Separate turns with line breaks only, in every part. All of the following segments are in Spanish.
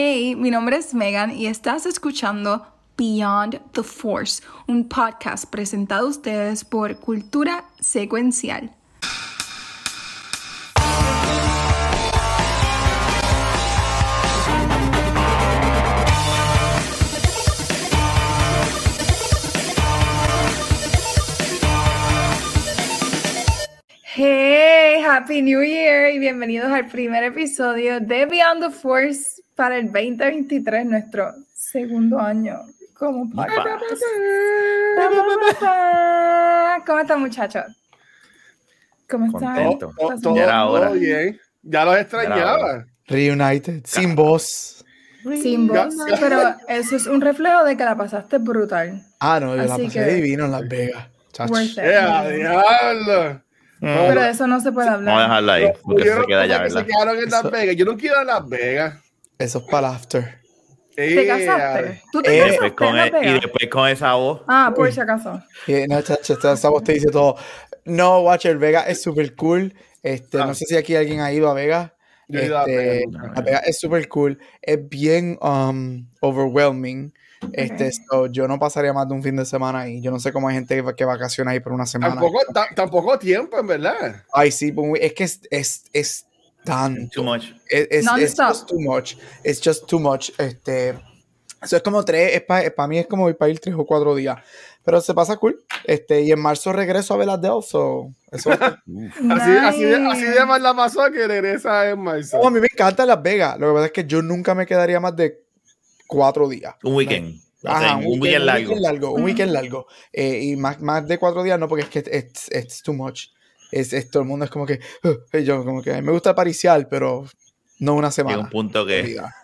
Hey, mi nombre es Megan y estás escuchando Beyond the Force, un podcast presentado a ustedes por Cultura Secuencial. Hey, Happy New Year y bienvenidos al primer episodio de Beyond the Force para el 2023, nuestro segundo año como. ¿Cómo están, muchachos? ¿Cómo están?
Contento.
¿Estás
Todo,
bien?
ya era hora.
Todo bien. Ya los extrañaba.
Reunited, sin voz.
Sin voz, pero eso es un reflejo de que la pasaste brutal.
Ah, no, yo la pasé
que-
divino en Las Vegas.
It.
¡Eh, diablo!
Pero de eso no se puede
Vamos a
hablar.
dejarla ahí, porque se queda
que
¿verdad?
se quedaron en Las Vegas. Yo no quiero ir a Las Vegas.
Eso es para el after.
¿Te
Eh,
casaste? ¿Tú
Eh,
te
Y
casaste
después, con
en Las
e- y después con esa voz.
Ah, por si acaso.
Y, no, chacho, esta voz te dice todo. No, Watcher, Vegas es súper cool. Este,
Ah.
No sé si aquí alguien ha ido a Vegas.
Yo he ido a
Este,
Vegas.
Vegas es súper cool. Es bien um, overwhelming. Este, so, yo no pasaría más de un fin de semana ahí. Yo no sé cómo hay gente que, que vacaciona ahí por una semana.
Tampoco, ta- tampoco tiempo, en verdad.
Ay, sí, pues, es que es, es, es tan
Too much.
Es, es, it's
Non-stop.
just too much. It's just too much. Este, eso es como tres, para mí es como ir para ir tres o cuatro días. Pero se pasa cool. Este, y en marzo regreso a ver las de so eso
Así, así, de, así
Nice.
de mal la pasó que regresa en marzo.
No, a mí me encanta Las Vegas. Lo que pasa es que yo nunca me quedaría más de cuatro días.
Un weekend. O
Ajá,
un weekend largo.
Un weekend largo. Un weekend largo. Eh, y más, más de cuatro días no, porque es que it's, it's too much. Es, es- todo el mundo es como que, "Uh", yo como que a mí me gusta pariciar, pero no una semana.
un punto que.
Vida.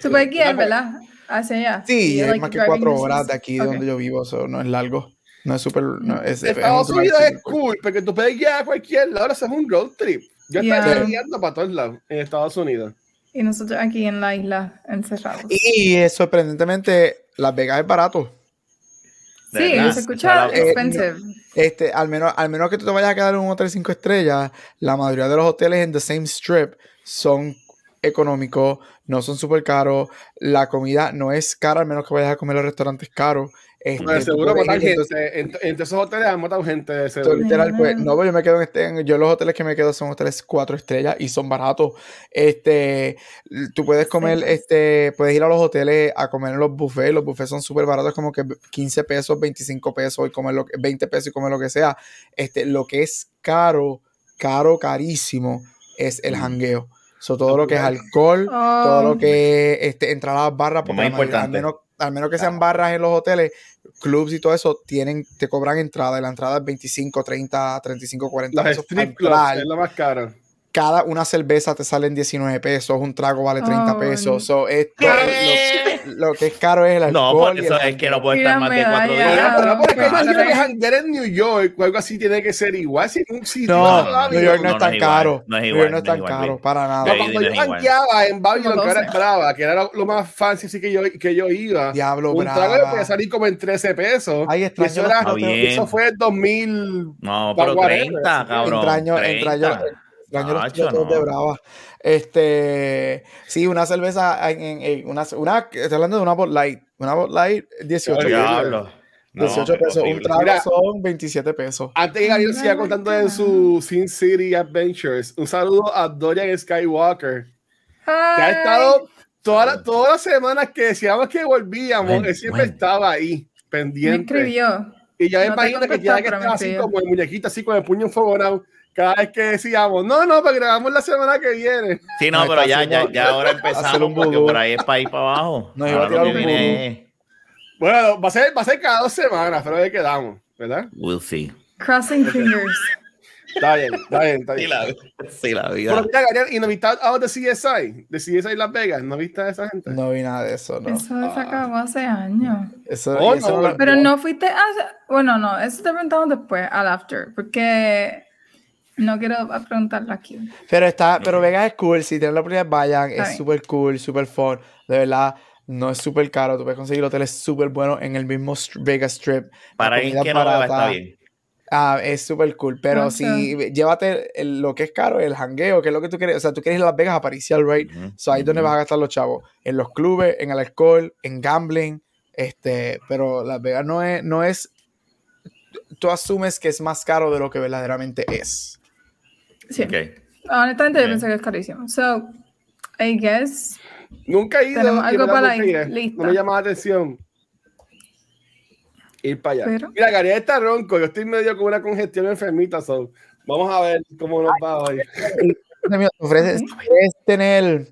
Tú puedes guiar, ¿verdad? Hacia allá.
Sí,
Y,
es
like,
más que cuatro horas de aquí de
Ok.
donde yo vivo, so, no es largo. No es súper. No, es, es
Estados
un
Unidos es cool porque tú puedes guiar a cualquier lado. Ahora hacemos un road trip. Yo
Yeah.
estaría guiando para todos lados en Estados Unidos.
Y nosotros aquí en la isla, encerrados.
Y eh, sorprendentemente, Las Vegas es barato.
Sí,
verdad.
se escucha
Eh,
expensive.
Este, al menos, al menos que tú te vayas a quedar en un hotel cinco estrellas, la mayoría de los hoteles en The Same Strip son económicos, no son súper caros. La comida no es cara, al menos que vayas a comer a restaurantes caros. Este,
Bueno, seguro
entonces,
gente. En- Entre esos hoteles han matado gente seguro.
literal, pues, no, pues, yo me quedo en este, yo los hoteles que me quedo son hoteles cuatro estrellas y son baratos. Este, tú puedes comer,
Sí.
este, puedes ir a los hoteles a comer en los buffets, los buffets son súper baratos, como que 15 pesos, 25 pesos y comer lo que, 20 pesos y comer lo que sea. Este, lo que es caro, caro, carísimo, es el jangueo. So, todo lo que es alcohol, todo lo que es este, entrar a las barras,
Lo
porque
más
la mayoría- al
importante.
menos, al menos que sean barras en los hoteles, clubs y todo eso, tienen, te cobran entrada, y la entrada es 25, 30, 35, 40
Los
pesos
strip clubs es lo más caro.
Cada una cerveza te salen 19 pesos, un trago vale 30
Oh,
pesos. So, esto- lo, lo que es caro es el
No,
alcohol.
por
y el
eso es que no puede estar más de cuatro
medalla.
días.
Bueno, pero porque que en New York o algo así tiene que ser igual. Si en un sitio
No,
no,
New York no,
no,
es
no
tan caro.
no es
New
igual,
York no es
no
tan caro, para
No,
nada.
Cuando
no
yo jangueaba en Babylon, que era
12.
Brava, que era lo, más fancy que yo, que yo iba.
Diablo,
un trago
brava.
podía salir como en 13 pesos.
Ay, extraño
eso, fue en 2000.
No, pero
whatever.
30, cabrón.
Extraño,
30.
extraño, los
no.
de Brava. Este, sí, una cerveza, en, en- en una, una, estoy hablando de una Bud Light, una Bud Light, 18
Oye,
pesos.
Diablo. No,
18 pesos, un trago
Mira.
son 27 pesos.
Antes que Gabriel siga contando de su Sin City Adventures, un saludo a Dorian Skywalker, que ha
Hi.
estado toda la- todas las semanas que decíamos que volvíamos,
Bueno,
él siempre
bueno.
estaba ahí,
Me
pendiente.
escribió.
Y yo me
No
imagino que tiene que
me
estar así como el muñequito, así con el puño enfogonado. Cada vez que decíamos, no, no, pero grabamos la semana que viene.
Sí, no,
No,
pero ya, ya,
haciendo-
ya ahora
hacer
empezamos
un
porque por ahí es para ir para abajo.
Nos iba a tirar un
viene
Bueno, va a ser, va a ser cada dos semanas, pero ahí quedamos, ¿verdad?
We'll see.
Crossing fingers.
Está bien, está bien, está
Sí,
bien.
la, sí, la
Pero
vida.
mira, Gabriel, ¿y no viste a de CSI? De CSI Las Vegas, ¿no viste a esa gente?
No vi nada de eso, no.
Eso se acabó hace años.
Eso,
Oh,
eso
no,
Pero no fuiste a... Bueno, no, eso te preguntamos después, al after, porque no quiero preguntarlo aquí.
Pero está, pero Vegas es cool, si tienen la oportunidad vayan,
Está
es súper cool, súper fun, de verdad, no es súper caro, tú puedes conseguir hoteles súper buenos en el mismo Vegas Strip.
Para ir
comida
que
es
no
barata.
está bien.
Ah, es súper cool, pero si llévate el- lo que es caro, el jangueo, que es lo que tú quieres, o sea, tú quieres ir a Las Vegas a pariciar, right?
Ujú,
So, ahí es donde vas a gastar los chavos, en los clubes, en el alcohol, en gambling, este, pero Las Vegas no es, no es, tú asumes que es más caro de lo que verdaderamente es.
Sí.
Ok.
Honestamente, yo pensé que es carísimo. So, I guess.
Nunca he ido.
Tenemos algo para
nunca
ir. Lista.
No me llama la atención. Ir para allá.
Pero-
Mira, Gabriel está ronco. Yo estoy medio con una congestión enfermita. So. Vamos a ver cómo nos va hoy.
Ok.
ofreces tener,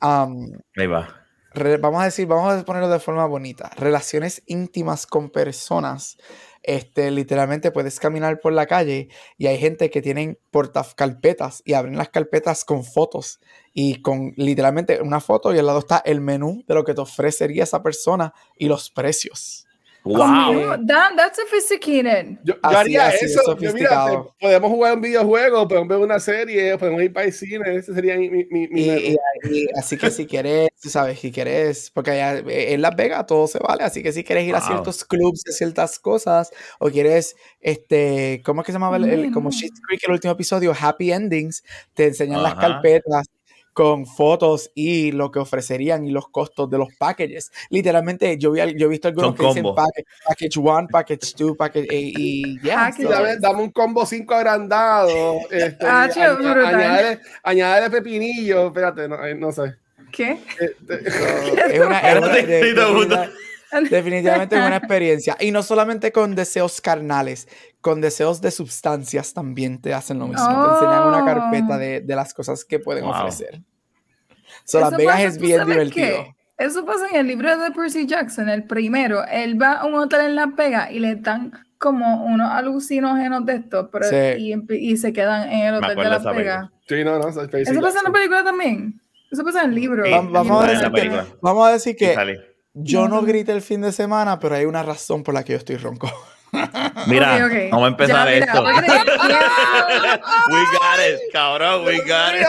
um,
Ahí va.
re- vamos a decir, vamos a ponerlo de forma bonita, relaciones íntimas con personas. Este, literalmente puedes caminar por la calle y hay gente que tienen portacarpetas y abren las carpetas con fotos y con literalmente una foto y al lado está el menú de lo que te ofrecería esa persona y los precios.
Oh,
¡Wow!
damn, that's sophisticated.
Yo, yo haría
así,
eso. Yo, mira, podemos jugar un videojuego, podemos ver una serie, podemos ir para el cine. Ese sería mi. mi, mi-
Y, y- y así que si quieres, tú sabes, si quieres, porque allá en Las Vegas todo se vale, así que si quieres ir a
Wow.
ciertos clubs de ciertas cosas, o quieres, este, ¿cómo es que se llama? el- el- como. Schitt's Creek, el último episodio, Happy Endings, te enseñan las carpetas con fotos y lo que ofrecerían y los costos de los packages. Literalmente, yo, vi, al- yo he visto algunos
Son
que dicen package, package one, package two, package, y, y ya.
Package.
so-
Dame, un combo 5 agrandado. Este,
Ah,
añ-
chido, brutal.
añádele, añádele pepinillo. Espérate, no, eh, no sé.
¿Qué?
Este,
es una, es una- de- Definitivamente es una experiencia. Y no solamente con deseos carnales, con deseos de sustancias también te hacen lo mismo. Te enseñan una carpeta
Oh.
de, de las cosas que pueden
Wow.
ofrecer. So, Las Vegas
pasa,
es
¿tú
bien divertido.
qué? Eso pasa en el libro de Percy Jackson, el primero. Él va a un hotel en Las Vegas y le dan como unos alucinógenos de estos, pero
Sí.
y, y se quedan en el hotel de Las Vegas.
sí, no, no. Percy
Eso pasa en la película también. Eso pasa en el libro.
Sí,
Va- vamos, a decir que, vamos a decir que yo no
No.
grité el fin de semana, pero hay una razón por la que yo estoy ronco.
Mira,
Ok, ok.
vamos a empezar
Ya, mira,
esto. We got it, cabrón, we got it.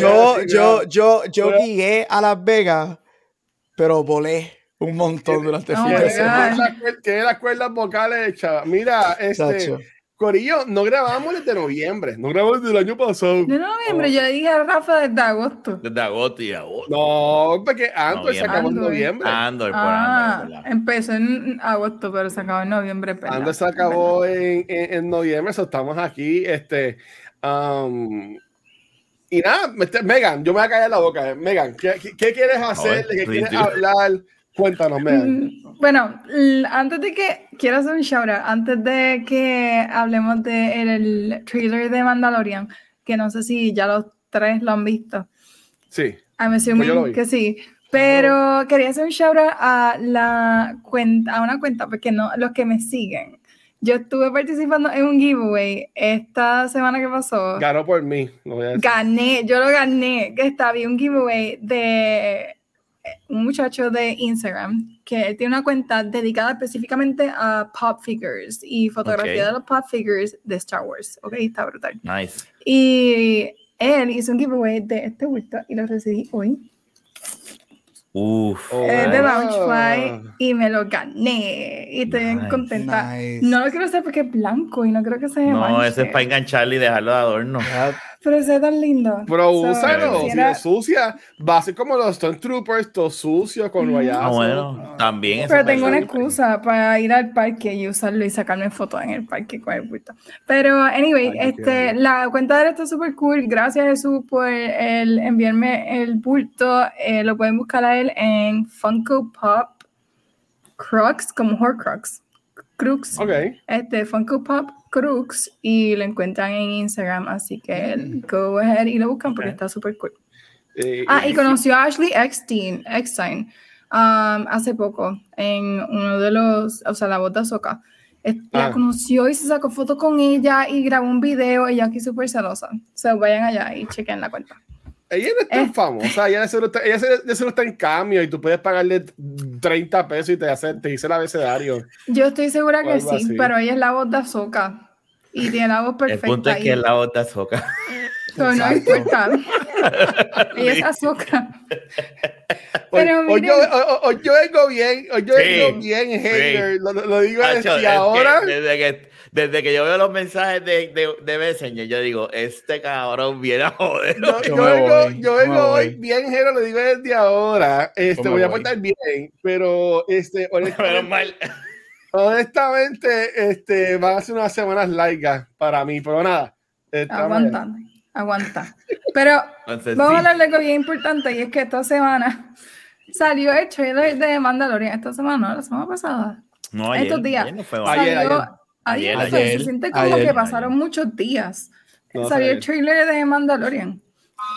Yo, yo, yo, yo
Bueno.
guié a Las Vegas, pero volé un montón durante el
Oh
fin de semana.
Tiene las cuer- Tiene las cuerdas vocales hechas. Mira, este. Corillo, no grabamos desde noviembre. No grabamos desde el año pasado.
De noviembre, yo le dije a Rafa desde agosto.
Desde agosto y agosto.
No, porque Andor se
Noviembre.
acabó en noviembre.
Andor por
Ah, empezó en agosto, pero se acabó en noviembre. ¿verdad?
Andor se acabó en, en, en noviembre, so estamos aquí. Este, um, y nada, este, Megan, yo me voy a callar la boca. eh. Megan, ¿qué, qué, qué quieres hacer? ¿De qué quieres hablar? Cuéntanos, Megan.
Mm, Bueno, antes de que quiero hacer un shout out, antes de que hablemos del el trailer de Mandalorian, que no sé si ya los tres lo han visto.
Sí.
I'm
Pues lo
assuming
vi.
que sí. Pero quería hacer un shout out a la cuenta, a una cuenta, porque no, los que me siguen. Yo estuve participando en un giveaway esta semana que pasó.
Ganó por mí. No voy a decir.
Gané, yo lo gané, que estaba un giveaway de un muchacho de Instagram que él tiene una cuenta dedicada específicamente a pop figures y fotografía
Ok.
de los pop figures de Star Wars. Ok, está brutal.
Nice.
Y él hizo un giveaway de este bulto y lo recibí hoy.
Uf.
Oh,
Es de. Loungefly y me lo gané. Y estoy
Nice,
contenta.
nice.
No lo quiero hacer porque es blanco y no creo que se
No,
manche,
ese es para engancharle y dejarlo de adorno.
Pero se ve tan lindo.
Pero
So,
úsalo. Si es sucia, va a ser como los Stormtroopers, todo sucio, con
Mm.
Ah,
rayazos.
bueno, también.
Pero tengo una
bien.
excusa para ir al parque y usarlo y sacarme fotos en el parque con el bulto. Pero, anyway,
Ay,
este, la cuenta de él está súper cool. Gracias, Jesús, por el enviarme el bulto. Eh, lo pueden buscar a él en Funko Pop Crux, como Horcrux. Crux.
Ok.
Este, Funko Pop Crux. Y lo encuentran en Instagram. Así que go ahead y lo buscan porque está súper cool.
Eh,
Ah, y conoció a Ashley Eckstein, Eckstein um, hace poco en uno de los, o sea, la voz de Ahsoka. Es- La
Ah.
conoció y se sacó foto con ella y grabó un video. Ella aquí súper celosa. O sea, vayan allá y chequen la cuenta.
Ella no es tan
Eh.
famosa, ella solo está, ella solo está en cambio y tú puedes pagarle 30 pesos y te, hace, te dice el abecedario.
Yo estoy segura que sí,
así.
pero ella es la voz de Ahsoka. Y tiene la voz
El
perfecta.
punto es
y-
que es la otra soca.
pero no importa. ella es Ahsoka. Pero
hoy, yo, hoy- hoy- hoy yo vengo bien, hoy yo
Sí,
vengo bien hater, lo, lo digo
Hacho,
desde
que
ahora.
desde, que, desde que yo veo los mensajes de, de, de Messenger, yo digo, este cabrón viene a joder.
Yo,
Yo
vengo,
voy,
yo vengo hoy bien hater, lo digo desde ahora. Este, voy a portar bien, pero este, honestamente,
mal.
honestamente este, van a ser unas semanas largas para mí, pero nada.
Aguanta, aguanta. Pero
Entonces,
vamos a
sí.
hablar de algo bien importante y es que esta semana salió el trailer de Mandalorian. Esta semana, la semana pasada.
No,
estos días.
ayer no fue
Ayer,
Salió-
ayer.
Ayer,
Ayer,
fue,
ayer,
se siente como
ayer.
que pasaron muchos días.
No,
salió el trailer de Mandalorian.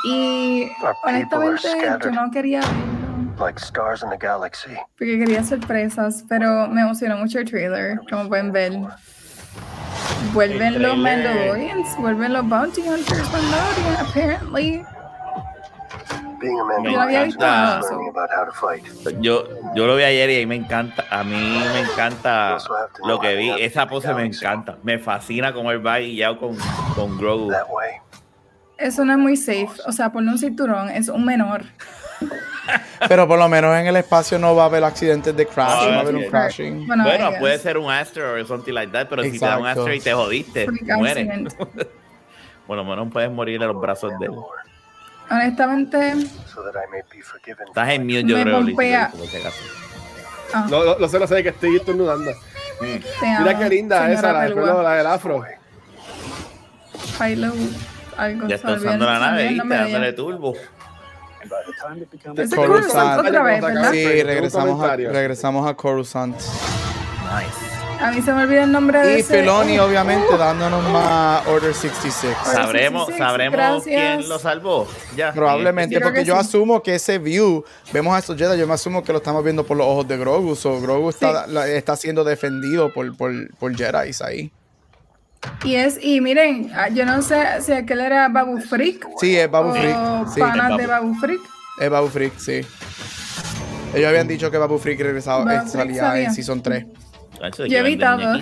Y honestamente yo no quería verlo
like stars in the galaxy.
porque quería sorpresas, pero me emocionó mucho el trailer, como pueden ver. Vuelven
El
los. Mandalorians, vuelven los Bounty Hunters Mandalorian, apparently.
Yo. Yo, lo vi ayer y ahí me encanta, a mí me encanta lo que vi, esa pose me encanta, me fascina cómo él va guiado con, con Grogu.
Eso no es muy safe. O sea, ponle un cinturón, es un menor.
Pero por lo menos en el espacio no va a haber accidentes de crash, no va a haber
sí.
un crashing.
Bueno,
puede ser un asteroid o something like that, pero si te da un asteroid te jodiste, mueres. Bueno, menos puedes morir en los brazos de él.
Honestamente,
so that I may be forgiven.
Estás en mute, yo
Me
creo, Liz,
pompea.
acaso.
ah,
Lo, lo, lo sé, lo sé, que estoy estornudando.
amo,
Mira qué linda esa, la, pelo, la del afro.
Algo
Ya está usando la nave,
ella.
Dándole turbo.
Coruscant.
Coruscant otra vez.
Sí, regresamos a, regresamos a Coruscant.
Nice.
A mí se me olvidó el nombre de
Y
ese.
Filoni, obviamente, dándonos más Order 66.
Ahora
¿Sabremos,
66,
sabremos
gracias.
quién lo salvó? Ya.
Probablemente, porque
que
yo
sí.
asumo que ese view, vemos a estos Jedi, yo me asumo que lo estamos viendo por los ojos de Grogu. So Grogu está, la- está siendo defendido por, por, por Jedi ahí.
Y es, y miren, ah, yo no sé si aquel era Babu Freak.
Sí, es Babu
o
Frick. Sí,
panas de
Babu.
Freak.
es Babu Frick, sí. Ellos habían dicho que Babu Frick regresaba,
Babu
eh, salía. en Season 3.
Yo
Yo he evitado.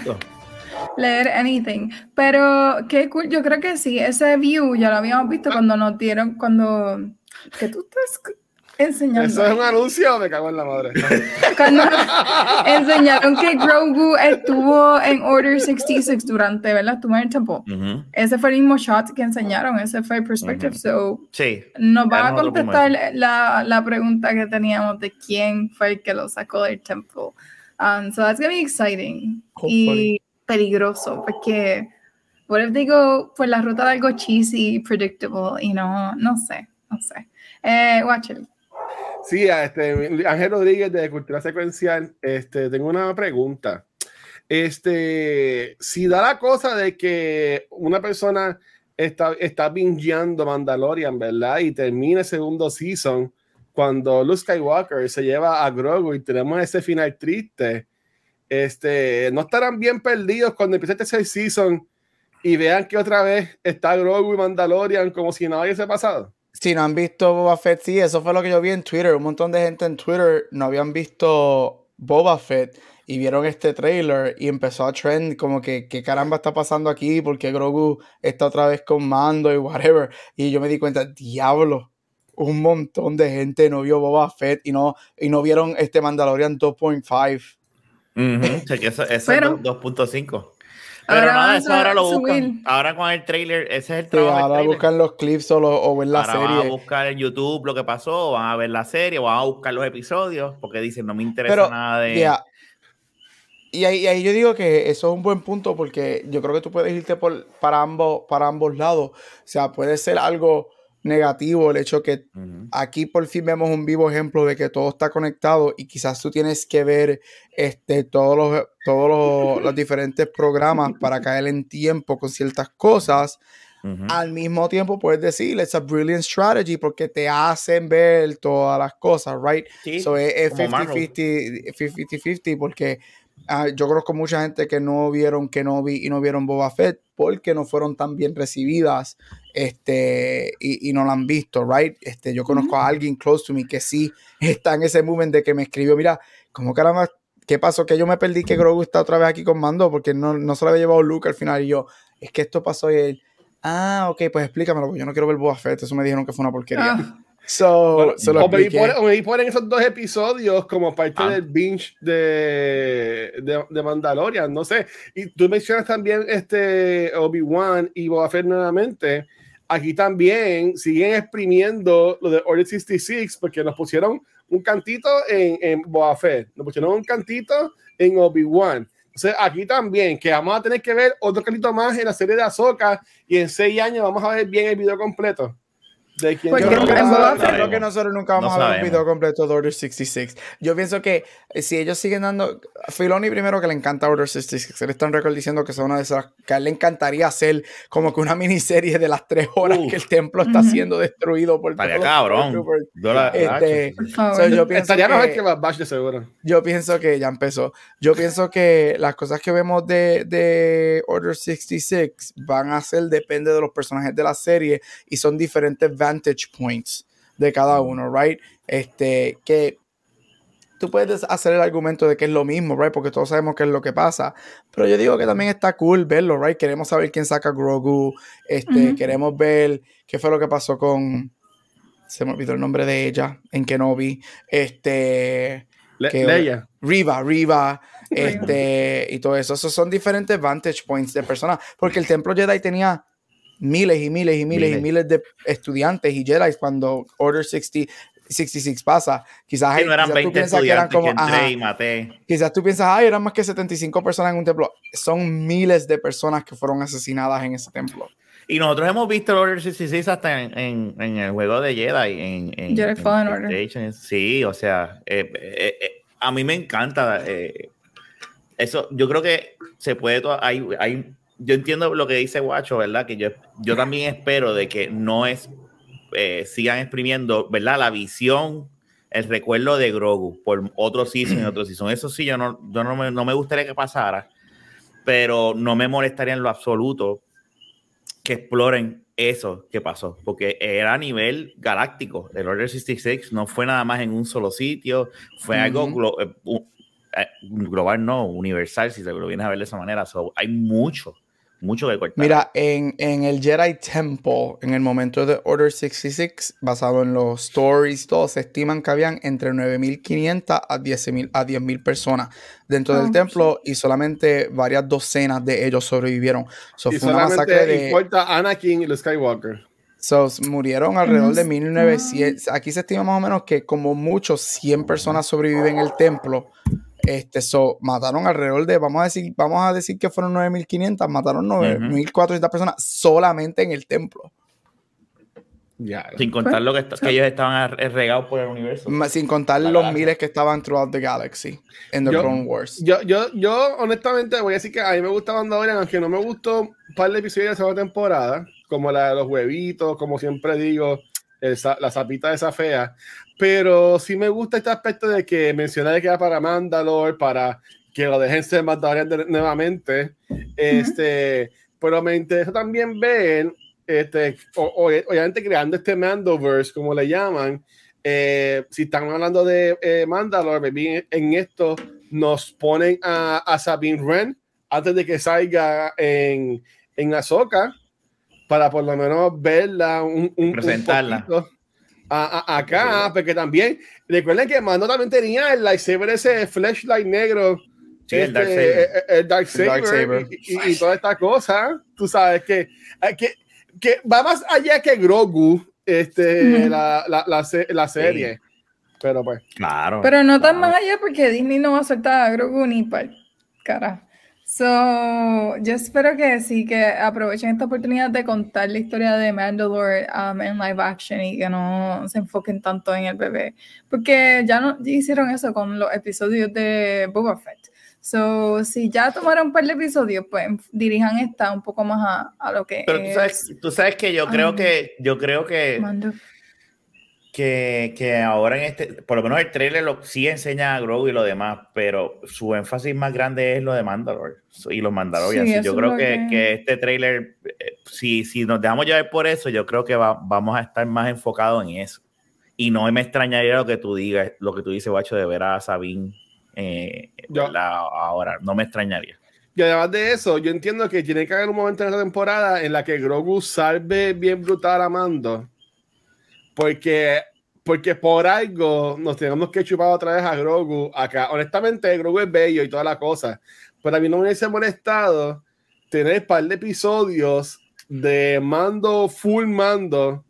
leer anything. Pero qué cool, yo creo que sí, ese view ya lo habíamos visto cuando nos dieron, cuando que tú estás enseñando.
Eso es un anuncio, me cago en la madre.
Cuando enseñaron que Grogu estuvo en Order 66 durante, ¿verdad? Estuvo en el temple. Ese fue el mismo shot que enseñaron, ese fue el perspective.
Ujú.
So,
Sí.
nos va a contestar la, la pregunta que teníamos de quién fue el que lo sacó del temple. Um, so that's gonna be exciting
Hopefully.
y peligroso porque what if they go por la ruta de algo cheesy, predictable y no, no sé, no sé. Eh, watch it.
Sí, a este, Ángel Rodríguez de Cultura Secuencial, este, tengo una pregunta. Este, si da la cosa de que una persona está, está bingeando Mandalorian, ¿verdad? Y termina el segundo season cuando Luke Skywalker se lleva a Grogu y tenemos ese final triste, este, ¿no estarán bien perdidos cuando empiece el tercer season y vean que otra vez está Grogu y Mandalorian como si nada hubiese pasado?
Si no han visto Boba Fett, sí, eso fue lo que yo vi en Twitter. Un montón de gente en Twitter no habían visto Boba Fett y vieron este trailer y empezó a trend como que qué caramba está pasando aquí, porque Grogu está otra vez con mando y whatever. Y yo me di cuenta, diablo, un montón de gente no vio Boba Fett y no, y no vieron este Mandalorian 2.5.
Ujú, o sea, que eso, eso
Pero-
es do- 2.5. Pero
Ahora
nada, eso
a
ahora lo
subir.
buscan. Ahora con el trailer, ese es el
Sí,
trabajo. del
ahora buscan los clips o, lo- o ver la
ahora van a buscar en YouTube lo que pasó, van a ver la serie, van a buscar los episodios, porque dicen, no me interesa
Pero,
nada de...
Y ahí, y ahí yo digo que eso es un buen punto porque yo creo que tú puedes irte por, para, ambos, para ambos lados. O sea, puede ser algo negativo el hecho que
Ujú.
aquí por fin vemos un vivo ejemplo de que todo está conectado y quizás tú tienes que ver este, todos, los, todos los, los diferentes programas para caer en tiempo con ciertas cosas.
Ujú.
Al mismo tiempo puedes decir, it's a brilliant strategy porque te hacen ver todas las cosas, right?
Sí,
So, es es
como Marvel.
50-50 50-50 porque ah, yo conozco mucha gente que no vieron que no vi y no vieron Boba Fett porque no fueron tan bien recibidas este y, y no la han visto, right? Este, yo conozco a alguien close to me que sí está en ese momento de que me escribió, mira, como caramba, ¿qué pasó? Que yo me perdí que Grogu está otra vez aquí con Mando porque no, no se lo había llevado Luke al final y yo, es que esto pasó y él, ah, ok, pues explícamelo, porque yo no quiero ver Boba Fett, eso me dijeron que fue una porquería.
Ah,
So, se lo
o, ponen esos dos episodios como parte
Ah.
del binge de, de, de Mandalorian, no sé. Y tú mencionas también este Obi-Wan y Boba Fett nuevamente. Aquí también siguen exprimiendo lo de Order 66 porque nos pusieron un cantito en, en Boba Fett, nos pusieron un cantito en Obi-Wan. Entonces aquí también, que vamos a tener que ver otro cantito más en la serie de Ahsoka y en seis años vamos a ver bien el video completo. De quién
Porque
Yo creo, que nosotros, yo creo que nosotros nunca vamos
No
a ver un video completo de Order 66. Yo pienso que eh, si ellos siguen dando. Filoni, primero que le encanta Order 66. Él está en récord diciendo que son una de esas. que a él le encantaría hacer como que una miniserie de las tres horas
Uf.
que el templo está siendo destruido por
Estaría cabrón. Yo la-
Este,
Por favor.
So, yo pienso
Estaría mejor
que-
Batch de seguro.
Yo pienso que ya empezó. Yo pienso que las cosas que vemos de, de Order 66 van a ser, depende de los personajes de la serie y son diferentes vantage points de cada uno, right? Este, que tú puedes hacer el argumento de que es lo mismo, right? Porque todos sabemos qué es lo que pasa. Pero yo digo que también está cool verlo, right? Queremos saber quién saca a Grogu. Este,
Ujú.
queremos ver qué fue lo que pasó con. Se me olvidó el nombre de ella en Kenobi. Este.
Le-
Que-
Leia.
Riva, Riva,
Riva.
este, y todo eso. Esos son diferentes vantage points de personas, porque el templo Jedi tenía miles y miles y miles, y
Miles.
miles de estudiantes y Jedi cuando Order 60, 66 pasa. Quizás,
Sí, no eran
quizás tú
20
piensas que eran
estudiantes que
como,
entré
ajá,
y maté.
quizás tú piensas, ay, eran más que 75 personas en un templo. Son miles de personas que fueron asesinadas en ese templo.
Y nosotros hemos visto el Order 66 hasta en, en, en el juego de Jedi. En, en,
Jedi
en
Fallen Order.
Sí, o sea, eh, eh, eh, a mí me encanta eh, eso. Yo creo que se puede. Hay, hay, yo entiendo lo que dice Guacho, ¿verdad? Que yo, yo también espero de que no es. eh, sigan exprimiendo, ¿verdad? La visión, el recuerdo de Grogu por otro season y otro season. Eso sí, yo no, yo no, me, no me gustaría que pasara, pero no me molestaría en lo absoluto que exploren eso que pasó, porque era a nivel galáctico. El Order 66 no fue nada más en un solo sitio, fue algo
Ujú.
glo- eh, eh, global, no, universal, si se lo vienes a ver de esa manera. So, hay mucho, mucho que cortar.
Mira, en, en el Jedi Temple, en el momento de Order 66, basado en los stories, todos se estiman que habían entre 9.500 a 10.000 a 10.000 personas dentro
Ah,
del templo y solamente varias docenas de ellos sobrevivieron. So,
Y
fue una masacre
solamente
de...
importa Anakin y los Skywalker.
So, murieron alrededor de
Ujú.
1900. Aquí se estima más o menos que como muchos 100 personas sobreviven en el templo. Este, so, mataron alrededor de, vamos a decir, vamos a decir que fueron 9500, mataron 9400 personas solamente en el templo.
Ya.
Sin contar
Pues,
lo que, está- que ellos estaban ar- regados por el universo.
Sin contar
La
los
galaxia.
miles que estaban throughout the galaxy en the
Yo-
Clone Wars.
Yo, yo, yo, honestamente, voy a decir que a mí me gusta Mandalorian, aunque no me gustó un par de episodios de la segunda temporada, como la de los huevitos, como siempre digo, el la zapita de esa fea. Pero sí me gusta este aspecto de que mencioné que era para Mandalore, para que lo dejen ser Mandalorian de- nuevamente. Este, pero me interesa también ver, este, o- obviamente creando este Mandoverse, como le llaman. eh, si están hablando de eh, Mandalore, en, en esto nos ponen a, a Sabine Wren antes de que salga en, en Ahsoka para por lo menos verla un, un, un
Presentarla.
poquito a- a- acá, porque también recuerden que Mando también tenía el lightsaber ese flashlight negro
Sí, el
este,
Darksaber.
eh, eh, el y, y- y toda esta cosa, tú sabes que, eh, que, que va más allá que Grogu, este, la, la, la, la serie. Pero pues,
Claro.
Pero no tan
claro.
más allá porque Disney no va a soltar a Grogu ni para cara. So, yo espero que sí, que aprovechen esta oportunidad de contar la historia de Mandalore um, en live action y que no se enfoquen tanto en el bebé. Porque ya no ya hicieron eso con los episodios de Boba Fett. So, si ya tomaron un par de episodios, pues dirijan esta un poco más a, a lo que
Pero tú
es
sabes, tú sabes que yo creo
Ay.
que, yo creo que,
Mando.
Que, que ahora en este, por lo menos el trailer lo, sí enseña a Grogu y lo demás, pero su énfasis más grande es lo de Mandalore y los Mandalorians.
Sí,
yo creo que,
que-
que este trailer, eh, si, si nos dejamos llevar por eso, yo creo que va- vamos a estar más enfocados en eso. Y no me extrañaría lo que tú digas, lo que tú dices, Bacho, de ver a Sabine eh, la- ahora. No me extrañaría.
y además de eso, yo entiendo que tiene que haber un momento en esta temporada en la que Grogu salve bien brutal a Mando. Porque porque por algo nos tenemos que chupar otra vez a Grogu acá. Honestamente, Grogu es bello y toda la cosa, pero a mí no me hubiese molestado tener un par de episodios de mando, full mando,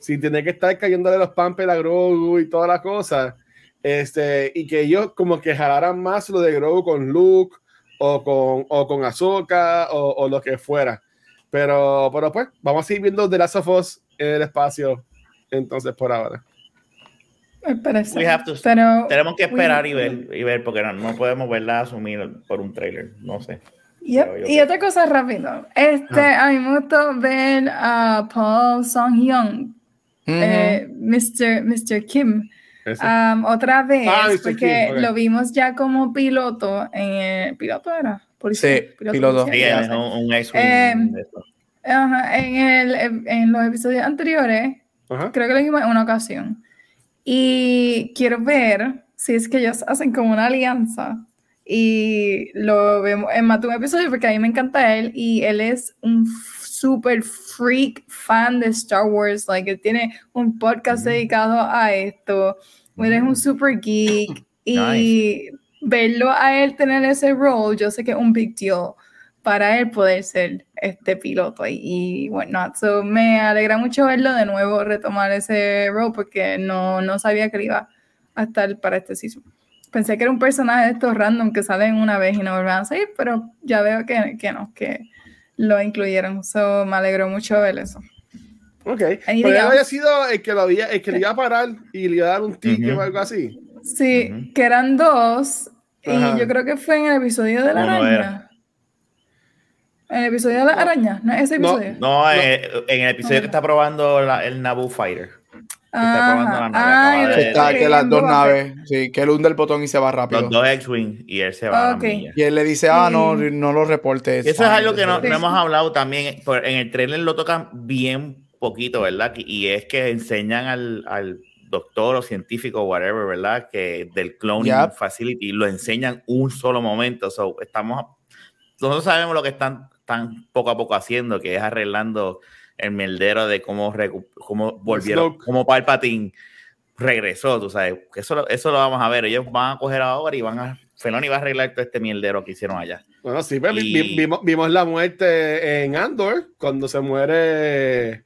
sin tener que estar cayéndole los pampers a Grogu y toda la cosa. Este, y que ellos como que jalaran más lo de Grogu con Luke o con, o con Ahsoka o, o lo que fuera. Pero, pero pues, vamos a seguir viendo The Last of Us en el espacio entonces por ahora.
Me parece.
We have to-
Pero,
Tenemos que esperar
we-
y ver, y ver porque no, no podemos verla asumir por un trailer. No sé.
Yep. Y otra cosa rápido. Este, a mí me gustó ver a Paul Song Hyun, eh, Mr. Mr. Kim, um, otra vez,
Ah,
porque
Kim, ok.
lo vimos ya como piloto en ¿piloto era? Policía,
Sí, piloto.
Sí,
policía, ya sé.
un, un X-Wing
Eh. Ajá, en, el, en los episodios anteriores,
Ajá.
creo que lo vimos en una ocasión. Y quiero ver si es que ellos hacen como una alianza. Y lo vemos en más de un episodio porque a mí me encanta él y él es un super freak fan de Star Wars. Like, él tiene un podcast
Mm.
dedicado a esto. Él es un super geek. Y verlo a él tener ese role, yo sé que es un big deal para él poder ser este piloto y, y whatnot. So, me alegra mucho verlo de nuevo retomar ese role porque no, no sabía que iba a estar para este season. Pensé que era un personaje de estos random que salen una vez y no vuelven a salir, pero ya veo que, que no, que lo incluyeron. So, me alegró mucho ver eso.
Ok.
Ahí
Pero él había sido el que, lo había, el que le iba a parar y le iba a dar un ticket
Ujú.
o algo así.
Sí,
Ujú.
que eran dos y
Ajá.
yo creo que fue en el episodio de la araña. El episodio de la araña, ¿no es ese
No,
episodio?
No, eh, en el episodio
No.
que está probando la- el Naboo Fighter. está probando la nave,
Ah,
Que
lo
está, que las dos naves, sí, que él hunde el botón y se va rápido.
Los dos X-Wing y él se va a
Ok.
la milla.
Y él le dice, ah, no, no lo reportes.
Eso es algo que no, no hemos hablado también. por- En el trailer lo tocan bien poquito, ¿verdad? Y es que enseñan al, al doctor o científico, whatever, ¿verdad? Que del cloning
Yep.
facility lo enseñan un solo momento. So, estamos, nosotros sabemos lo que están, están poco a poco haciendo, que es arreglando el meldero de cómo, cómo volvieron,
Snoke.
cómo Palpatine regresó, tú sabes. que Eso, lo- eso lo vamos a ver. Ellos van a coger ahora y van a. Feloni va a arreglar todo este mierdero que hicieron allá.
Bueno, sí, pues, vi-
Y-
vi- vimos, vimos la muerte en Andor cuando se muere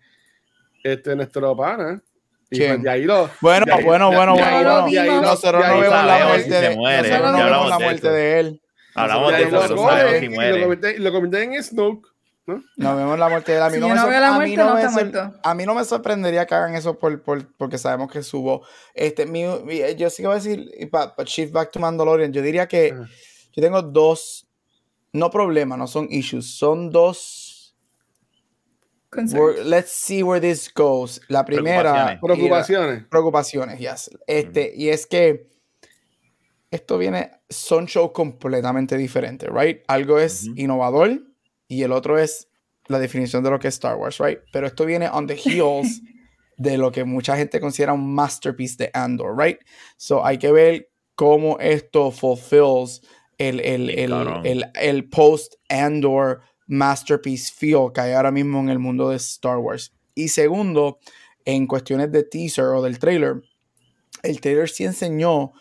este nuestro pana. Y pues de ahí lo.
Bueno,
de ahí-
bueno,
de-
bueno,
de
bueno,
ahí lo-
bueno.
de ahí lo-
no vemos la muerte de,
muere,
ya
no vemos la muerte de él.
Hablamos
de
eso, pero sabemos si
y lo
muere.
convierte- y lo convierten en Snoke. ¿no?
No vemos la muerte de él. A mí
Si
no me,
no veo la
a mí
muerte,
no me
muerto.
a mí no me sorprendería que hagan eso por, por- porque sabemos que subo. Este, mi- mi- yo sí que voy a decir, para shift back to Mandalorian, yo diría que
Ajá.
yo tengo dos, no problemas, no son issues, son dos. Let's see where this goes. La primera.
Preocupaciones.
la-
Preocupaciones.
preocupaciones, yes. Este, y es que esto viene, son shows completamente diferentes, right? Algo es innovador y el otro es la definición de lo que es Star Wars, right? Pero esto viene on the heels de lo que mucha gente considera un masterpiece de Andor, right? So hay que ver cómo esto fulfills el, el, el, el post-Andor masterpiece feel que hay ahora mismo en el mundo de Star Wars. Y segundo, en cuestiones de teaser o del trailer, el trailer sí enseñó.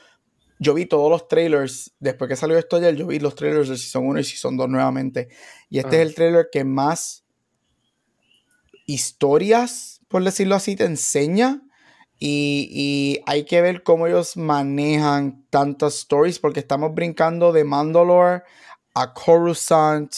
Yo vi todos los trailers, después que salió esto ayer, yo vi los trailers de Season 1 y Season 2 nuevamente. Y este
Ah.
es el trailer que más historias, por decirlo así, te enseña. Y, y hay que ver cómo ellos manejan tantas stories, porque estamos brincando de Mandalore a Coruscant,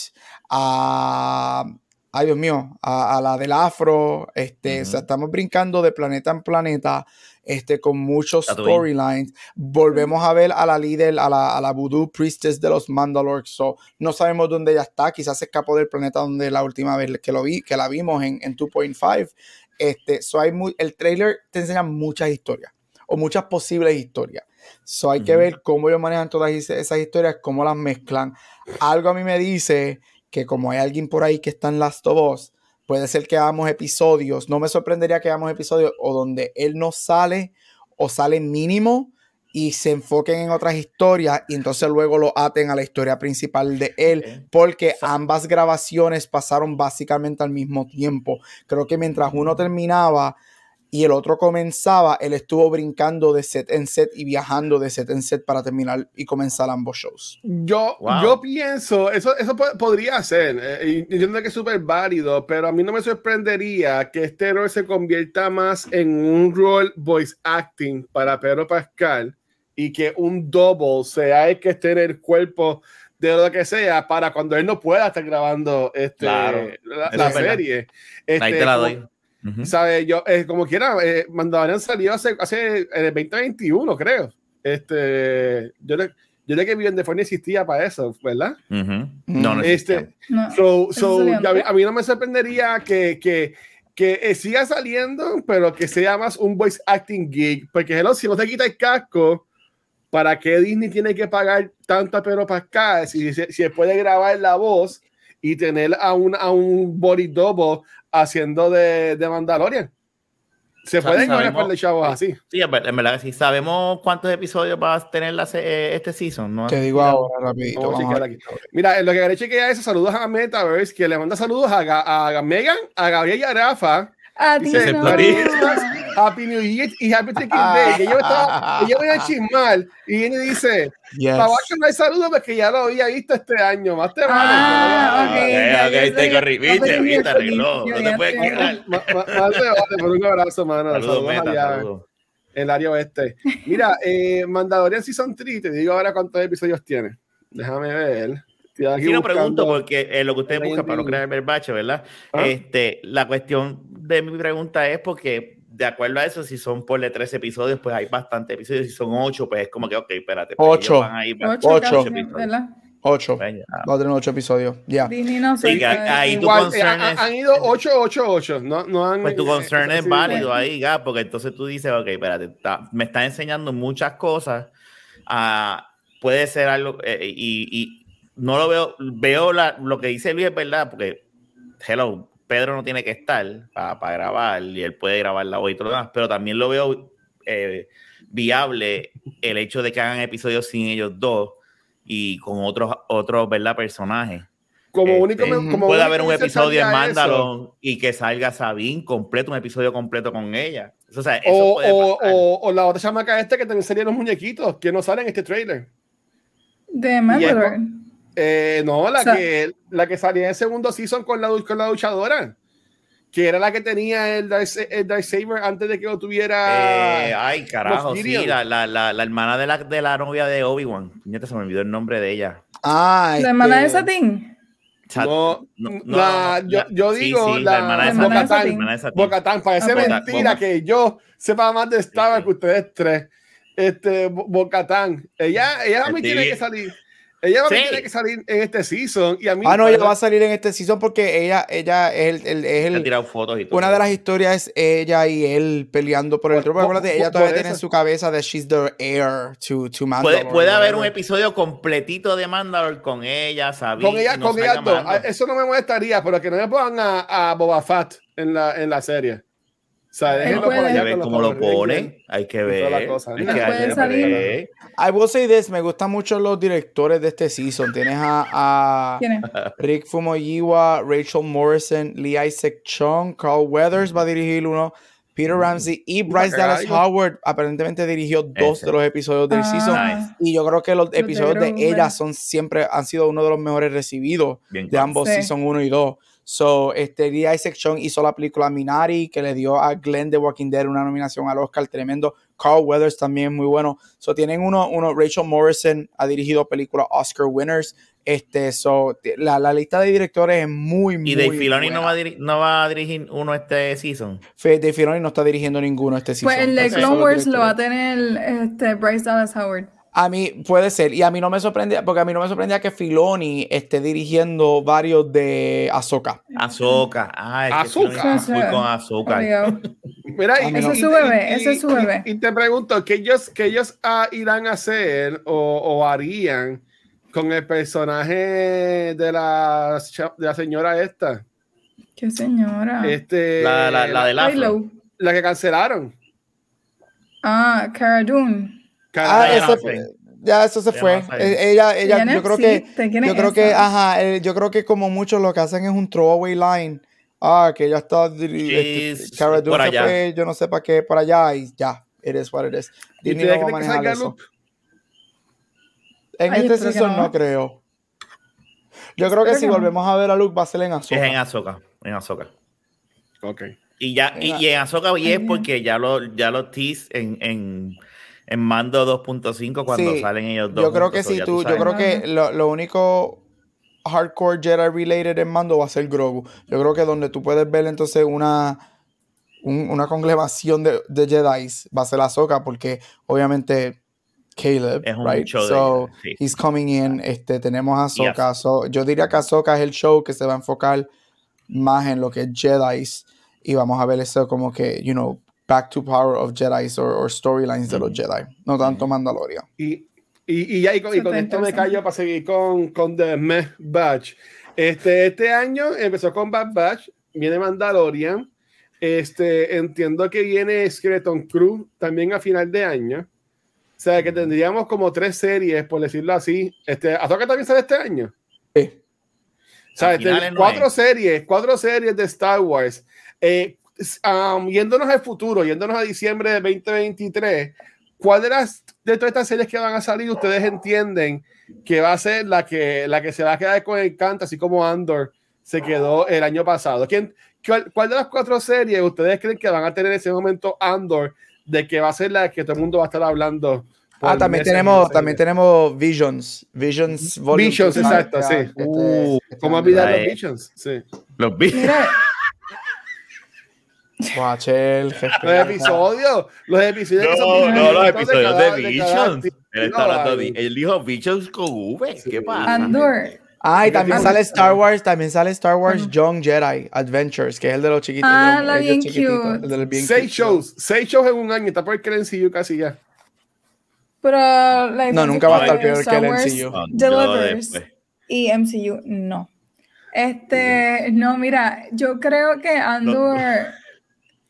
a. Ay, Dios mío, a, a la del Afro. Este, O sea, estamos brincando de planeta en planeta, este, con muchos storylines. Volvemos a ver a la líder, a la, a la Voodoo Priestess de los Mandalore. So, no sabemos dónde ella está. Quizás se escapó del planeta donde la última vez que lo vi, que la vimos en, en 2.5. Este, so hay muy, el trailer te enseña muchas historias o muchas posibles historias. So hay que ver cómo ellos manejan todas esas historias, cómo las mezclan. Algo a mí me dice que como hay alguien por ahí que está en Last of Us, puede ser que hagamos episodios. No me sorprendería que hagamos episodios o donde él no sale o sale mínimo y se enfoquen en otras historias y entonces luego lo aten a la historia principal de él porque ambas grabaciones pasaron básicamente al mismo tiempo. Creo que mientras uno terminaba, y el otro comenzaba, él estuvo brincando de set en set y viajando de set en set para terminar y comenzar ambos shows.
Yo,
Wow.
yo pienso, eso, eso po- podría ser, eh, y entiendo que es súper válido, pero a mí no me sorprendería que este rol se convierta más en un rol voice acting para Pedro Pascal y que un double sea el que esté en el cuerpo de lo que sea para cuando él no pueda estar grabando este,
Claro,
la, serie.
Ahí
Este,
te la
como- Yo, eh, como quiera, eh, Mandalorian salió hace, hace en el 2021, creo. Este, yo le, yo le que vi en The existía para eso, ¿verdad?
Ujú. No, no
Este.
No.
So, so, a, mí,
antes.
a mí no me sorprendería que, que, que eh, siga saliendo, pero que sea más un voice acting gig, porque hello, si no te quita el casco, ¿para qué Disney tiene que pagar tanto a Pedro Pascal si, si, si puede grabar la voz y tener a un, a un body double haciendo de, de Mandalorian? Se
O sea,
pueden ganar de chavos así.
Sí, en ver- en verdad que sí. ¿Sabemos cuántos episodios va a tener la se- eh, este season? ¿no?
Te digo ahora rapidito.
Vamos a
vamos a
chequear aquí. Mira, lo que haré chequear eso, saludos a Metaverse, que le manda saludos a, Ga- a Megan, a Gabriel y a Rafa.
A ti
Dice,
no.
Merry Christmas, Happy New Year y Happy Thanksgiving Day. Que yo estaba, ella voy a chismar y viene y dice,
Yes.
no hay saludos porque ya lo había visto este año, más te vale.
Ah, ok.
Ok, te viste, arregló, no te puedes
sé.
quedar.
Más, más- más te vale, por un abrazo, mano.
Saludos,
Saludos
Meta,
allá
saludos.
en el área oeste. Mira, eh, Mandalorian Season 3, te digo ahora cuántos episodios tiene. Déjame ver.
Sí, lo pregunto porque eh, lo que ustedes
Ahí
buscan para no crear el verbache, ¿verdad?
¿Ah?
Este, la cuestión de mi pregunta es porque, de acuerdo a eso, si son por de tres episodios, pues hay bastantes episodios. Si son ocho, pues es como que, ok, espérate. pues
Ocho.
van a ir-
Ocho,
Ocho.
casi, ¿verdad?
Ocho.
Pues ya.
Va a tener ocho episodios. Ya.
Que ahí tu concern es-
han ido 8, 8, 8. No, no han,
Pues tu
eh,
concern es
sí,
válido ahí, Gab, porque entonces tú dices, ok, espérate, está- me está enseñando muchas cosas. ah, puede ser algo, eh, y, y no lo veo, veo la- lo que dice Luis es verdad, porque, hello, Pedro no tiene que estar para grabar y él puede grabar la voz y todo lo demás, pero también lo veo eh, viable el hecho de que hagan episodios sin ellos dos y con otros, otros, ¿verdad? Personajes.
Como
Este,
único, como
puede
único
haber un episodio en. Mandalon y que salga Sabine completo, un episodio completo con ella. O sea, eso
O,
puede
o,
pasar.
o, o la otra chamaca esta que también salían los muñequitos que no salen en este trailer.
De Mandalore.
Eh, no, la,
O sea-
que, la que salía en el segundo season con la, con la luchadora. Que era la que tenía el, Dark- el Darksaber antes de que lo tuviera.
Eh, ay, carajo, sí, la, la, la, la hermana de la, de la novia de Obi-Wan. Se me olvidó el nombre de ella.
Ah,
La hermana de Satín.
No,
no,
la-
no,
yo,
la-
yo
sí,
digo
sí,
la,
la hermana de.
Bo-Katan, parece
Ah, pues.
mentira
Bo-
que yo sepa más de Star Wars
Sí,
que ustedes tres. Este, Bo- Bo-Katan. Ella, ella
El
tiene que salir. Ella a mí
Sí.
tiene que salir en este season. Y a mí,
Ah, no, ella va a salir en este season porque ella, ella es el, el- es el-
tirado fotos y todo.
una de las historias es ella y él peleando por el trono. Acuérdate, ella todavía tiene en su cabeza de she's the heir to, to
Puede,
Mandalore.
puede haber un episodio completito de Mandalore con ella, Sabine.
con ella, con.
Mando.
Ah, Eso no me molestaría, pero que no me pongan a, a Boba Fett en la, en la serie. O sea, déjenlo por allá
ver cómo lo pone. Hay que
y toda la
ver.
cosa.
Hay que ver.
I will say this, me gustan mucho los directores de este season. Tienes a, a. Rick Fumoyiwa, Rachel Morrison, Lee Isaac Chung, Carl Weathers va a dirigir uno, Peter Ramsey y Bryce. Dallas Howard aparentemente dirigió dos
Ese.
de los episodios del
Ah.
season.
Nice.
Y yo creo que los episodios de ella son siempre, han sido uno de los mejores recibidos
Bien
de ambos
Sí.
season 1 y 2. So, este, Lee Isaac Chung hizo la película Minari, que le dio a Glenn de Walking Dead una nominación al Oscar tremendo. Carl Weathers también muy bueno. So, tienen uno, uno, Rachel Morrison ha dirigido películas Oscar winners. Este, so, la, la lista de directores es muy, muy
Y Dave Filoni
buena.
no va, a no va a dirigir uno este season.
Fe- Dave Filoni no está dirigiendo ninguno este season.
Pues el de Clone Wars lo va a tener este, Bryce Dallas Howard.
A mí puede ser, y a mí no me sorprendía, porque a mí no me sorprendía que Filoni esté dirigiendo varios de Ahsoka.
Azúcar. Ah, es que está full con.
Obligado.
Mira, y-
Ese
es su bebé, ese es su
y-
bebé.
Y, te pregunto, ¿qué ellos, qué ellos ah, irán a hacer o, o harían con el personaje de la, de la señora esta?
Qué señora.
Este,
La, la, la afro.
Kylo.
la que cancelaron.
Ah, Cara Dune.
Ah,
ya
ese ya eso se
Ya
fue. Eh, Ella, ella, yo creo que,
existe. ¿Quién es
yo creo que, ajá, eh, yo creo que como muchos lo que hacen es un throwaway line ah, que ya está, este, Cara Dune
por
se
allá.
fue, yo no sé para qué, por allá, y ya, it is what it is.
¿Y
Disney no va a manejar eso. En
Ay,
este season no.
no.
creo. Yo creo que si volvemos a ver a Luke va a ser en
Es en. Azoka. En Azoka.
Ok.
Y ya, y, y en Azoka y es porque ya lo, ya lo tease en, en, en Mando 2.5 cuando
Sí,
salen ellos dos.
Yo creo que sí, tú, yo creo que lo, lo único hardcore Jedi related en Mando va a ser Grogu. Yo creo que donde tú puedes ver entonces una un- una congregación de, de Jedi va a ser Ahsoka porque obviamente Caleb,
Es un
right?
show de-
so
sí.
he's coming in, este tenemos a
Y
Ahsoka. So, yo diría que Ahsoka es el show que se va a enfocar más en lo que es Jedi y vamos a ver eso como que, you know, back to power of Jedi or, or storylines de los Jedi, no tanto Mandalorian.
Y, y, y ya, y con, y con esto me callo para seguir con, con The Meh Batch. Este, este año empezó con Bad Batch, viene Mandalorian. Este, entiendo que viene Skeleton Crew también a final de año. O sea, que tendríamos como tres series, por decirlo así. Este, ¿Azoka también sale este año?
Sí.
O sea, este,
no
cuatro
es.
series, cuatro series de Star Wars. Eh, um, yéndonos al futuro, yéndonos a diciembre de 2023, ¿cuál de las de todas estas series que van a salir ustedes entienden que va a ser la que, la que se va a quedar con el canto, así como Andor se quedó el año pasado? ¿Quién, cuál, cuál de las cuatro series ustedes creen que van a tener ese momento Andor de que va a ser la que todo el mundo va a estar hablando?
Ah, también tenemos, también tenemos Visions. Visions Volume
Visions, exacto, sí.
este-
Uh,
este
¿Cómo
año.
olvidar los. Visions? Sí.
Los vi.
Guachel,
Los episodios, los episodios que son
No, no, los
distintos
episodios
cada-
de Visions. Él está hablando de.
Ay,
Él dijo Visions con V. ¿Qué pasa?
Andor.
Ah, y también sale Star Wars, también sale Star Wars Young Jedi Adventures, que es el de los chiquitos.
Ah, la bien cute.
Seis shows, seis shows en un año, está por el MCU casi ya.
Pero la
No, nunca va a estar peor que el MCU.
Delivers
después.
y MCU no. Este, no, mira, yo creo que Andor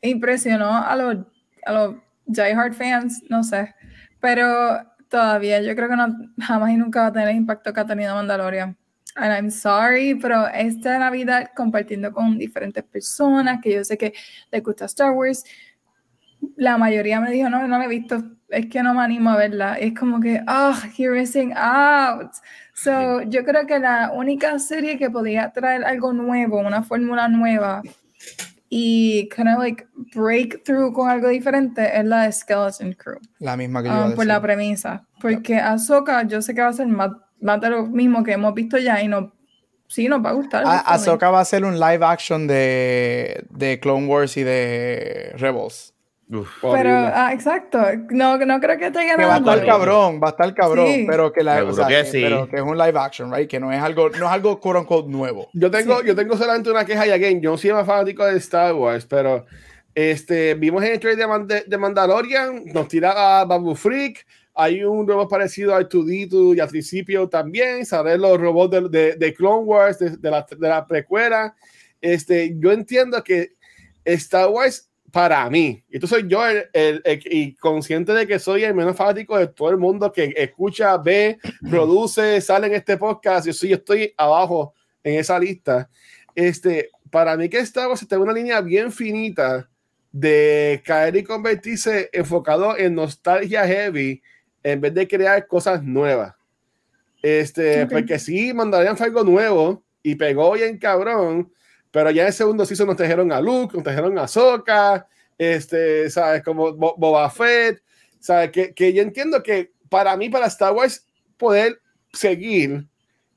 impresionó a los, a los diehard fans, no sé, pero todavía yo creo que no, jamás y nunca va a tener el impacto que ha tenido Mandalorian. And I'm sorry, pero esta Navidad compartiendo con diferentes personas que yo sé que les gusta Star Wars, la mayoría me dijo, no, no la he visto, es que no me animo a verla. Es como que, ah, you're missing out. So, yo creo que la única serie que podía traer algo nuevo, una fórmula nueva y kind of like breakthrough con algo diferente es la de Skeleton Crew.
La misma que yo
um,
iba a
por la premisa. Porque Ahsoka yo sé que va a ser más, más de lo mismo que hemos visto ya y no, sí nos va a gustar.
Ah. Ahsoka va a ser un live action de, de Clone Wars y de Rebels.
Uf.
Pero, ah, exacto. No, no creo que tenga
Que va a estar cabrón, va a estar cabrón,
Sí.
pero que la o sea,
que
que-
sí.
pero que es un live action, right? Que no es algo, no es algo quote unquote nuevo.
Yo tengo, yo tengo solamente una queja y again, yo no soy más fanático de Star Wars, pero este, vimos en el trailer de, Man- de- de Mandalorian, nos tira a Babu Freak, hay un robot parecido a R2D2 y a Tricipio también, salen los robots de, de, de Clone Wars, de, de la, de la precuela. Este, yo entiendo que Star Wars, para mí, y soy yo el, el- el- y consciente de que soy el menos fanático de todo el mundo que escucha, ve, produce, sale en este podcast, yo soy, yo estoy abajo en esa lista. Este, para mí que Star Wars está en una línea bien finita de caer y convertirse enfocado en nostalgia heavy en vez de crear cosas nuevas. Este, porque sí, Mandalorian fue algo nuevo y pegó bien cabrón, pero ya en el segundo season nos trajeron a Luke, nos trajeron a Soka, este, sabes, como Bo- Boba Fett, sabes, que, que yo entiendo que para mí, para Star Wars, poder seguir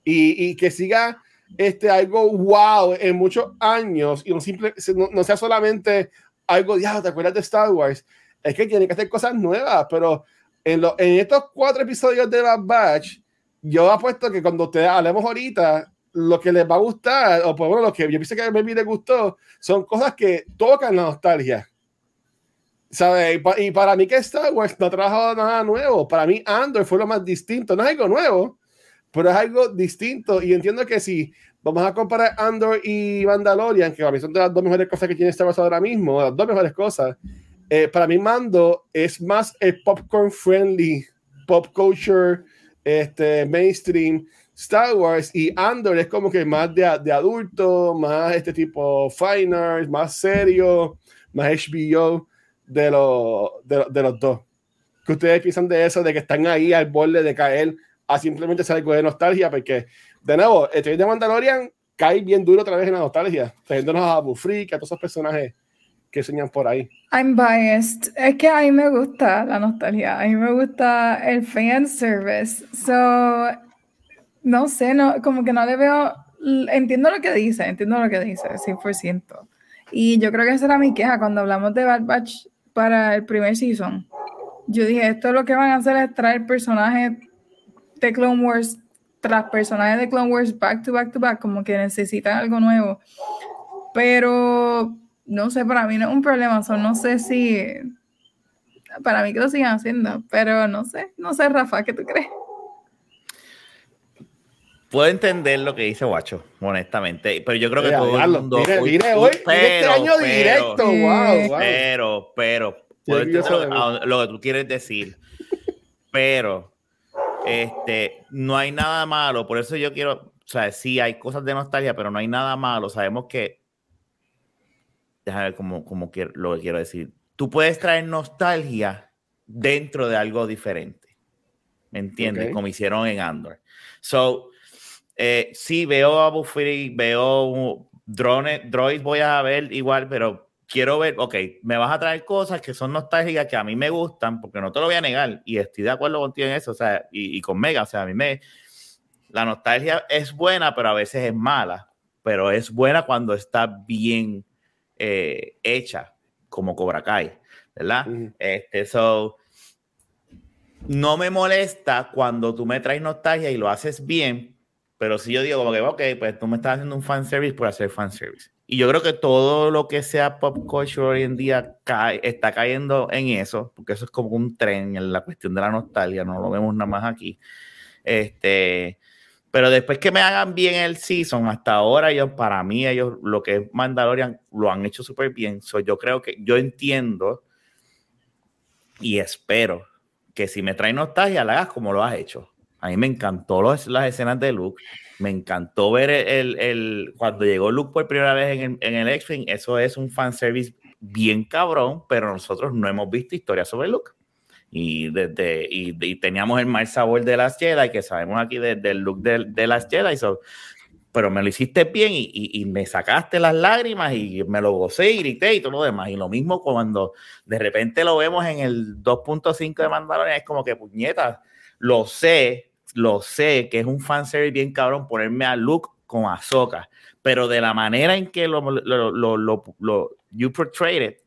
y, y que siga este, algo wow en muchos años y no, simple, no, no sea solamente algo, ya, ¿te acuerdas de Star Wars? Es que tiene que hacer cosas nuevas, pero en, lo, en estos cuatro episodios de Bad Batch, yo apuesto que cuando ustedes hablemos ahorita, lo que les va a gustar, o por lo menos lo que yo pienso que a Baby les gustó, son cosas que tocan la nostalgia. ¿Sabes? Y, pa- y para mí que Star Wars no ha trabajado nada nuevo. Para mí Andor fue lo más distinto. No es algo nuevo, pero es algo distinto. Y entiendo que si vamos a comparar Andor y Mandalorian, que para mí son de las dos mejores cosas que tiene Star Wars ahora mismo, las dos mejores cosas, eh, para mí Mando es más el popcorn friendly, pop culture, este, mainstream. Star Wars y Andor es como que más de, de adulto, más este tipo fine arts, más serio, más HBO de, los de, de los dos. ¿Qué ustedes piensan de eso, de que están ahí al borde de caer a simplemente ser algo de nostalgia? Porque, de nuevo, el trailer de Mandalorian cae bien duro otra vez en la nostalgia, trayéndonos a Abu Freak, a todos esos personajes que sueñan por ahí.
I'm biased. Es que a mí me gusta la nostalgia. A mí me gusta el fan service. So, no sé, no, como que no le veo. Entiendo lo que dice, entiendo lo que dice, 100%. Y yo creo que esa era mi queja cuando hablamos de Bad Batch para el primer season. Yo dije, esto lo que van a hacer es traer personajes de Clone Wars tras personajes de Clone Wars back to back to back, como que necesitan algo nuevo. Pero no sé, para mí no es un problema, so no sé si para mí que lo sigan haciendo, pero no sé, no sé, Rafa, ¿qué tú crees?
Puedo entender lo que dice Guacho, honestamente, pero yo creo que
Mira,
todo el mundo.
mire,
uy,
mire hoy, mire este año directo, wow, wow.
Pero, pero, puedo entender lo, a- lo que tú quieres decir, pero, este, no hay nada malo, por eso yo quiero, o sea, sí hay cosas de nostalgia, pero no hay nada malo, sabemos que, déjame ver cómo, cómo quiero, lo que quiero decir, tú puedes traer nostalgia dentro de algo diferente, ¿me entiendes?
Ok.
Como hicieron en Andor. So, eh, sí, veo a Buffy, veo drones, droids, voy a ver igual, pero quiero ver, ok, me vas a traer cosas que son nostálgicas, que a mí me gustan, porque no te lo voy a negar, y estoy de acuerdo contigo en eso, o sea, y, y con Mega, o sea, a mí me, la nostalgia es buena, pero a veces es mala, pero es buena cuando está bien eh, hecha, como Cobra Kai, ¿verdad?
Ujú.
Este, so, no me molesta cuando tú me traes nostalgia y lo haces bien, pero si yo digo como que, ok, pues tú me estás haciendo un fanservice por hacer fanservice. Y yo creo que todo lo que sea pop culture hoy en día cae, está cayendo en eso, porque eso es como un tren en la cuestión de la nostalgia, no lo vemos nada más aquí. Este, pero después que me hagan bien el season, hasta ahora ellos, para mí, ellos, lo que es Mandalorian, lo han hecho súper bien. So, yo creo que, yo entiendo y espero que si me trae nostalgia, la hagas como lo has hecho. A mí me encantó las escenas de Luke. Me encantó ver el, el- cuando llegó Luke por primera vez en el, en el X-Wing. Eso es un fanservice bien cabrón, pero nosotros no hemos visto historia sobre Luke. Y, desde, y, teníamos el mal sabor de las Jedi, que sabemos aquí de- del look de, de las Jedi. so- pero me lo hiciste bien y, y- me sacaste las lágrimas y me lo gocé y grité y todo lo demás. Y lo mismo cuando de repente lo vemos en el 2.5 de Mandalorian, es como que puñeta, lo sé, lo sé que es un fanservice bien cabrón ponerme a Luke con Ahsoka, pero de la manera en que lo, lo, lo, lo, you portrayed it,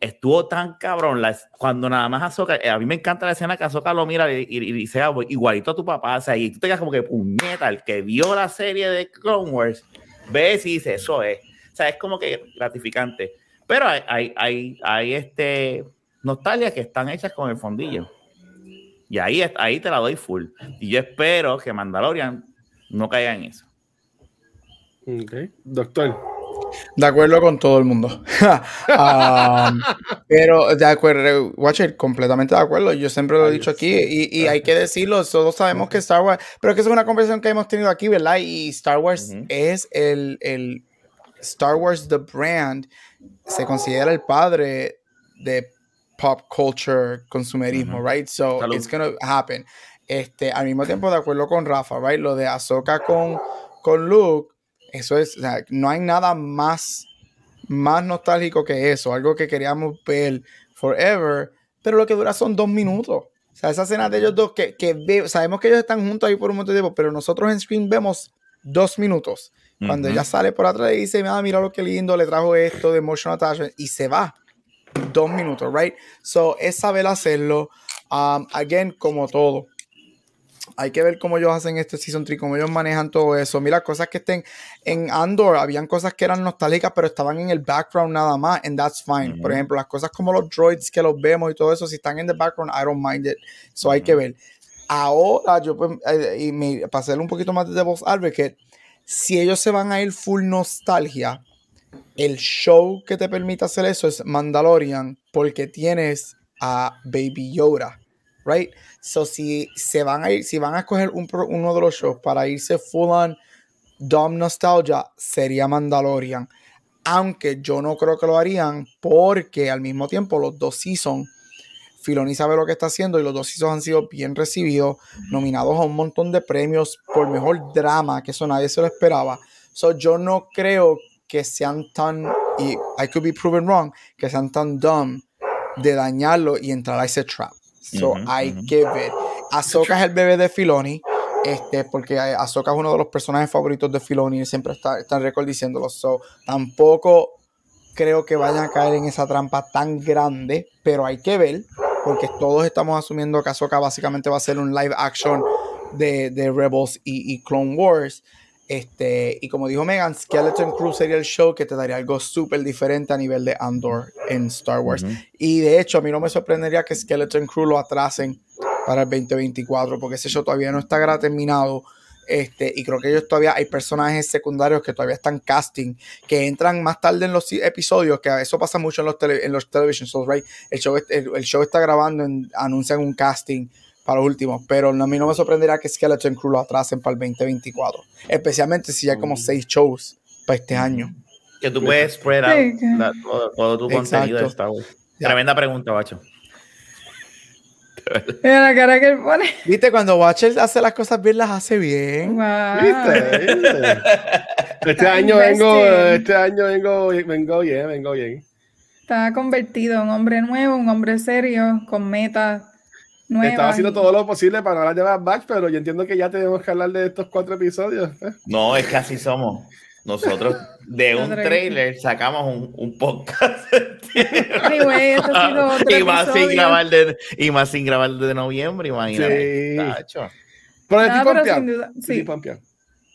estuvo tan cabrón cuando nada más Ahsoka, eh, a mí me encanta la escena que Ahsoka lo mira y, y, y dice "Ah, igualito a tu papá, o y tú te quedas como que puñeta, el que vio la serie de Clone Wars, ves y dice, eso es, o sea, es como que gratificante, pero hay, hay, hay, hay este nostalgia que están hechas con el fondillo. Y ahí, ahí te la doy full. Y yo espero que Mandalorian no caiga en eso.
Ok. Doctor.
De acuerdo con todo el mundo. Um, pero de acuerdo, Watcher, completamente de acuerdo. Yo siempre lo he dicho aquí y, y hay que decirlo. Todos sabemos que Star Wars, pero que es una conversación que hemos tenido aquí, ¿verdad? Y Star Wars es el, el Star Wars, the brand, se considera el padre de pop culture, consumerismo, right? So
Salud.
it's gonna happen. Este, al mismo tiempo, de acuerdo con Rafa, right? Lo de Ahsoka con, con Luke, eso es, o sea, no hay nada más, más nostálgico que eso, algo que queríamos ver forever, pero lo que dura son dos minutos. O sea, esa escena de ellos dos que, que ve- sabemos que ellos están juntos ahí por un montón de tiempo, pero nosotros en screen vemos dos minutos. Cuando
Ujú.
ella sale por atrás y dice, ah, mira lo que lindo, le trajo esto de emotional attachment y se va. Dos minutos, right? So, es saber hacerlo. Um, again, como todo. Hay que ver cómo ellos hacen este Season 3, cómo ellos manejan todo eso. Mira, cosas que estén en Andor, habían cosas que eran nostálgicas, pero estaban en el background nada más, and that's fine. Por ejemplo, las cosas como los droids que los vemos y todo eso, si están en the background, I don't mind it. So, hay que ver. Ahora, yo, pues, eh, y me, para un poquito más de voz advocate, si ellos se van a ir full nostalgia, el show que te permite hacer eso es Mandalorian, porque tienes a Baby Yoda, right? So, si se van a ir, si van a escoger uno de los shows para irse full on Dom Nostalgia, sería Mandalorian. Aunque yo no creo que lo harían porque al mismo tiempo los dos seasons, Filoni sabe lo que está haciendo y los dos seasons han sido bien recibidos, nominados a un montón de premios por mejor drama, que eso nadie se lo esperaba. So, yo no creo que sean tan, y I could be proven wrong, que sean tan dumb de dañarlo y entrar a ese trap. So
Ujú,
I
ujú.
give it. Ahsoka es el bebé de Filoni, este, porque Ahsoka es uno de los personajes favoritos de Filoni y siempre está, está en récord diciéndolo. So, tampoco creo que vayan a caer en esa trampa tan grande, pero hay que ver, porque todos estamos asumiendo que Ahsoka básicamente va a ser un live action de, de Rebels y, y Clone Wars. Este, y como dijo Megan, Skeleton Crew sería el show que te daría algo súper diferente a nivel de Andor en Star Wars. Y de hecho, a mí no me sorprendería que Skeleton Crew lo atrasen para el 2024, porque ese show todavía no está terminado. Este, y creo que ellos todavía hay personajes secundarios que todavía están casting, que entran más tarde en los episodios, que eso pasa mucho en los, tele- en los television shows, right? El show, el show está grabando, en- anuncian un casting para los últimos, pero a mí no me sorprendería que Skeleton Crew lo atrasen para el 2024, especialmente si hay como seis shows para este año.
Que tú puedes spread out la- todo, todo tu
Exacto.
contenido de Star Wars.
Ya.
Tremenda pregunta, bacho.
Mira la cara que él pone.
Viste, cuando Watcher hace las cosas bien, las hace bien.
Wow.
¿Viste? ¿Viste? Este año vengo, este año vengo, vengo bien, vengo bien.
Está convertido en un hombre nuevo, un hombre serio, con metas nuevas.
Estaba haciendo
y-
todo lo posible para no hablar de Bad Batch, pero yo entiendo que ya tenemos que hablar de estos cuatro episodios. ¿eh?
No, es que así somos. Nosotros de un trailer sacamos un, un podcast.
Anyway, esto ha sido otro
y, más sin grabar de, y más sin grabar de noviembre, imagínate.
Sí. Pero estoy
pero
pompeado.
sin duda, sí.
pompeado.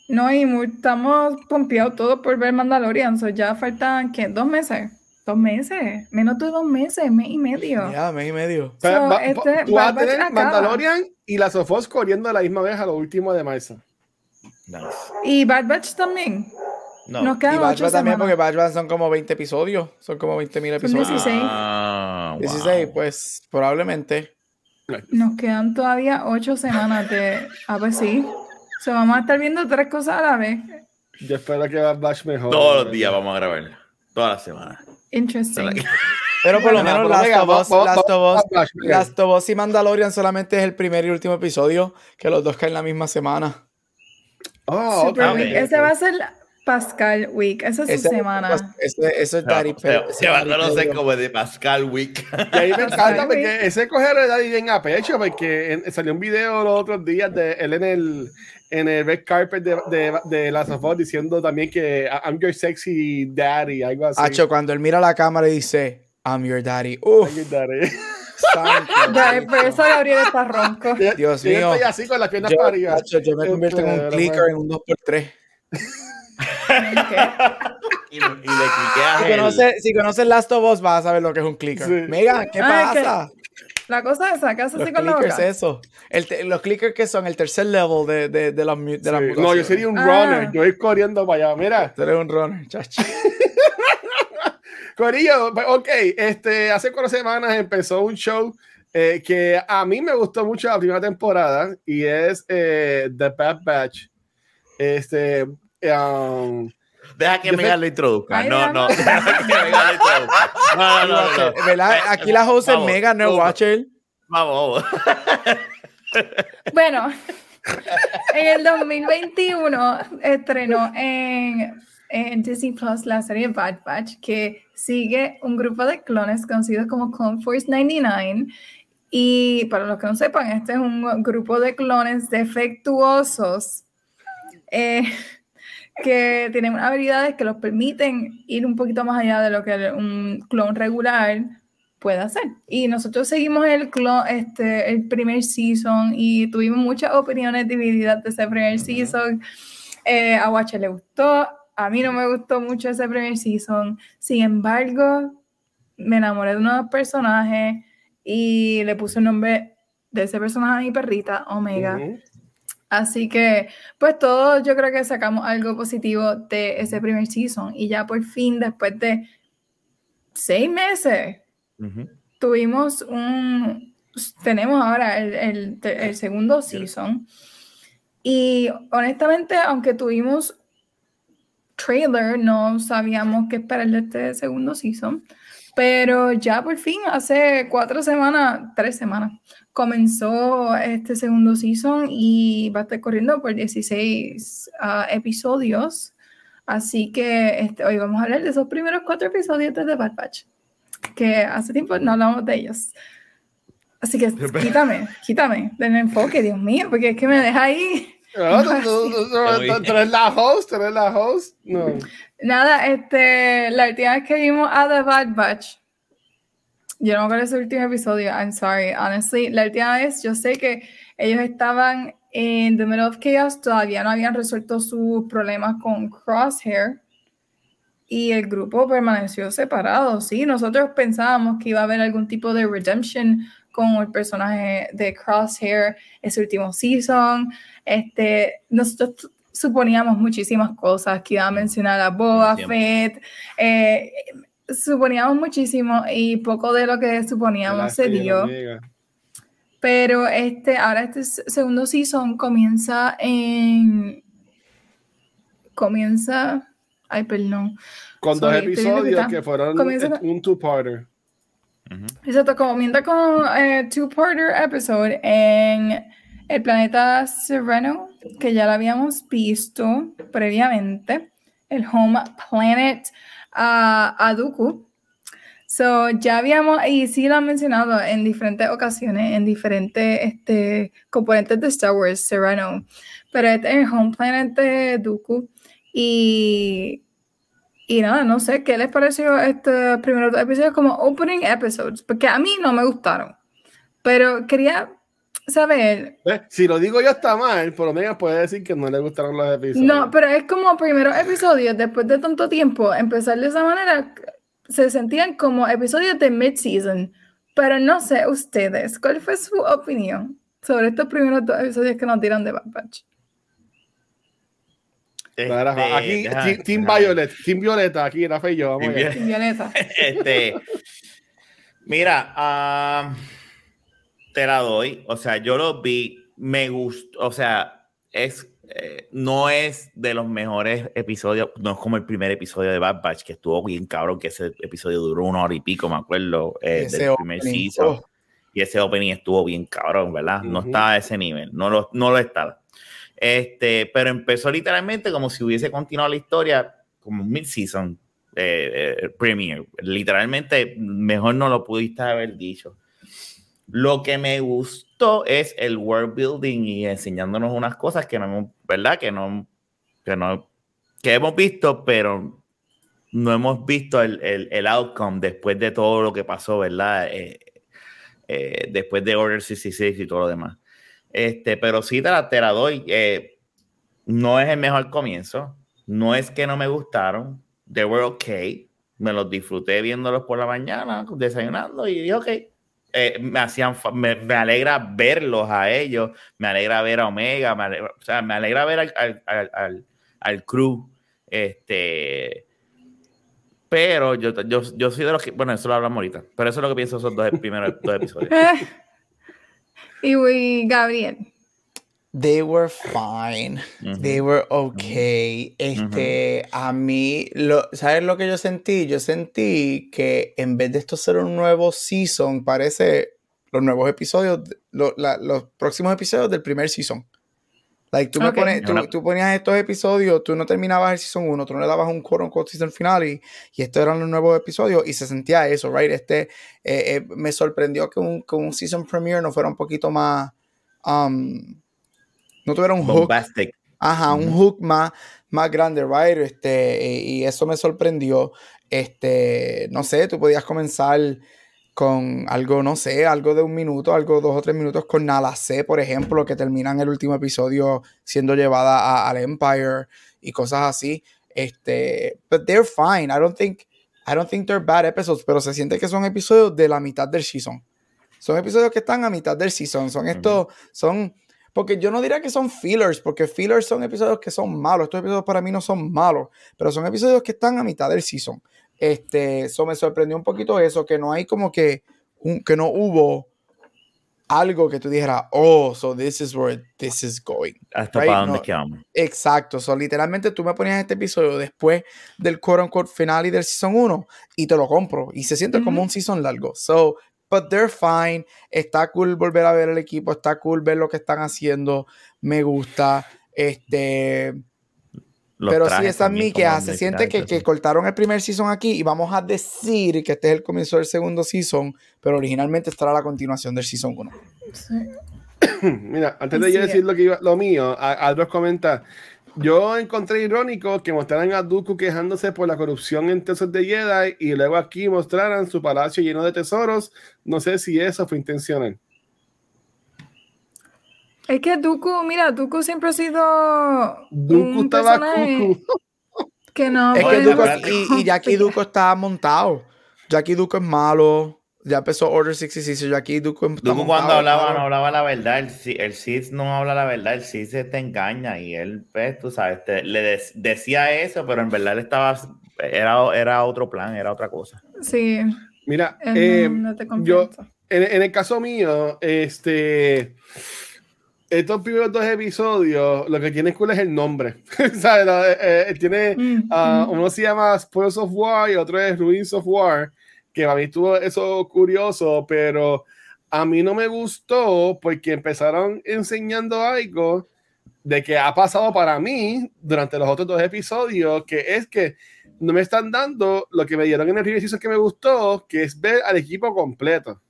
No, y muy- estamos pompeados todos por ver Mandalorian. So ya faltan, ¿qué? ¿Dos meses? ¿Dos meses? Menos de dos meses, mes y medio.
Ya, mes y medio.
So,
va-
este
tú vas a
Bad Batch
tener
acaba.
Mandalorian y la Sofos corriendo a la misma vez a lo último de marzo.
Nice.
Y Bad Batch también.
No.
Nos
Y
quedan
Bad
ocho
Batch también,
semanas.
porque Bad Batch son como 20 episodios. Son como 20 mil
Son
episodios.
16.
Ah, wow.
16, pues probablemente.
Nos quedan todavía ocho semanas de... A ver si. So, vamos a estar viendo tres cosas a la vez.
Yo espero que Bad Batch mejore.
Todos los días vamos a grabar. Todas las semanas.
Interesting.
Pero por lo menos Last of Us,
vamos-
Last
vamos-
of Us-
Bad Batch, venga.
Last of Us y Mandalorian solamente es el primer y último episodio, que los dos caen la misma semana.
Oh,
Super Week. Ese va a ser Pascal Week. Esa es su
Ese-
semana.
ese- eso es Daddy
Se,
Pe-
se va a
Daddy
conocer
Pedro.
como de Pascal Week.
Y ahí me encanta porque ese coger de Daddy bien a pecho, porque en- salió un video los otros días de él en el, en el red carpet de, de, de Last of Us diciendo también que I'm your sexy daddy, algo así.
Hacho, cuando él mira la cámara y dice, I'm your daddy. Uf,
I'm your daddy.
santo
por eso Gabriel está ronco.
Dios
Yo
mío.
estoy así con las piernas
Yo,
para arriba.
Hacho, yo me convierto en un clicker en un 2x3.
y, y le
Si conoces, si conoces Last of Us, vas a saber lo que es un clicker.
Sí.
Megan, ¿qué
que-
pasa?
La cosa es esa, que hace
Los
así con la
clickers,
boca.
eso. El te- los clickers que son el tercer level de, de, de las, mu- de las
Sí. No, yo
mutaciones.
sería un
Ah.
runner. Yo voy corriendo para allá. Mira,
Tú eres un runner, chacho.
Corillo, pues, ok, este, hace cuatro semanas empezó un show eh, que a mí me gustó mucho la primera temporada y es eh, The Bad Batch. Este, um,
Deja que Megan lo introduzca.
Ay,
No, no. Deja que Megan lo introduzca. No, no, no.
¿Verdad? Aquí la host es Megan, no. Watcher.
Vamos, vamos.
Bueno, en el 2021 estrenó en, en Disney Plus la serie Bad Batch, que sigue un grupo de clones conocidos como Clone Force 99. Y para los que no sepan, este es un grupo de clones defectuosos eh, que tienen habilidades que los permiten ir un poquito más allá de lo que un clon regular puede hacer. Y nosotros seguimos el, clo- este, el primer season y tuvimos muchas opiniones divididas de ese primer season. Eh, a Watcher le gustó, a mí no me gustó mucho ese primer season. Sin embargo, me enamoré de unos personajes y le puse el nombre de ese personaje a mi perrita, Omega.
ujú.
Así que, pues todos yo creo que sacamos algo positivo de ese primer season. Y ya por fin, después de seis meses,
Ujú.
tuvimos un, tenemos ahora el, el, el segundo season. Y honestamente, aunque tuvimos trailer, no sabíamos qué esperar de este segundo season. Pero ya por fin, hace cuatro semanas, tres semanas, comenzó este segundo season y va a estar corriendo por 16 ah, episodios. Así que este, hoy vamos a hablar de esos primeros cuatro episodios de The Bad Batch, que hace tiempo no hablamos de ellos. Así que quítame, quítame del enfoque, Dios mío, porque es que me deja ahí.
No, tú- eres la host, tú eres la host. No.
Nada, este, la última vez que vimos a The Bad Batch, yo no me acuerdo ese último episodio, I'm sorry, honestly, la última vez yo sé que ellos estaban en The Middle of Chaos, todavía no habían resuelto sus problemas con Crosshair y el grupo permaneció separado, sí, nosotros pensábamos que iba a haber algún tipo de redemption con el personaje de Crosshair ese último season, este, nosotros suponíamos muchísimas cosas, que iba a mencionar a Boba. Fett, eh, suponíamos muchísimo y poco de lo que suponíamos se dio. Pero este, ahora este segundo season comienza en. Comienza. Ay, perdón.
Con dos
Sorry,
episodios que fueron
Comienza
eh, un two-parter.
Exacto, comienza con eh, two-parter episode en el planeta Sereno, que ya lo habíamos visto previamente. El home planet a Aduku. So, ya habíamos, y sí lo han mencionado en diferentes ocasiones, en diferentes este, componentes de Star Wars, Sereno. Pero este es el home planet de Dooku. Y y nada, no sé, ¿qué les pareció este primeros dos episodios como opening episodes? Porque a mí no me gustaron. Pero quería saber.
¿Ves? Si lo digo yo está mal, por lo menos puede decir que no le gustaron los episodios.
No, pero es como primeros episodios, después de tanto tiempo, empezar de esa manera, se sentían como episodios de mid-season. Pero no sé, ustedes, ¿cuál fue su opinión sobre estos primeros dos episodios que nos dieron de Bad Batch?
Este,
aquí,
deja-
Team,
deja-
Violet, Team Violeta, aquí Rafa y yo. Vamos
Team
Violeta.
este, mira, ah, te la doy. O sea, yo lo vi, me gustó. O sea, es, eh, no es de los mejores episodios, no es como el primer episodio de Bad Batch, que estuvo bien cabrón, que ese episodio duró una hora y pico, me acuerdo, eh, del primer season.
oh.
Y ese opening estuvo bien cabrón, ¿verdad? No estaba a ese nivel, no lo, no lo estaba. Este, pero empezó literalmente como si hubiese continuado la historia como un mid-season eh, eh, premiere. Literalmente, mejor no lo pudiste haber dicho. Lo que me gustó es el world building y enseñándonos unas cosas que no hemos, ¿verdad? Que no, que no, que hemos visto, pero no hemos visto el, el, el outcome después de todo lo que pasó, ¿verdad? Eh, eh, después de Order 66 y todo lo demás. Este, pero sí te la, te doy. eh, no es el mejor comienzo. No es que no me gustaron. They were okay. Me los disfruté viéndolos por la mañana, desayunando y dije, ok. Eh, me hacían, me, me alegra verlos a ellos, me alegra ver a Omega, me alegra, o sea, me alegra ver al, al, al, al, crew. Este, pero yo, yo, yo soy de los que, bueno, eso lo hablamos ahorita, pero eso es lo que pienso esos dos primeros dos episodios.
y Gabriel.
They were fine. They were okay. Este, a mí, lo, ¿sabes lo que yo sentí? Yo sentí que en vez de esto ser un nuevo season, parece los nuevos episodios, lo- la- los próximos episodios del primer season. Like, tú, me pones, tú, tú ponías estos episodios, tú no terminabas el season 1, tú no le dabas un quote unquote season final y, y estos eran los nuevos episodios y se sentía eso, right? Este, eh, eh, me sorprendió que un, que un season premiere no fuera un poquito más, um, no tuviera un hook. Ajá, un hook más, más grande, right? Este, y, eso me sorprendió. Este, no sé, tú podías comenzar con algo, no sé, algo de un minuto, algo dos o tres minutos con Nala C, por ejemplo, que terminan el último episodio siendo llevada a- al Empire y cosas así. Este, but they're fine. I don't think, I don't think they're bad episodes, pero se siente que son episodios de la mitad del season. Son episodios que están a mitad del season. Son estos, son, porque yo no diría que son fillers, porque fillers son episodios que son malos. Estos episodios para mí no son malos, pero son episodios que están a mitad del season. Este, eso me sorprendió un poquito eso, que no hay como que, un- que no hubo algo que tú dijeras, oh, so this is where this is going.
Hasta
Right,
para dónde
no.
quedamos.
Exacto, so, literalmente tú me ponías este episodio después del quote unquote final y del season 1 y te lo compro y se siente como un season largo. So, but they're fine. Está cool volver a ver el equipo, está cool ver lo que están haciendo, me gusta. Este,
Los
pero sí, esa es mi queja. Se siente que, que cortaron el primer season aquí y vamos a decir que este es el comienzo del segundo season, pero originalmente esta era la continuación del season 1.
Sí.
Mira, antes de yo decir lo, que iba- lo mío, Aldros comenta. Yo encontré irónico que mostraran a Dooku quejándose por la corrupción en Tesos de Jedi y luego aquí mostraran su palacio lleno de tesoros. No sé si eso fue intencional.
Es que Dooku, mira, Dooku siempre ha sido
Dooku
un
estaba
personaje
cucu.
que no
Es que Duco, y, y Jackie Duco está montado. Jackie Duco es malo. Ya empezó Order 66. Jackie Duco está
Dooku
montado,
cuando hablaba no hablaba la verdad, el, Si- el Sith no habla la verdad, el Sith se te engaña y él, pues, tú sabes, te- le de- decía eso, pero en verdad él estaba, era, era otro plan, era otra cosa.
Sí,
Mira, eh,
no,
yo, en, en el caso mío, este, estos primeros dos episodios, lo que tiene cool es el nombre. ¿Sabes? Eh, eh, tiene,
Mm,
ah,
mm.
uno se llama Spoils of War y otro es Ruins of War, que para mí estuvo eso curioso, pero a mí no me gustó porque empezaron enseñando algo de que ha pasado para mí durante los otros dos episodios, que es que no me están dando lo que me dieron en el primer season que me gustó, que es ver al equipo completo.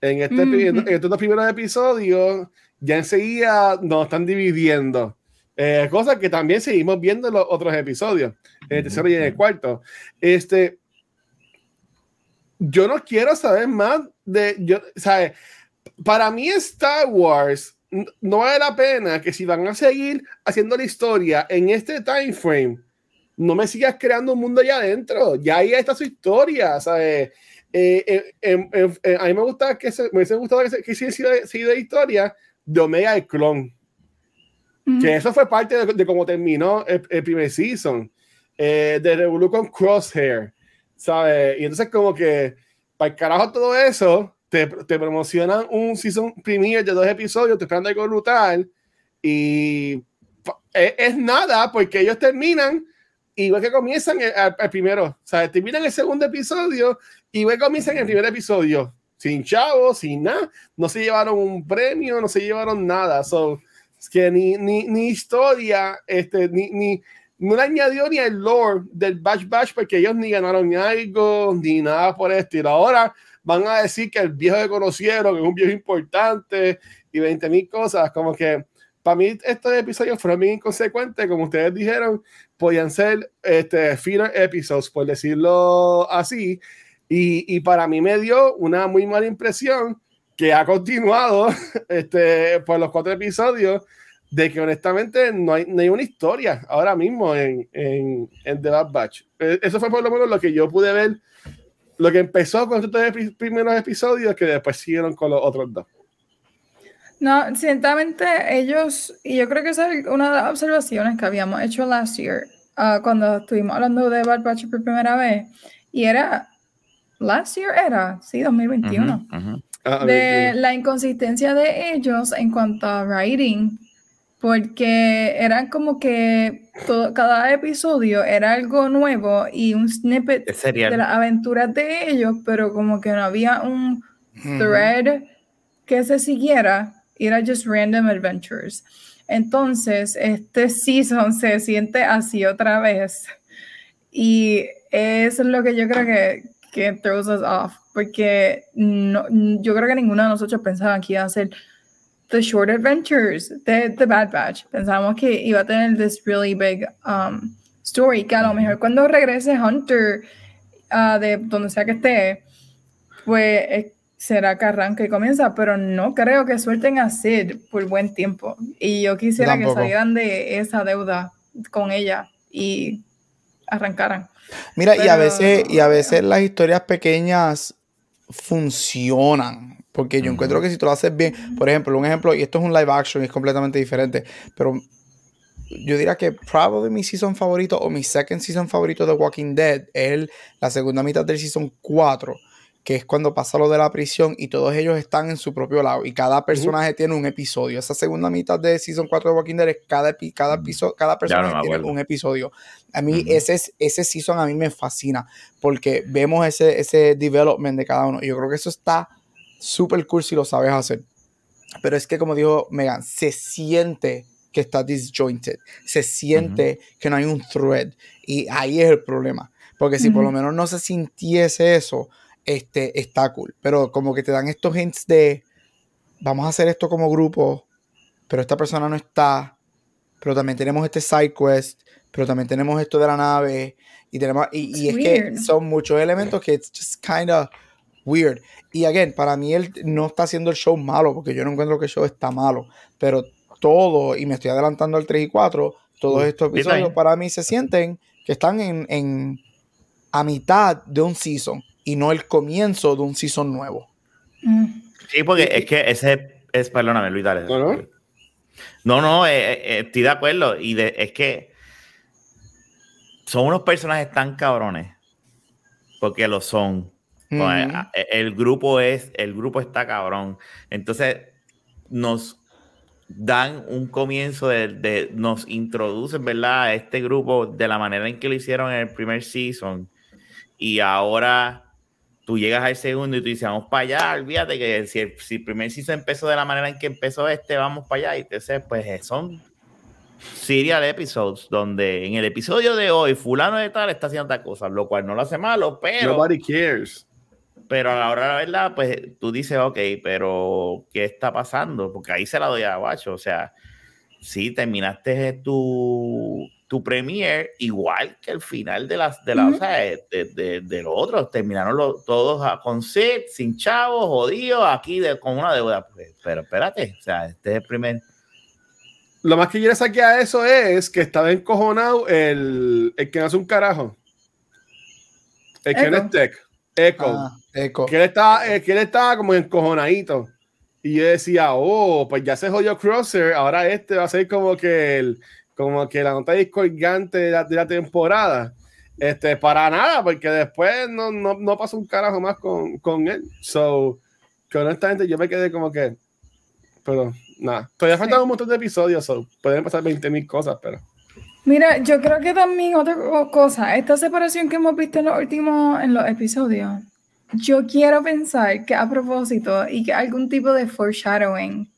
En, este, en estos dos primeros episodios, ya enseguida nos están dividiendo. Eh, cosas que también seguimos viendo en los otros episodios, en el tercero y en el cuarto. Este, yo no quiero saber más de, yo, ¿sabes? Para mí Star Wars no vale la pena que si van a seguir haciendo la historia en este time frame, no me sigas creando un mundo allá adentro. Ya ahí está su historia, ¿sabes? Eh, eh, em- em- eh, a mí me gusta que se, me hubiese gustado que, se, que historia de Omega el clon
Mm.
que eso fue parte de, de cómo terminó el, el primer season eh, de Revolu con Crosshair, ¿sabes? Y entonces como que para el carajo todo eso te, te promocionan un season premier de dos episodios, te esperando algo brutal y es, es nada porque ellos terminan igual que comienzan el, el- el primero, sea, terminan el segundo episodio igual que comienzan el primer episodio, sin chavos, sin nada, no se llevaron un premio, no se llevaron nada, so es que ni, ni, ni historia, este, ni, ni, no le añadió ni el lore del Bash Bash porque ellos ni ganaron algo, ni nada por el estilo. Ahora van a decir que el viejo que conocieron es un viejo importante y 20 mil cosas, como que para mí estos episodios fueron bien inconsecuentes, como ustedes dijeron, podían ser este, filler episodes, por decirlo así, y, y para mí me dio una muy mala impresión que ha continuado este, por los cuatro episodios de que honestamente no hay, no hay una historia ahora mismo en, en, en The Bad Batch. Eh, Eso fue por lo menos lo que yo pude ver, lo que empezó con estos epi- primeros episodios que después siguieron con los otros dos.
No, ciertamente ellos, y yo creo que esa es una de las observaciones que habíamos hecho last year, ah, cuando estuvimos hablando de Bad Batch por primera vez, y era, last year era, sí, 2021,
Ujú, ujú.
Ah, a
de la inconsistencia de ellos en cuanto a writing, porque eran como que todo, cada episodio era algo nuevo y un snippet
serial.
de las aventuras de ellos, pero como que no había un thread que se siguiera, era just random adventures. Entonces, este season se siente así otra vez. Y eso es lo que yo creo que, que throws us off, porque no, yo creo que ninguno de nosotros pensaba que iba a ser The Short Adventures de The Bad Batch. Pensábamos que iba a tener this really big um, story, que a lo mejor cuando regrese Hunter ah, de donde sea que esté, pues eh, será que arranca y comienza, pero no creo que suelten a Sid por buen tiempo. Y yo quisiera que
Tampoco.
salieran de esa deuda con ella y arrancaran.
Mira, y a
Pero-
veces, y a veces las historias pequeñas funcionan. Porque yo encuentro que si tú lo haces bien, por ejemplo, un ejemplo, y esto es un live action es completamente diferente, pero yo diría que probably mi season favorito o mi second season favorito de Walking Dead es la segunda mitad del season 4, que es cuando pasa lo de la prisión y todos ellos están en su propio lado y cada personaje tiene un episodio. Esa segunda mitad de Season 4 de Walking Dead es cada, epi- cada, episodio, cada personaje tiene un episodio. A mí
Ujú.
ese, es- ese Season a mí me fascina porque vemos ese, ese development de cada uno. Yo creo que eso está súper cool si lo sabes hacer. Pero es que como dijo Megan, se siente que está disjointed, se siente que no hay un thread y ahí es el problema. Porque si por lo menos no se sintiese eso, este, está cool. Pero como que te dan estos hints de, vamos a hacer esto como grupo, pero esta persona no está, pero también tenemos este side quest, pero también tenemos esto de la nave, y tenemos, y, y es que son muchos elementos que it's just kind of weird. Y again, para mí él no está haciendo el show malo, porque yo no encuentro que el show está malo, pero todo, y me estoy adelantando al 3 y 4, todos
Mm,
estos episodios para mí se sienten que están en, en a mitad de un season y no el comienzo de un season nuevo.
Mm.
Sí, porque es que ese es, perdóname, Luis, dale.
¿No, no?
No, no, eh, eh, estoy de acuerdo. Y de- es que son unos personajes tan cabrones. Porque lo son. Pues, a- el grupo es, el grupo está cabrón. Entonces, nos dan un comienzo de, de- nos introducen, ¿verdad? A este grupo de la manera en que lo hicieron en el primer season. Y ahora tú llegas al segundo y tú dices, vamos para allá, olvídate que si el, si el primer season empezó de la manera en que empezó este, vamos para allá. Y entonces, pues eh, son serial episodes donde en el episodio de hoy fulano de tal está haciendo tal cosa, lo cual no lo hace malo, pero...
Nobody cares.
Pero a la hora de la verdad, pues tú dices, ok, pero ¿qué está pasando? Porque ahí se la doy a Guacho. O sea, sí, terminaste tu, tu premier igual que el final de las de la, o sea, de, de, de los otros. Terminaron los, todos a- con Sid, sin chavos, jodidos, aquí de, con una deuda. Pues, pero espérate, o sea, este es el primer.
Lo más que yo le saqué a eso es que estaba encojonado el, el que no hace un carajo. El que no es tech. Echo.
Ah, eco.
Que él estaba, eh, que él estaba como encojonadito. Y yo decía, oh, pues ya se jodió Crosser, ahora este va a ser como que el, como que la nota discordante de la, de la temporada. Este, para nada, porque después no, no, no pasó un carajo más con, con él. So, que honestamente yo me quedé como que, pero nada, todavía faltan un montón de episodios, so, pueden pasar 20 mil cosas, pero
Mira, yo creo que también otra co- cosa, esta separación que hemos visto en los últimos, en los episodios, yo quiero pensar que a propósito y que algún tipo de foreshadowing,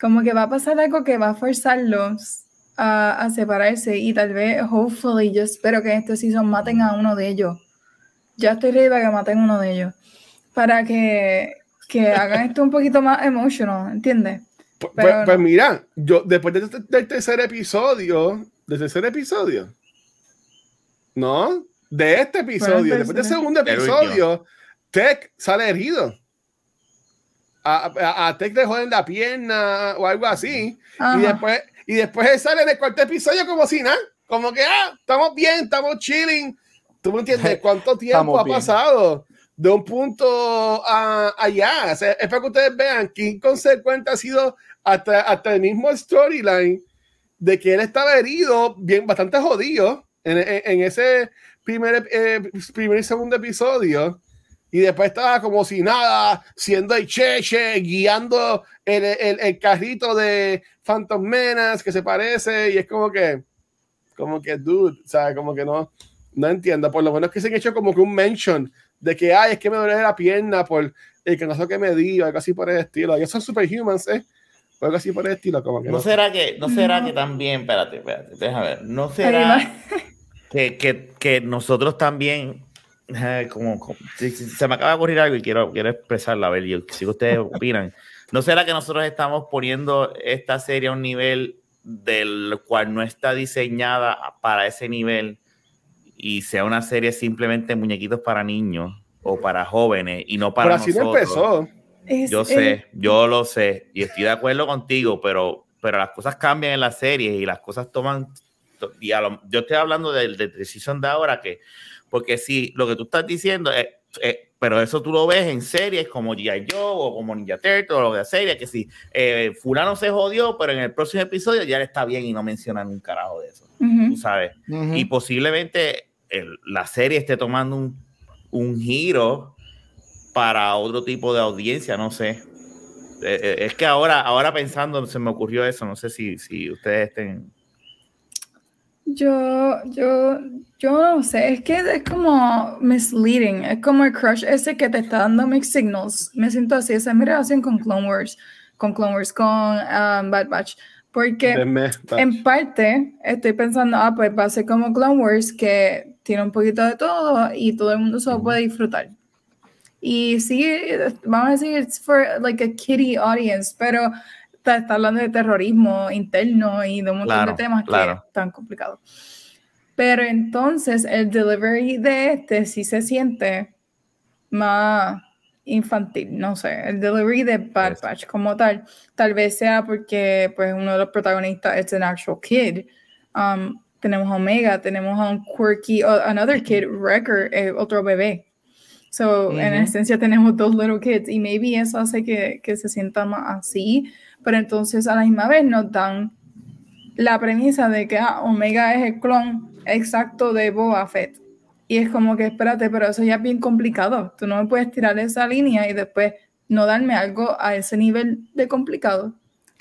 como que va a pasar algo que va a forzarlos a, a separarse y tal vez, hopefully, yo espero que en este season maten a uno de ellos. Ya estoy ready para que maten a uno de ellos, para que, que hagan esto un poquito más emotional, ¿entiendes?
Pues,
Pero
pues- pues
no.
mira, yo después de- del tercer episodio, del tercer episodio, ¿no? De este episodio, después del segundo episodio, Tech sale herido. A, a, a Tech le joden la pierna o algo así. Y después, y después él sale en el cuarto episodio como si nada. Como que, ah, estamos bien, estamos chilling. ¿Tú me entiendes? ¿Cuánto tiempo ha pasado de un punto a allá? O sea, es para que ustedes vean qué inconsecuente ha sido hasta, hasta el mismo storyline de que él estaba herido, bien, bastante jodido en, en- ese primer, eh, primer y segundo episodio. Y después estaba como si nada, siendo el cheche, guiando el, el, el carrito de Phantom Menace que se parece. Y es como que, como que, dude, o sea, como que no, no entiendo. Por lo menos que se han hecho como que un mention de que, ay, es que me duele la pierna por el canazo que me di, o algo así por el estilo. Ellos son superhumans, ¿eh? O algo así por el estilo, como que
¿No
no.
será que, no será
No.
que también, espérate, espérate, déjame ver, no será que, que, que nosotros también, eh, como, como- si- si- se me acaba de ocurrir algo y quiero, quiero expresarlo, a ver, yo, si ustedes opinan, ¿no será que nosotros estamos poniendo esta serie a un nivel del cual no está diseñada para ese nivel y sea una serie simplemente muñequitos para niños o para jóvenes y no para
Pero así no
nosotros?
empezó.
Es-
Yo
es-
sé, yo lo sé y estoy de acuerdo contigo, pero, pero las cosas cambian en las series y las cosas toman. to- Y a lo- yo estoy hablando del de, decisión de ahora, que porque si lo que tú estás diciendo, es, eh, pero eso tú lo ves en series como G.I. Joe o como Ninja Turtle o lo de la serie, que si eh, Fulano se jodió, pero en el próximo episodio ya le está bien y no mencionan un carajo de eso,
Ujú.
tú sabes.
Ujú.
Y posiblemente el- la serie esté tomando un, un giro para otro tipo de audiencia, no sé. Eh, eh, es que ahora, ahora pensando, se me ocurrió eso, no sé si, si ustedes estén...
Yo, yo, yo no sé, es que es como misleading, es como el crush ese que te está dando mixed signals. Me siento así, esa es mi relación con Clone Wars, con Clone Wars, con um, Bad Batch. Porque en parte estoy pensando, ah, pues va a ser como Clone Wars, que tiene un poquito de todo y todo el mundo se lo puede disfrutar. Y sí, vamos a decir, it's for like a kiddie audience, pero está, está hablando de terrorismo interno y de un montón
Claro,
de temas
claro.
que están complicados. Pero entonces el delivery de este sí se siente más infantil, no sé, el delivery de Bad. Batch como tal, tal vez sea porque pues uno de los protagonistas es an actual kid. Um, tenemos a Omega, tenemos a un quirky, o- another kid, Wrecker, eh, otro bebé. So, en
Ujú.
esencia tenemos dos little kids y maybe eso hace que, que se sienta más así, pero entonces a la misma vez nos dan la premisa de que ah, Omega es el clon exacto de Boba Fett. Y es como que, espérate, pero eso ya es bien complicado. Tú no me puedes tirar esa línea y después no darme algo a ese nivel de complicado.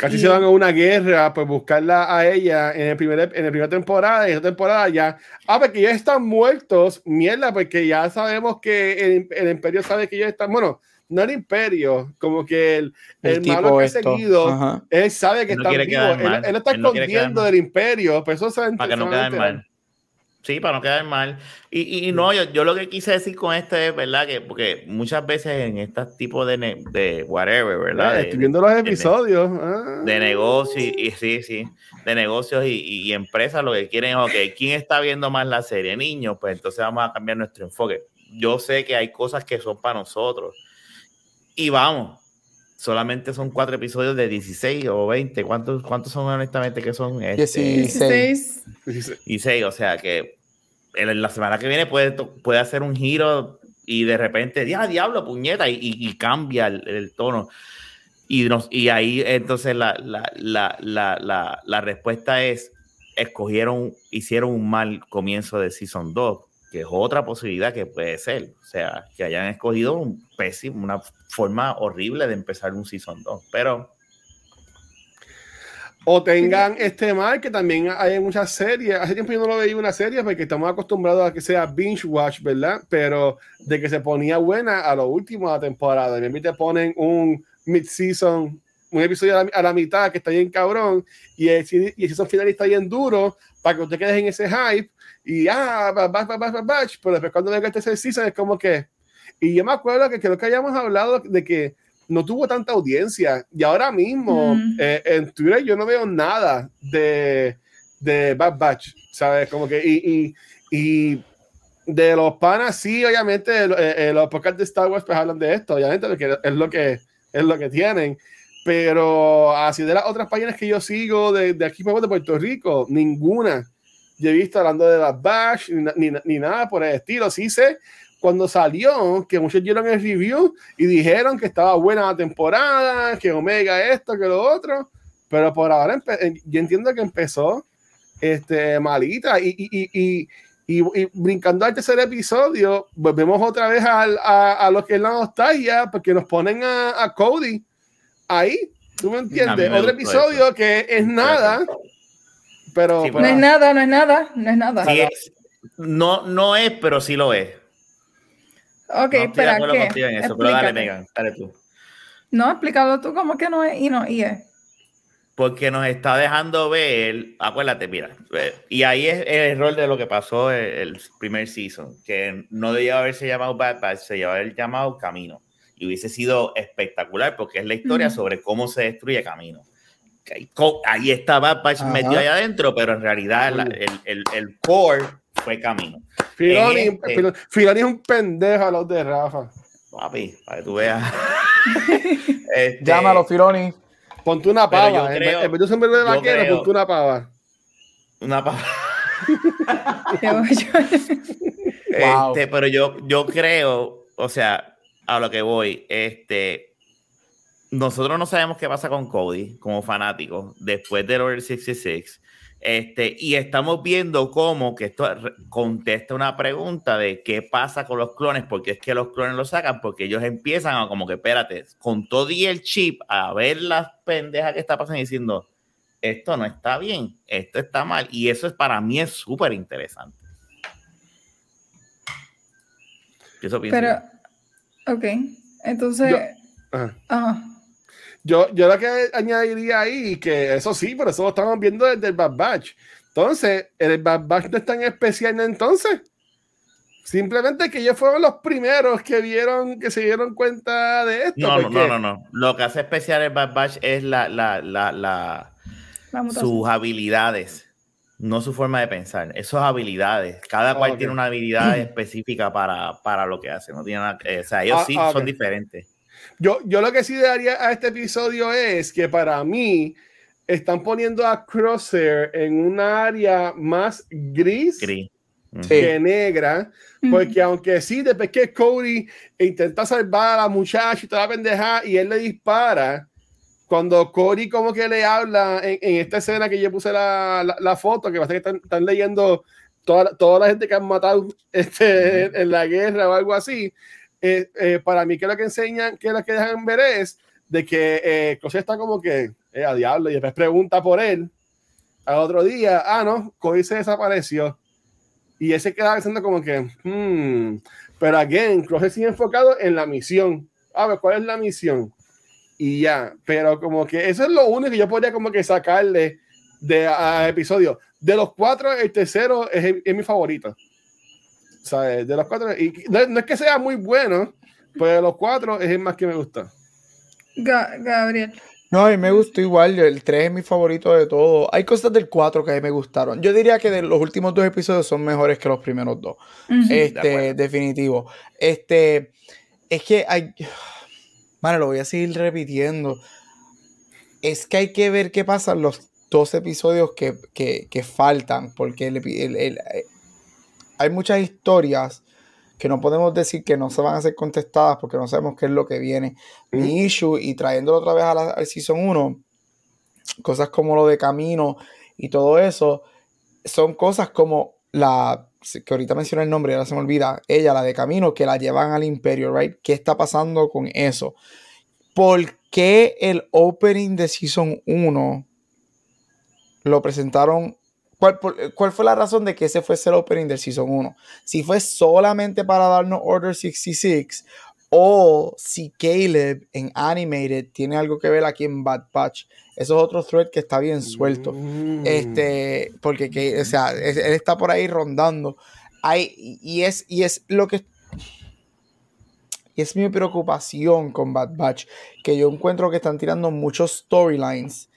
Casi
Y-
se van a una guerra por buscarla a ella en el primer, en la primera temporada y en esta temporada ya. Ah, porque ya están muertos. Mierda, porque ya sabemos que el, el imperio sabe que ellos están. Bueno, no el imperio, como que el, el, malo que ha
esto.
seguido,
Ajá.
él sabe que
no
vivos.
quedar
Él, él está
Él
escondiendo del imperio. Pero eso se
para que no queden mal. Sí, para no quedar mal. Y, y, no, yo, yo lo que quise decir con esto es, ¿verdad? Que porque muchas veces en estos tipos de, de whatever, ¿verdad?
Eh, Estoy viendo los
de-
episodios. ah.
de negocios y, y sí, sí, de negocios y, y- y empresas lo que quieren es, ok, ¿quién está viendo más la serie? Niños, pues entonces vamos a cambiar nuestro enfoque. Yo sé que hay cosas que son para nosotros. Y vamos, solamente son cuatro episodios de 16 o 20. ¿Cuántos, cuántos son honestamente que son? Este,
16.
16.
y 6, o sea que en la semana que viene puede, puede hacer un giro y de repente, ya, diablo, puñeta, y, y- y cambia el, el tono. Y, nos, y ahí entonces la, la, la, la, la, la respuesta es, escogieron, hicieron un mal comienzo de Season 2, que es otra posibilidad que puede ser. O sea, que hayan escogido un pésimo, una forma horrible de empezar un Season 2. Pero
O tengan este mal, que también hay muchas series. Hace tiempo yo no lo veía una serie porque estamos acostumbrados a que sea binge watch, ¿verdad? Pero de que se ponía buena a lo último de la temporada. Y te ponen un mid-season, un episodio a la, a la mitad que está bien cabrón. Y el, y el season final está bien duro para que usted quede en ese hype. Y ah, batch, batch, batch. Pero después cuando venga el tercer season es como que. Y yo me acuerdo que creo que hayamos hablado de que no tuvo tanta audiencia. Y ahora mismo
Mm.
eh, en Twitter yo no veo nada de, de Bad Batch, ¿sabes? Como que, y, y, y de los panas, sí, obviamente, eh, eh, los podcasts de Star Wars pues hablan de esto, obviamente, porque es lo que, es lo que tienen. Pero así de las otras páginas que yo sigo de, de aquí de Puerto Rico, ninguna yo he visto hablando de Bad Batch ni, ni, ni nada por el estilo. Sí sé cuando salió que muchos dieron el review y dijeron que estaba buena la temporada, que Omega esto, que lo otro, pero por ahora eh, yo entiendo que empezó este, malita y, y, y, y, brincando al tercer episodio, volvemos otra vez al- a, a lo que es la nostalgia, porque nos ponen a, a Cody ahí, ¿tú me entiendes?
me
Otro episodio que es nada, pero...
Sí,
pero-
No es nada, no es nada, no es nada.
sí es- no, no es, pero sí lo es.
Ok,
no estoy de
espera,
acuerdo
¿qué?
contigo en eso, pero dale. Megan, dale tú.
No, explícalo tú como que no es y no y es.
Porque nos está dejando ver, acuérdate, mira, eh, y ahí es el error de lo que pasó el, el primer season, que no debía haberse llamado Bad Batch, se debía haber llamado Camino. Y hubiese sido espectacular porque es la historia sobre cómo se destruye Camino. Ahí Bad Batch
Ajá.
metido ahí adentro, pero en realidad la- el, el, el core fue Camino.
Filoni,
este-
Filoni- Filoni es un pendejo a los de Rafa.
Papi, para que tú veas. Este,
Llámalo, Filoni.
Ponte una
Pero yo
pava. en
creo-
vez- en vez de un sombrero de vaquero,
creo-
ponte una pava.
Una pa-
Yo- yo-
Wow.
Este, pero yo, yo creo, o sea, a lo que voy, este, nosotros no sabemos qué pasa con Cody como fanáticos después del Order 66. Este, y estamos viendo cómo que esto contesta una pregunta de qué pasa con los clones, porque es que los clones lo sacan, porque ellos empiezan a como que, espérate, con todo y el chip, a ver las pendejas que está pasando diciendo, esto no está bien, esto está mal, y eso es para mí es súper interesante. Eso
Pero, ok. Entonces,
Yo-. Yo, yo lo que añadiría ahí, que eso sí, pero eso lo estamos viendo desde el Bad Batch. Entonces, el Bad Batch no es tan especial entonces. Simplemente que ellos fueron los primeros que vieron, que se dieron cuenta de esto.
No, no,
porque-
no, no, no. Lo que hace especial el Bad Batch es la, la, la, la, sus habilidades, no su forma de pensar. Esas habilidades. Cada
Ah,
cual tiene una habilidad específica para, para lo que hace. No tiene nada, que- o sea, ellos
Ah,
sí
ah,
son diferentes.
Yo, yo lo que sí daría a este episodio es que para mí están poniendo a Crosshair en un área más gris
Gris. Ujú.
Sí.
que negra. Porque aunque sí, después que Cody intenta salvar a la muchacha y toda la pendeja y él le dispara, cuando Cody como que le habla en, en esta escena que yo puse la, la, la foto, que parece que están, están leyendo toda, toda la gente que han matado este, en, en la guerra o algo así, eh, eh, para mí que lo que enseñan, que lo que dejan ver es de que eh, Crosshair está como que eh, a diablo y después pregunta por él al otro día, ah no, Cody se desapareció y ese se queda pensando como que, hmm, pero again, Crosshair sigue enfocado en la misión. A ver, ¿cuál es la misión? Y ya, pero como que eso es lo único que yo podría como que sacarle de a episodio. De los cuatro, el tercero es, es mi favorito. ¿Sabes? De los cuatro, y no, no es que sea muy bueno, pero de los cuatro es el más que me gusta.
Ga- Gabriel.
No, a mí me gustó igual. El 3 es mi favorito de todo. Hay cosas del 4 que a mí me gustaron. Yo diría que de los últimos dos episodios son mejores que los primeros dos. Este, definitivo. Este, es que hay. Mano, lo voy a seguir repitiendo. Es que hay que ver qué pasa en los dos episodios que, que- que faltan. Porque el epi- el- el- hay muchas historias que no podemos decir que no se van a ser contestadas porque no sabemos qué es lo que viene. Mi issue, y trayéndolo otra vez a la- al Season 1, cosas como lo de camino y todo eso, son cosas como la que ahorita mencioné el nombre, ahora se me olvida, ella, la de camino, que la llevan al imperio, right? ¿Qué está pasando con eso? ¿Por qué el opening de Season 1 lo presentaron? ¿Cuál, por- cuál fue la razón de que ese fuese el opening del Season 1? Si fue solamente para darnos Order 66 o si Caleb en Animated tiene algo que ver aquí en Bad Batch. Eso es otro thread que está bien suelto.
Mm.
Este, porque que, o sea, es- él está por ahí rondando. Hay, y es, y es lo que. Y es mi preocupación con Bad Batch. Que yo encuentro que están tirando muchos storylines.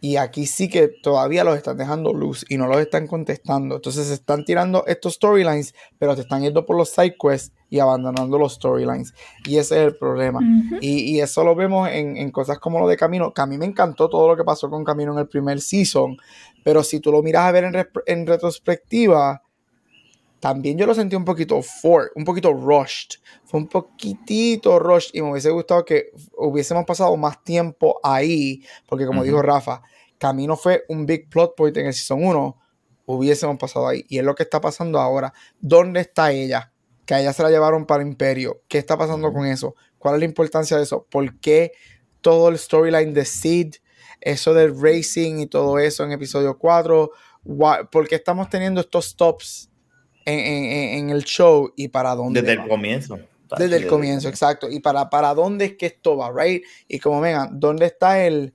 Y aquí sí que todavía los están dejando luz y no los están contestando. Entonces se están tirando estos storylines, pero te están yendo por los side quests y abandonando los storylines. Y ese es el problema. Y, y eso lo vemos en, en cosas como lo de Camino, que a mí me encantó todo lo que pasó con Camino en el primer season, pero si tú lo miras a ver en, en retrospectiva, también yo lo sentí un poquito for, un poquito rushed. Fue un poquitito rushed y me hubiese gustado que hubiésemos pasado más tiempo ahí, porque como dijo Rafa, Camino fue un big plot point en el season 1, hubiésemos pasado ahí. Y es lo que está pasando ahora. ¿Dónde está ella? Que a ella se la llevaron para el Imperio. ¿Qué está pasando con eso? ¿Cuál es la importancia de eso? ¿Por qué todo el storyline de Sid, eso del racing y todo eso en episodio 4? Why- ¿Por qué estamos teniendo estos stops en, en- en- en el show y para dónde?
Desde
va?
el comienzo.
Desde el comienzo, exacto. Y para, para dónde es que esto va, right? Y como vengan, ¿dónde está el.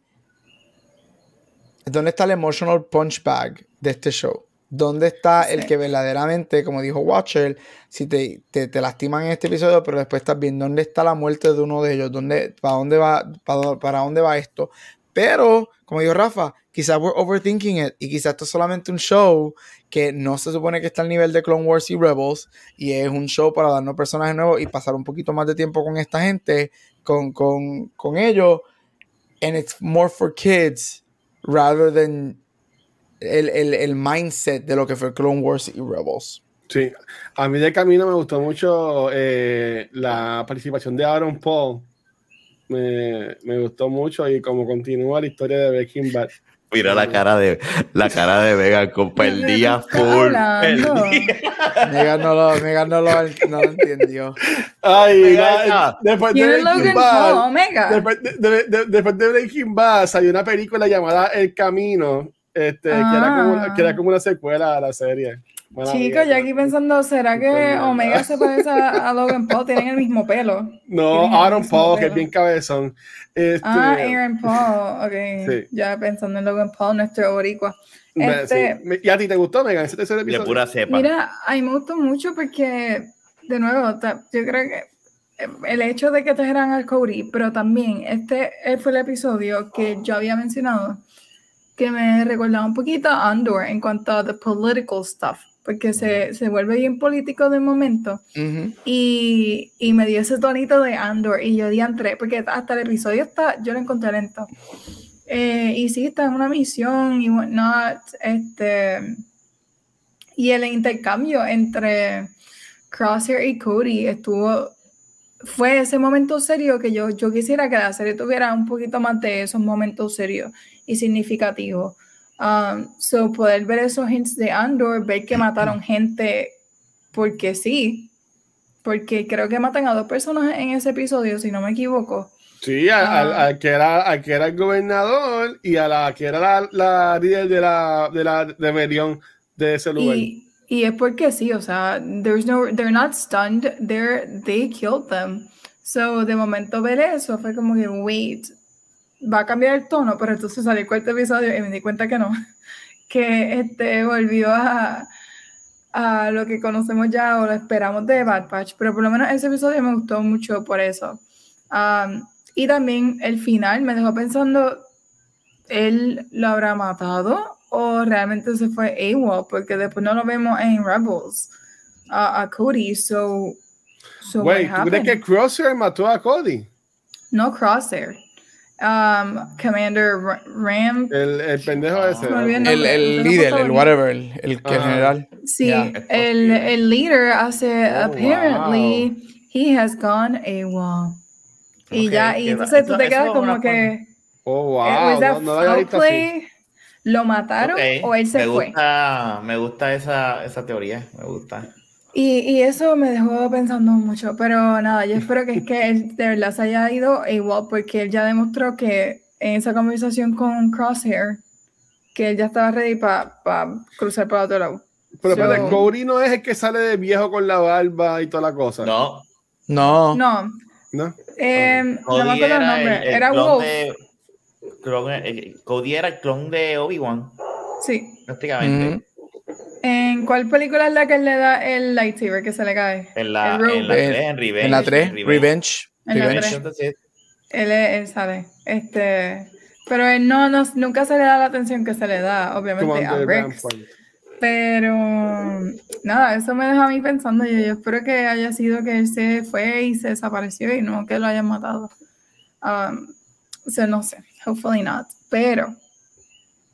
¿Dónde está el emotional punch bag de este show? ¿Dónde está el que verdaderamente, como dijo Watcher, si te, te, te lastiman en este episodio, pero después estás viendo dónde está la muerte de uno de ellos? ¿Dónde, ¿Para dónde va, para, para dónde va esto? Pero, como dijo Rafa, quizás we're overthinking it y quizás esto es solamente un show que no se supone que está al nivel de Clone Wars y Rebels y es un show para darnos personajes nuevos y pasar un poquito más de tiempo con esta gente, con, con, con ellos, and it's more for kids rather than el, el, el mindset de lo que fue Clone Wars y Rebels.
Sí, a mí de camino me gustó mucho eh, la participación de Aaron Paul. Me, me gustó mucho y como continúa la historia de Breaking Bad.
Mira la cara de la cara de Vega con perdía
¿Qué estás
full.
Megan no lo, Megan no lo, no lo entendió.
Ay, la-
ya.
después de
¿Quién es
Breaking Bad, después de, de- de- después de Breaking Bad salió una película llamada El Camino, este, que, era como,
Ah.
que era como una secuela a la serie.
Chicos,
mía.
yo aquí pensando, ¿será que. Omega se parece a, a Logan Paul? Tienen el mismo pelo.
No, Aaron Paul, que es
pelo.
bien cabezón. Este,
Ah, Aaron Paul, ok.
Sí.
Ya pensando en Logan Paul, nuestro boricua. Este-
sí. ¿Y a ti te gustó, Megan, ese tercer
De
episodio?
pura cepa.
Mira, a mí me gustó mucho porque, de nuevo, yo creo que eh, el hecho de que trajeran al Cody, pero también este fue el episodio que yo había mencionado que me recordaba un poquito a Andor en cuanto a the political stuff, porque se, se vuelve bien político de momento y, y me dio ese tonito de Andor y yo di entre, porque hasta el episodio está, yo lo encontré lento. Eh, y sí, está en una misión y whatnot, este, y el intercambio entre Crosshair y Cody estuvo, fue ese momento serio que yo, yo quisiera que la serie tuviera un poquito más de esos momentos serios y significativos. Um, so poder ver esos hints de Andor, ver que mataron gente porque sí, porque creo que matan a dos personas en ese episodio, si no me equivoco.
Sí, al, al-
Ah.
que era, al que era el gobernador y a la que era la, la líder de la, de la rebelión de ese lugar.
Y, y es porque sí, o sea, there's no, they're not stunned, they're, they killed them. So, de momento ver eso fue como que, wait, va a cambiar el tono, pero entonces el cuarto episodio y me di cuenta que no, que este volvió a, a lo que conocemos ya o lo esperamos de Bad Patch, pero por lo menos ese episodio me gustó mucho por eso. Um, y también el final me dejó pensando, ¿él lo habrá matado o realmente se fue AWOL? Porque después no lo vemos en Rebels a, a Cody, so,
Güey, ¿tú crees que Crosshair mató a Cody?
No Crosshair. Um, Commander Ra- Ram.
El, el pendejo
Ah.
ese.
Olvidé el
El, el
no
líder, el whatever, el, el que
Ajá.
general.
Sí.
Es
el, el líder hace,
Oh,
apparently, he has gone AWOL. Y
Ok,
ya, y entonces tú te quedas como que,
Oh,
eh,
wow.
that
No, no lo visto así.
¿Lo mataron
Ok,
o él se
me
fue?
gusta, me gusta esa, esa teoría, me gusta.
Y, y eso me dejó pensando mucho, pero nada, yo espero que es que él de verdad se haya ido igual, porque él ya demostró que en esa conversación con Crosshair, que él ya estaba ready para cruzar para otro lado.
Pero, pero
So-
Cody no es el que sale de viejo con la barba y toda la cosa.
No,
No.
No,
¿No?
eh, no me
Cody
acuerdo el
era
nombre,
el, el
era
clon
Wolf,
de clon- Cody era el clon de Obi-Wan,
sí.
prácticamente.
¿En cuál película es la que él le da el lightsaber que se le cae?
En la,
El Rogue.
en la
En-
3, en Revenge.
En la 3, Revenge.
En la
Revenge.
tres.
Entonces,
Él, es- él sale, este, pero él no, no, nunca se le da la atención que se le da, obviamente, a Rex. Pero nada, eso me deja a mí pensando. Yo, yo espero que haya sido que él se fue y se desapareció y no que lo hayan matado. Um, o sea, no sé, hopefully not. Pero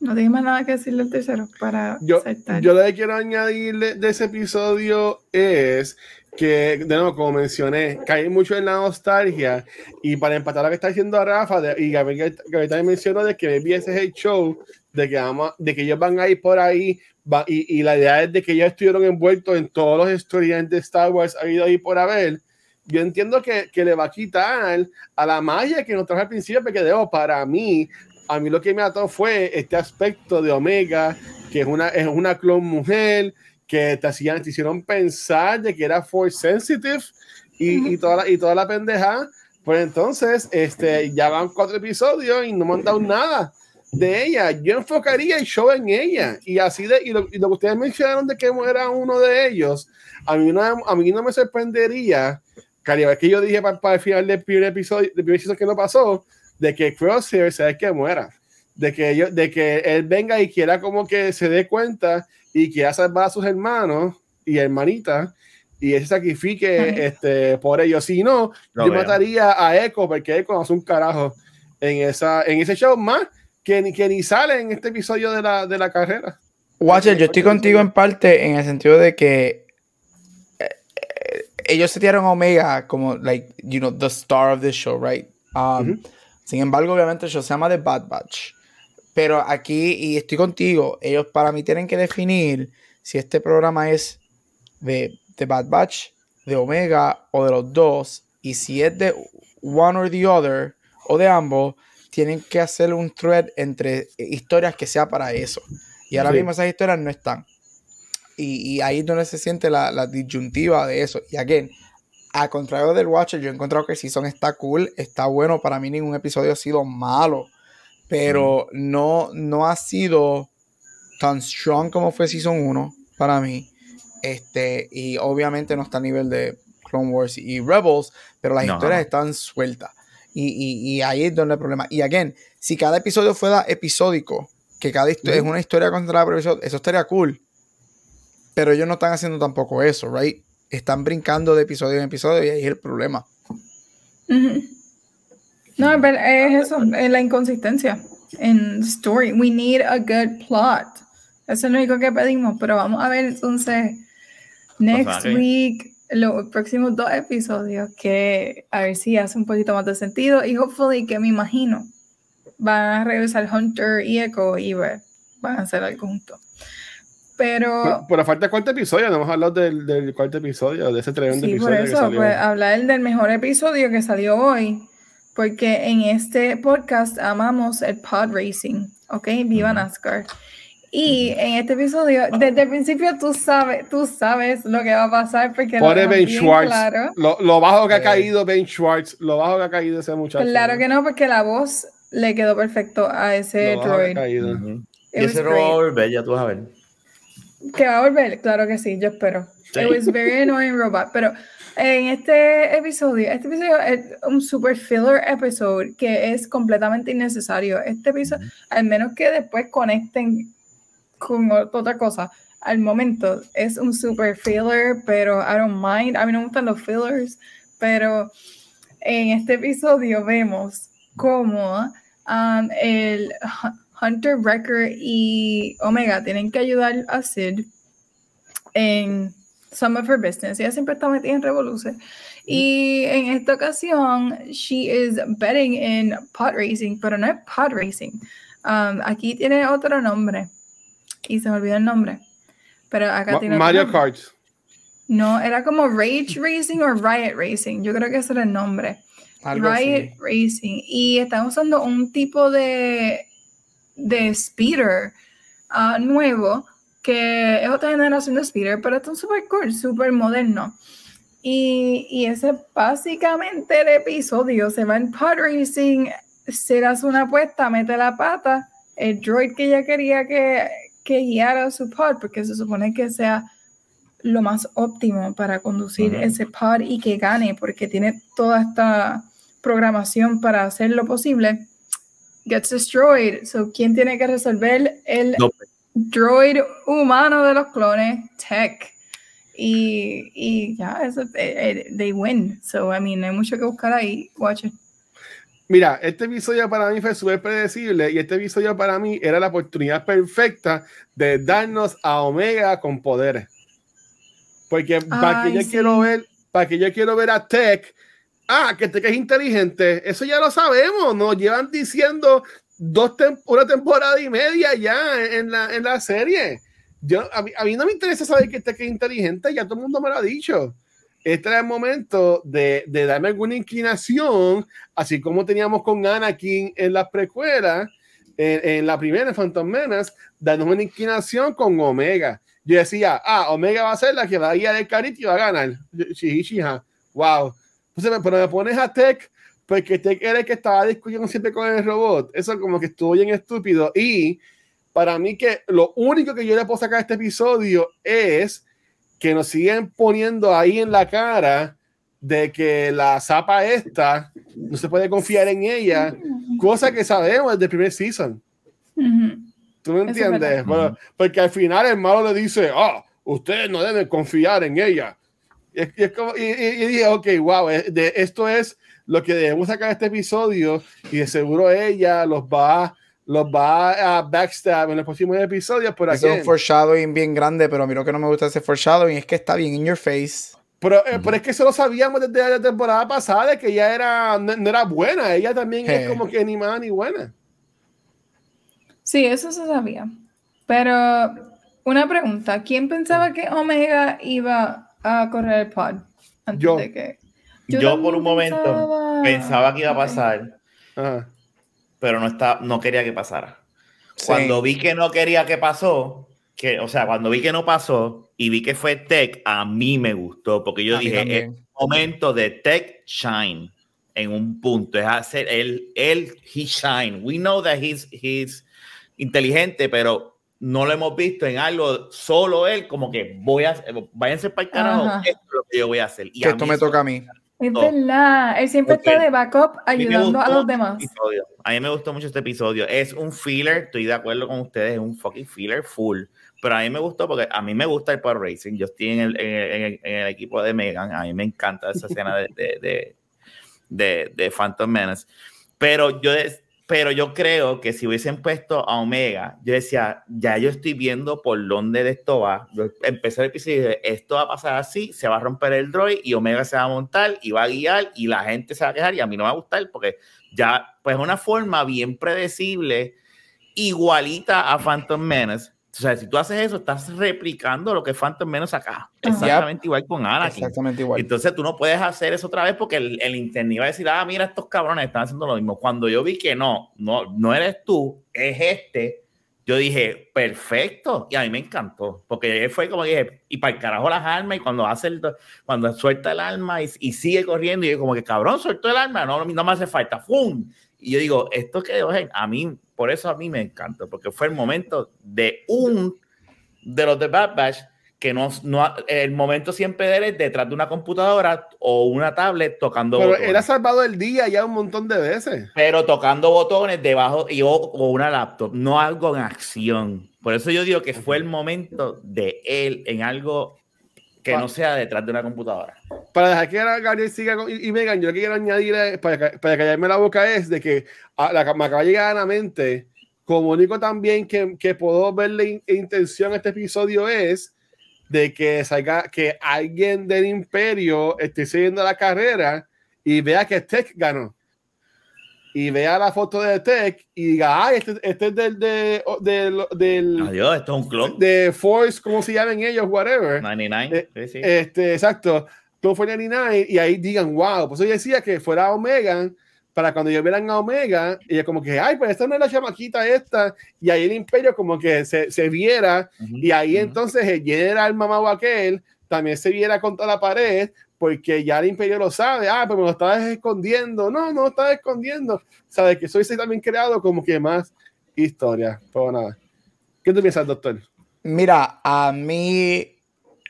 no tengo más nada que decirle al tercero para
Yo,
saltar.
yo lo que quiero añadir de, de ese episodio es que, de nuevo, como mencioné, caí mucho en la nostalgia y para empatar lo que está diciendo Rafa de- y Gabriel, Gabriel también mencionó de que maybe ese es el show de que, vamos, de que ellos van a ir por ahí va- y, y la idea es de que ellos estuvieron envueltos en todos los historias de Star Wars ha ido ahí por haber. Yo entiendo que, que le va a quitar a la magia que nos trajo al principio, porque de nuevo, para mí, a mí lo que me ató fue este aspecto de Omega, que es una, es una clon mujer, que te, hacían, te hicieron pensar de que era force sensitive y, y, toda, la, y toda la pendeja. Pues entonces, este, ya van cuatro episodios y no me han dado nada de ella. Yo enfocaría el show en ella. Y así de, y lo, y lo que ustedes mencionaron de que era uno de ellos, a mí no, a mí no me sorprendería, Cari, es que yo dije para, para el final del primer episodio, del primer episodio que no pasó, de que Crosshair se que muera. De que, yo, de que él venga y quiera como que se dé cuenta y quiera salvar a sus hermanos y hermanitas y él se sacrifique este, por ellos. Si no,
Lo
yo
veo.
mataría a Echo porque Echo hace un carajo en, esa, en ese show más que ni, que ni sale en este episodio de la, de la carrera.
Watcher, yo estoy contigo en parte en el sentido de que eh, eh, ellos setearon a Omega como, like, you know, the star of the show, right? Um. Sin embargo, obviamente el show se llama The Bad Batch. Pero aquí, y estoy contigo, ellos para mí tienen que definir si este programa es de, de Bad Batch, de Omega o de los dos. Y si es de one or the other o de ambos, tienen que hacer un thread entre historias que sea para eso. Y ahora
Sí.
mismo esas historias no están. Y, y ahí es donde se siente la, la disyuntiva de eso. Y again, al contrario del Watcher, yo he encontrado que el season está cool, está bueno. Para mí ningún episodio ha sido malo. Pero no, no ha sido tan strong como fue Season 1 para mí. Este, y obviamente no está a nivel de Clone Wars y Rebels, pero las
No.
historias están sueltas. Y, y- y ahí es donde el problema. Y again, si cada episodio fuera episódico, que cada historia es una historia contra la eso estaría cool. Pero ellos no están haciendo tampoco eso, right? Están brincando de episodio en episodio y ahí es el problema.
No, pero es eso, es la inconsistencia en story. We need a good plot. Eso es lo único que pedimos, pero vamos a ver entonces next week, los próximos dos episodios, que a ver si hace un poquito más de sentido y hopefully que me imagino van a regresar Hunter y Echo y ver, van a hacer algo juntos. Pero
Pero, pero falta cuarto episodio, no hemos hablado del, del cuarto episodio, de ese tremendo
Sí, por
episodio que
eso,
salió.
pues hablar del mejor episodio que salió hoy, porque en este podcast amamos el pod racing, ¿ok? Viva. NASCAR. Y en este episodio, desde el principio tú sabes, tú sabes lo que va a pasar porque
Pobre Ben Schwartz.
claro.
Lo, lo bajo que ha
Eh.
caído Ben Schwartz, lo bajo que ha caído ese muchacho.
Claro que no, porque la voz le quedó perfecto a ese
Lo bajo que ha
droid.
caído.
Ujú.
It
Y ese
was
no va a
great.
volver, ya tú vas a ver.
Que va a volver, claro que sí, yo espero.
Sí.
It was very annoying robot. Pero en este episodio, este episodio es un super filler episode que es completamente innecesario. Este episodio, al menos que después conecten con otra cosa, al momento es un super filler, pero I don't mind. A mí no me gustan los fillers, pero en este episodio vemos cómo um, el Hunter Wrecker y Omega tienen que ayudar a Sid en Some of Her Business. Ella siempre está metida en revolución. Y en esta ocasión, she is betting in pod racing, pero no es pod racing. Um, aquí tiene otro nombre. Y se me olvidó el nombre. Pero acá
Ma-
tiene
Mario. Kart.
No, era como Rage Racing o Riot Racing. Yo creo que ese era el nombre.
Algo
Riot
así.
Racing. Y están usando un tipo de, de speeder ah, nuevo, que es otra generación de speeder, pero está súper cool, súper moderno. Y, y ese es básicamente el episodio. Se va en pod racing, se hace una apuesta, mete la pata, el droid que ella quería que, que guiara su pod, porque se supone que sea lo más óptimo para conducir ese pod y que gane, porque tiene toda esta programación para hacer lo posible, gets destroyed. So, ¿quién tiene que resolver? El
No.
droid humano de los clones, Tech. Y, y ya, eso, eh, eh, they win. So, I mean, no hay mucho que buscar ahí. Watch it.
Mira, este episodio para mí fue súper predecible y este episodio para mí era la oportunidad perfecta de darnos a Omega con poderes. Porque para que yo
sí.
quiero ver, para que yo quiero ver a Tech, ah, que Tech es inteligente, eso ya lo sabemos, nos llevan diciendo dos tem- una temporada y media ya en la, en la serie. Yo, a, mí, a mí no me interesa saber que Tech es inteligente, ya todo el mundo me lo ha dicho. Este era el momento de, de darme alguna inclinación, así como teníamos con Anakin en las precuelas, en, la primera, en Phantom Menace, darnos una inclinación con Omega. Yo decía, ah, Omega va a ser la que va a guiar el carrito y va a ganar. Wow. Entonces, pero me pones a Tech, porque Tech era el que estaba discutiendo siempre con el robot. Eso como que estuvo bien estúpido. Y para mí que lo único que yo le puedo sacar a este episodio es que nos siguen poniendo ahí en la cara de que la zapa esta no se puede confiar en ella, cosa que sabemos desde el primer season. ¿Tú me entiendes? Bueno, porque al final el malo le dice, ah, ustedes no deben confiar en ella. Y, es- y es como- y- y- y dije, ok, wow, eh, de, esto es lo que debemos sacar de este episodio y de seguro ella los va, los va a backstab en los próximos episodios. Por
Eso es un foreshadowing bien grande, pero a mí lo que no me gusta de ese foreshadowing es que está bien in your face.
Pero, eh, pero es que eso lo sabíamos desde la temporada pasada, que ella era, no, no era buena. Ella también es como que ni mala ni buena.
Sí, eso se sabía. Pero una pregunta, ¿quién pensaba que Omega iba a correr el pod? Antes
Yo.
de que...
Yo,
también
por un momento pensaba que iba a pasar,
Ajá.
pero no, está, no quería que pasara.
Sí.
Cuando vi que no quería que pasó, que, o sea, cuando vi que no pasó y vi que fue Tech, a mí me gustó, porque yo
A
dije, es momento de Tech shine en un punto, es hacer él, él, he shine. We know that he's, he's inteligente, pero no lo hemos visto en algo, solo él, como que voy a, váyanse para el carajo,
Ajá.
esto es lo que yo voy a hacer. Y
Que
a
esto me toca a mí.
Es verdad, él siempre está de backup
A mí me
ayudando a
gustó
los demás.
episodio. A mí me gustó mucho este episodio. Es un filler, estoy de acuerdo con ustedes, es un fucking filler full. Pero a mí me gustó porque a mí me gusta el Power Racing. Yo estoy en el, en el- en el- en el equipo de Megan. A mí me encanta esa escena de, de, de, de- de Phantom Menace. Pero yo, pero yo creo que si hubiesen puesto a Omega, yo decía, ya yo estoy viendo por dónde de esto va. Empecé el episodio y dije, esto va a pasar así, se va a romper el droid y Omega se va a montar y va a guiar y la gente se va a quejar y a mí no me va a gustar porque ya, pues una forma bien predecible, igualita a Phantom Menace. O sea, si tú haces eso, estás replicando lo que Phantom Menace acá. Exactamente igual con Anakin.
Exactamente igual.
Entonces tú no puedes hacer eso otra vez porque el, el internet va a decir, ah, mira, estos cabrones están haciendo lo mismo. Cuando yo vi que no, no, no eres tú, es este, yo dije, perfecto. Y a mí me encantó, porque fue como dije, y para el carajo las armas, y cuando hace el, cuando suelta el arma y, y sigue corriendo, y yo como que cabrón, suelto el arma, no, no me hace falta, ¡fum! Y yo digo, esto que a mí, por eso a mí me encanta, porque fue el momento de un de los de Bad Batch que no, no el momento siempre de él es detrás de una computadora o una tablet tocando
Pero
botones.
él ha salvado el día ya un montón de veces.
pero tocando botones debajo y, o, o una laptop, no algo en acción. Por eso yo digo que fue el momento de él en algo que no sea detrás de una computadora.
Para dejar que Gabriel siga con- y, y Megan, yo lo que quiero añadir es, para, para callarme la boca es de que a- la- me acaba de llegar a la mente, comunico también que, que puedo ver la in- intención de este episodio es de que salga que alguien del imperio esté siguiendo la carrera y vea que Tech ganó. Y vea la foto de Tech y diga, ay, este, este es del, de- del, del,
Adiós, esto es un clon.
de Force, ¿cómo se llaman ellos? Whatever.
99. sí, sí.
Este, exacto. Clone 49 y ahí digan, wow. Pues yo decía que fuera Omega para cuando ellos vieran a Omega, ella como que, ay, pues esta no es la chamaquita esta. Y ahí el imperio como que se, se viera
Ujú,
y ahí
ujú.
entonces el general mamá aquel también se viera contra la pared porque ya el imperio lo sabe, ah, pero me lo estabas escondiendo, no, no lo estabas escondiendo, sabes que hubiese también creado como que más historia, pero nada. ¿Qué tú piensas, doctor?
Mira, a mí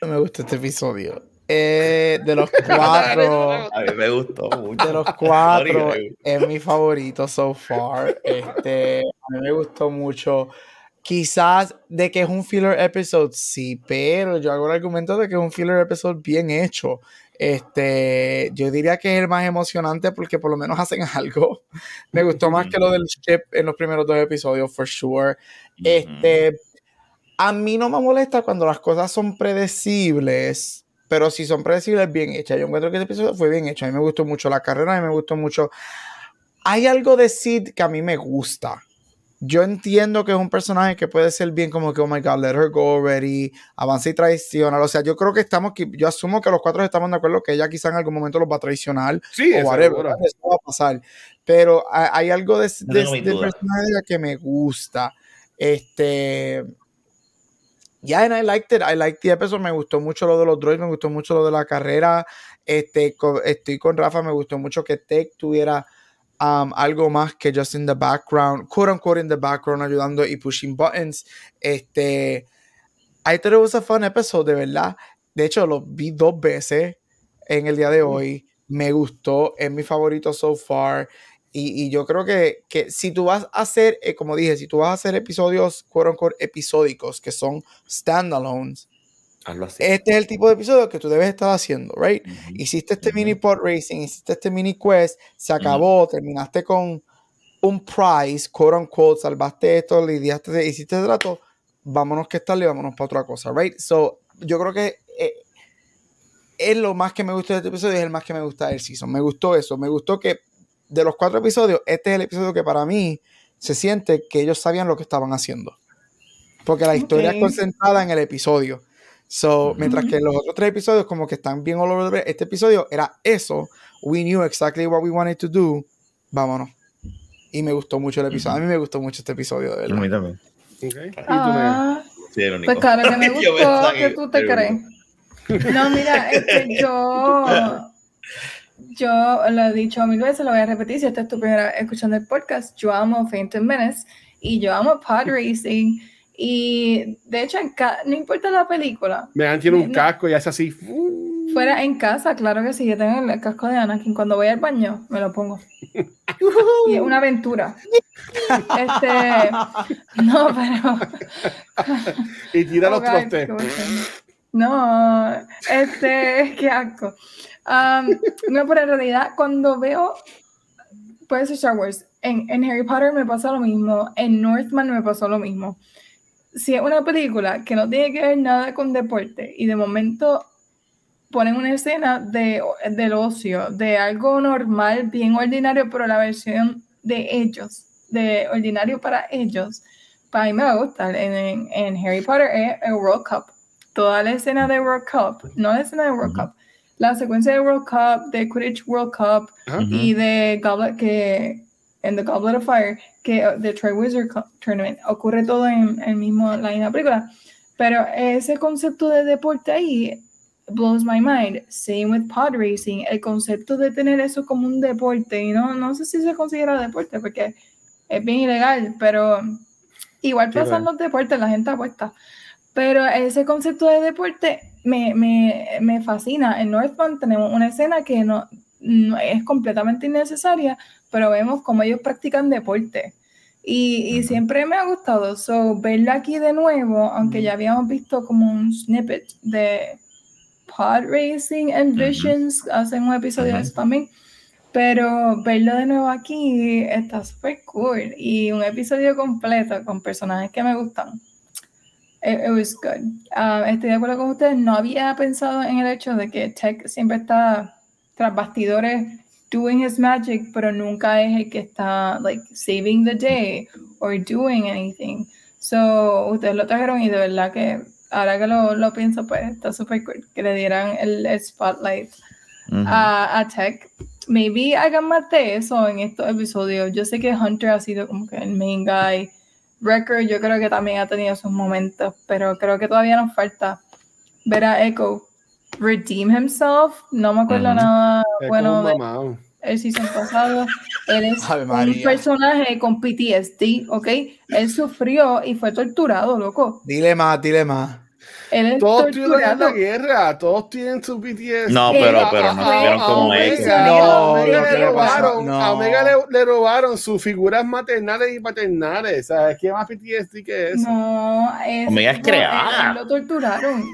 me gusta este episodio. Eh, de los cuatro,
A mí me gustó mucho.
de los cuatro, es mi favorito so far. Este, a mí me gustó mucho. Quizás de que es un filler episode, sí, pero yo hago el argumento de que es un filler episode bien hecho. Este, yo diría que es el más emocionante porque por lo menos hacen algo. Me gustó más que lo del ship en los primeros dos episodios, for sure. Este, a mí no me molesta cuando las cosas son predecibles, pero si son predecibles, bien hechas. Yo encuentro que este episodio fue bien hecho. A mí me gustó mucho la carrera, a mí me gustó mucho. Hay algo de Sid que a mí me gusta. Yo entiendo que es un personaje que puede ser bien como que, oh my god, let her go already, avanza y traiciona. O sea, yo creo que estamos, aquí- yo asumo que los cuatro estamos de acuerdo que ella quizá en algún momento los va a traicionar
Sí,
o whatever, eso va a pasar. Pero hay, algo de,
No
de- del personaje de ella que me gusta. Este. Yeah, and I liked it. I liked the episode. Me gustó mucho lo de los droids, me gustó mucho lo de la carrera. Este, co- estoy con Rafa, me gustó mucho que Tech tuviera um, algo más que just in the background, quote unquote in the background, ayudando y pushing buttons. Este, I thought it was a fun episode, de verdad. De hecho, lo vi dos veces en el día de hoy. Me gustó, es mi favorito so far. Y, y yo creo que, que si tú vas a hacer, eh, como dije, si tú vas a hacer episodios, quote unquote, episódicos, que son standalones,
Hazlo así.
este es el tipo de episodio que tú debes estar haciendo, right? Hiciste este mini pod racing, hiciste este mini quest, se acabó, terminaste con un prize, quote unquote, salvaste esto, lidiaste, hiciste el trato, vámonos que tal y vámonos para otra cosa, right? So, yo creo que eh, es lo más que me gustó de este episodio, es el más que me gusta del season. Me gustó eso, me gustó que de los cuatro episodios, este es el episodio que para mí se siente que ellos sabían lo que estaban haciendo. Porque la historia
Ok.
es concentrada en el episodio. So, mientras que los otros tres episodios como que están bien all over the place, este episodio era eso. We knew exactly what we wanted to do. Vámonos. Y me gustó mucho el episodio. A mí me gustó mucho este episodio, de
A mí
verdad.
también.
Ok. ¿Y tú, Megan?
Ah,
Sí, el único.
pues claro que me gustó, que tú te crees. No, mira, este, yo, yo lo he dicho mil veces, lo voy a repetir, si esta es tu primera escuchando el podcast, yo amo Phantom Menace y yo amo Pod Racing y de hecho, en no importa la película,
Megan tiene un
No.
casco y hace así.
fuera en casa, claro que sí, yo tengo el casco de Anakin, cuando voy al baño me lo pongo. Y es una aventura. Este, no, pero...
Y tira los trostes.
No, este, qué asco. Um, no, pero en realidad, cuando veo, puede ser Star Wars, en, en Harry Potter me pasa lo mismo, en Northman me pasó lo mismo. Si es una película que no tiene que ver nada con deporte y de momento ponen una escena de, del ocio, de algo normal, bien ordinario, pero la versión de ellos, de ordinario para ellos, para mí me va a gustar. En, en- Harry Potter es el World Cup. Toda la escena de World Cup, no la escena de World. Cup, la secuencia de World Cup, de Quidditch World Cup y de Goblet, que en The Goblet of Fire, que de Troy Wizard Tournament, ocurre todo en el mismo, la misma película. Pero ese concepto de deporte ahí blows my mind. Same with pod racing, el concepto de tener eso como un deporte, y no, no sé si se considera deporte porque es bien ilegal, pero igual
Sí,
pasa en
claro.
los deportes, la gente apuesta. Pero ese concepto de deporte me, me, me fascina. En Northbound tenemos una escena que no, no es completamente innecesaria, pero vemos cómo ellos practican deporte. Y, siempre me ha gustado. So, verla aquí de nuevo, aunque ya habíamos visto como un snippet de Pod Racing and
Ujú.
Visions, hacen un episodio de eso también. Pero verlo de nuevo aquí está súper cool. Y un episodio completo con personajes que me gustan. It, it was good. Ah, estoy de acuerdo con ustedes. No había pensado en el hecho de que Tech siempre está tras bastidores doing his magic, pero nunca es el que está like saving the day or doing anything. So, ustedes lo trajeron y de verdad que ahora que lo, lo pienso, pues está súper cool que le dieran el, el spotlight a, a Tech. Maybe hagan más de eso en estos episodios. Yo sé que Hunter ha sido como que el main guy. Record yo creo que también ha tenido sus momentos, pero creo que todavía nos falta ver a Echo redeem himself. No me acuerdo
Ujú.
nada
Es
bueno de el season pasado. Él es un personaje con PTSD, ¿ok? Él sufrió y fue torturado, loco.
Dile más, dile más.
Él es
Todos tienen la guerra, todos tienen su BTS.
No, pero, pero no vieron como es.
Omega.
No,
a Omega le
le
robaron,
no.
a Omega le, le robaron sus figuras maternales y paternales. ¿Sabes qué más PTSD que eso?
No, es,
Omega es creada.
lo torturaron.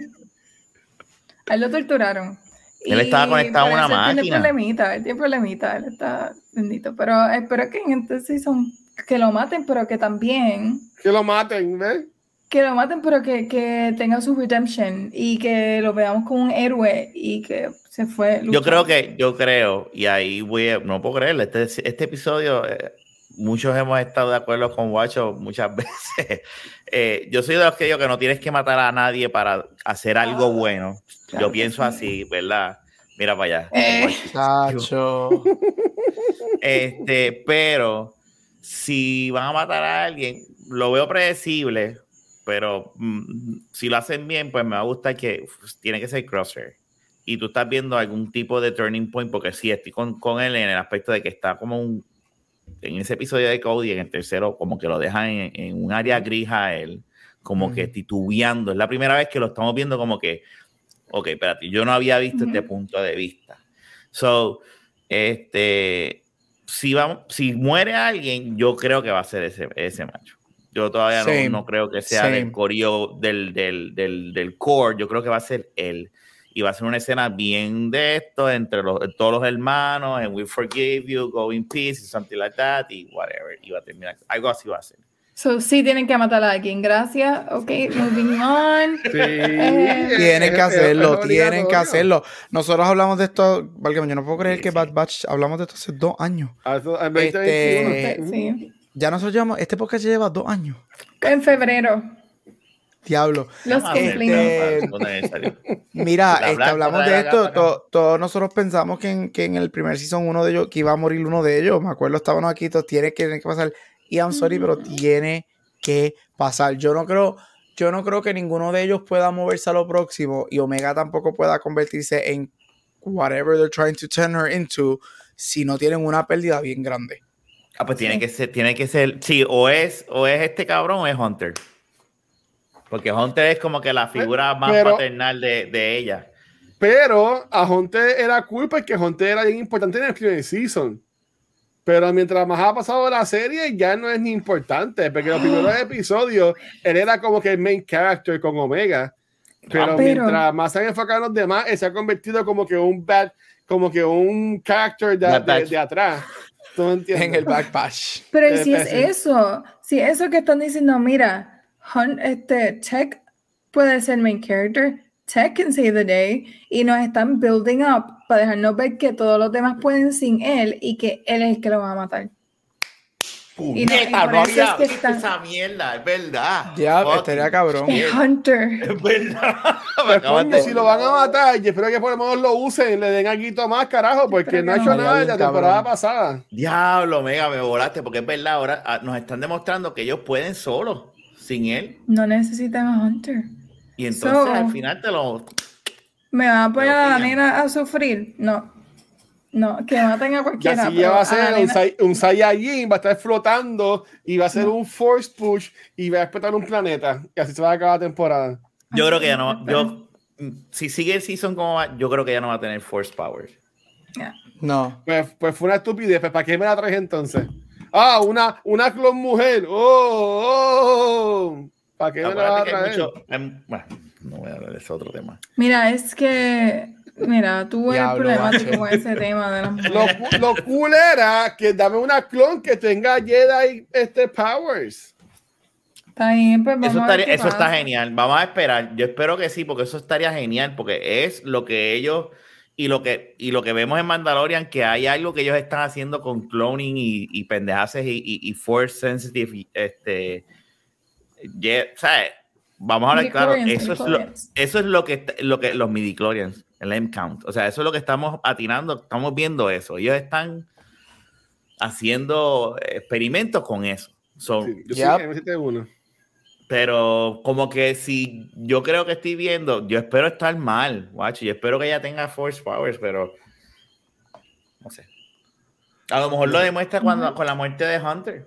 A él lo torturaron.
Él estaba conectado a una máquina.
Tiene problemita, él tiene problemita, él está bendito. Pero espero que en este season que lo maten, pero que también
Que lo maten, ¿ves?
que lo maten, pero que, que tenga su redemption y que lo veamos como un héroe y que se fue.
Yo creo
luchando.
que, yo creo, y ahí voy a, no puedo creerlo, este, este episodio, eh, muchos hemos estado de acuerdo con Guacho muchas veces. Eh, yo soy de los que digo que no tienes que matar a nadie para hacer algo
Ah,
bueno.
claro
yo pienso
sí.
así, ¿verdad? Mira para allá.
Eh.
Este, pero si van a matar a alguien, lo veo predecible, pero mm, si lo hacen bien, pues me va a gustar que uf, tiene que ser Crosshair. Y tú estás viendo algún tipo de turning point, porque sí, estoy con, con él en el aspecto de que está como un. En ese episodio de Cody, en el tercero, como que lo dejan en, en un área gris a él, como que titubeando. Es la primera vez que lo estamos viendo como que, ok, espérate, yo no había visto este punto de vista. So, este, si, vamos, si muere alguien, yo creo que va a ser ese, ese macho. Yo todavía no, no creo que sea
Same.
del corio del, del, del, del core, yo creo que va a ser él. Y va a ser una escena bien de esto entre los, todos los hermanos, and we forgive you, go in peace, something like that, y whatever. Y va a terminar, algo así va a ser.
So, sí tienen que matar a alguien. Gracias. Ok, moving on.
Sí.
Eh,
Tienen que hacerlo, tienen que hacerlo. Nosotros hablamos de esto, válgame, yo no puedo creer que Bad Batch hablamos de esto hace dos años.
Ah,
Este,
2021.
Sí.
Ya nosotros llevamos, este podcast lleva dos años.
En febrero.
Diablo.
Los.
Este-. Mira, este, hablamos de esto. to- todos nosotros pensamos que en, que en el primer season uno de ellos, que iba a morir uno de ellos. Me acuerdo, estábamos aquí, todos tiene que, tiene que pasar. Y I'm sorry, pero tiene que pasar. Yo no creo, yo no creo que ninguno de ellos pueda moverse a lo próximo y Omega tampoco pueda convertirse en whatever they're trying to turn her into si no tienen una pérdida bien grande.
Ah, pues tiene que ser, tiene que ser, sí, o es, o es este cabrón o es Hunter. Porque Hunter es como que la figura más
pero-
paternal de, de ella.
Pero a Honte era cool porque Honte era bien importante en el primer season. Pero mientras más ha pasado la serie, ya no es ni importante. Porque los primeros episodios, él era como que el main character con Omega. Pero,
Ah,
pero-
mientras más se han enfocado en los demás, él se ha convertido como que un bad, como que un character de, de- de atrás. ¿Tú entiendes?
En el backpatch.
Pero si es eso, si eso que están diciendo, mira, Hun- este Tech puede ser main character, Tech can save the day, y nos están building up para dejarnos ver que todos los demás pueden sin él y que él es el que lo va a matar. Y no- y
no
eso es que están-
esa mierda, es verdad.
Ya,
Fucking
estaría cabrón.
Es Hunter.
Es verdad. Me
Pues,
acabas
coño,
de-
si lo van a matar, yo espero que por lo menos lo usen, le den algo más, carajo, porque no ha hecho
no.
nada la
Cabrón.
temporada pasada.
Diablo, mega, me volaste, porque es verdad, ahora ah, nos están demostrando que ellos pueden solos, sin él.
No necesitan a Hunter.
Y entonces
So-
al final te lo.
¿Me va a poner a la nena a sufrir? No. No, que maten a
Y
cualquiera.
así
pero
ya va a ser un, Sai- un Saiyajin, va a estar flotando y va a ser un Force Push y va a explotar un planeta. Y así se va a acabar la temporada.
Yo
Así
creo que ya no.
pero-
Yo, si sigue el season como va, yo creo que ya no va a tener Force Powers.
Ya.
No.
Pues, pues fue una estupidez. Pues, ¿Para qué me la traes entonces? Ah, una, una clon mujer. Oh, oh, oh. ¿Para qué me la vas a traer?
mucho. em, bueno, no voy a hablar de ese otro tema.
Mira, es que. Mira, tú eres
Diablo,
problemático
macho.
con ese tema de las mujeres.
Lo, lo cool era que dame una clon que tenga Jedi este, powers.
Está bien, pues vamos
Eso,
a ver
estaría-
qué
eso está genial. Vamos a esperar. Yo espero que sí, porque eso estaría genial, porque es lo que ellos y lo que y lo que vemos en Mandalorian, que hay algo que ellos están haciendo con cloning y, y pendejaces y, y- y force sensitive. y, Este, ye- ¿sabes? Vamos a hablar claro. Eso es lo, eso es lo que lo que los midichlorians, el M count. O sea, eso es lo que estamos atinando. Estamos viendo eso. Ellos están haciendo experimentos con eso. So,
Sí, yo
Yep.
sí, me hiciste uno.
Pero como que si yo creo que estoy viendo, yo espero estar mal, guacho. Yo espero que ella tenga Force Powers, pero no sé. A lo mejor lo demuestra cuando, con la muerte de Hunter.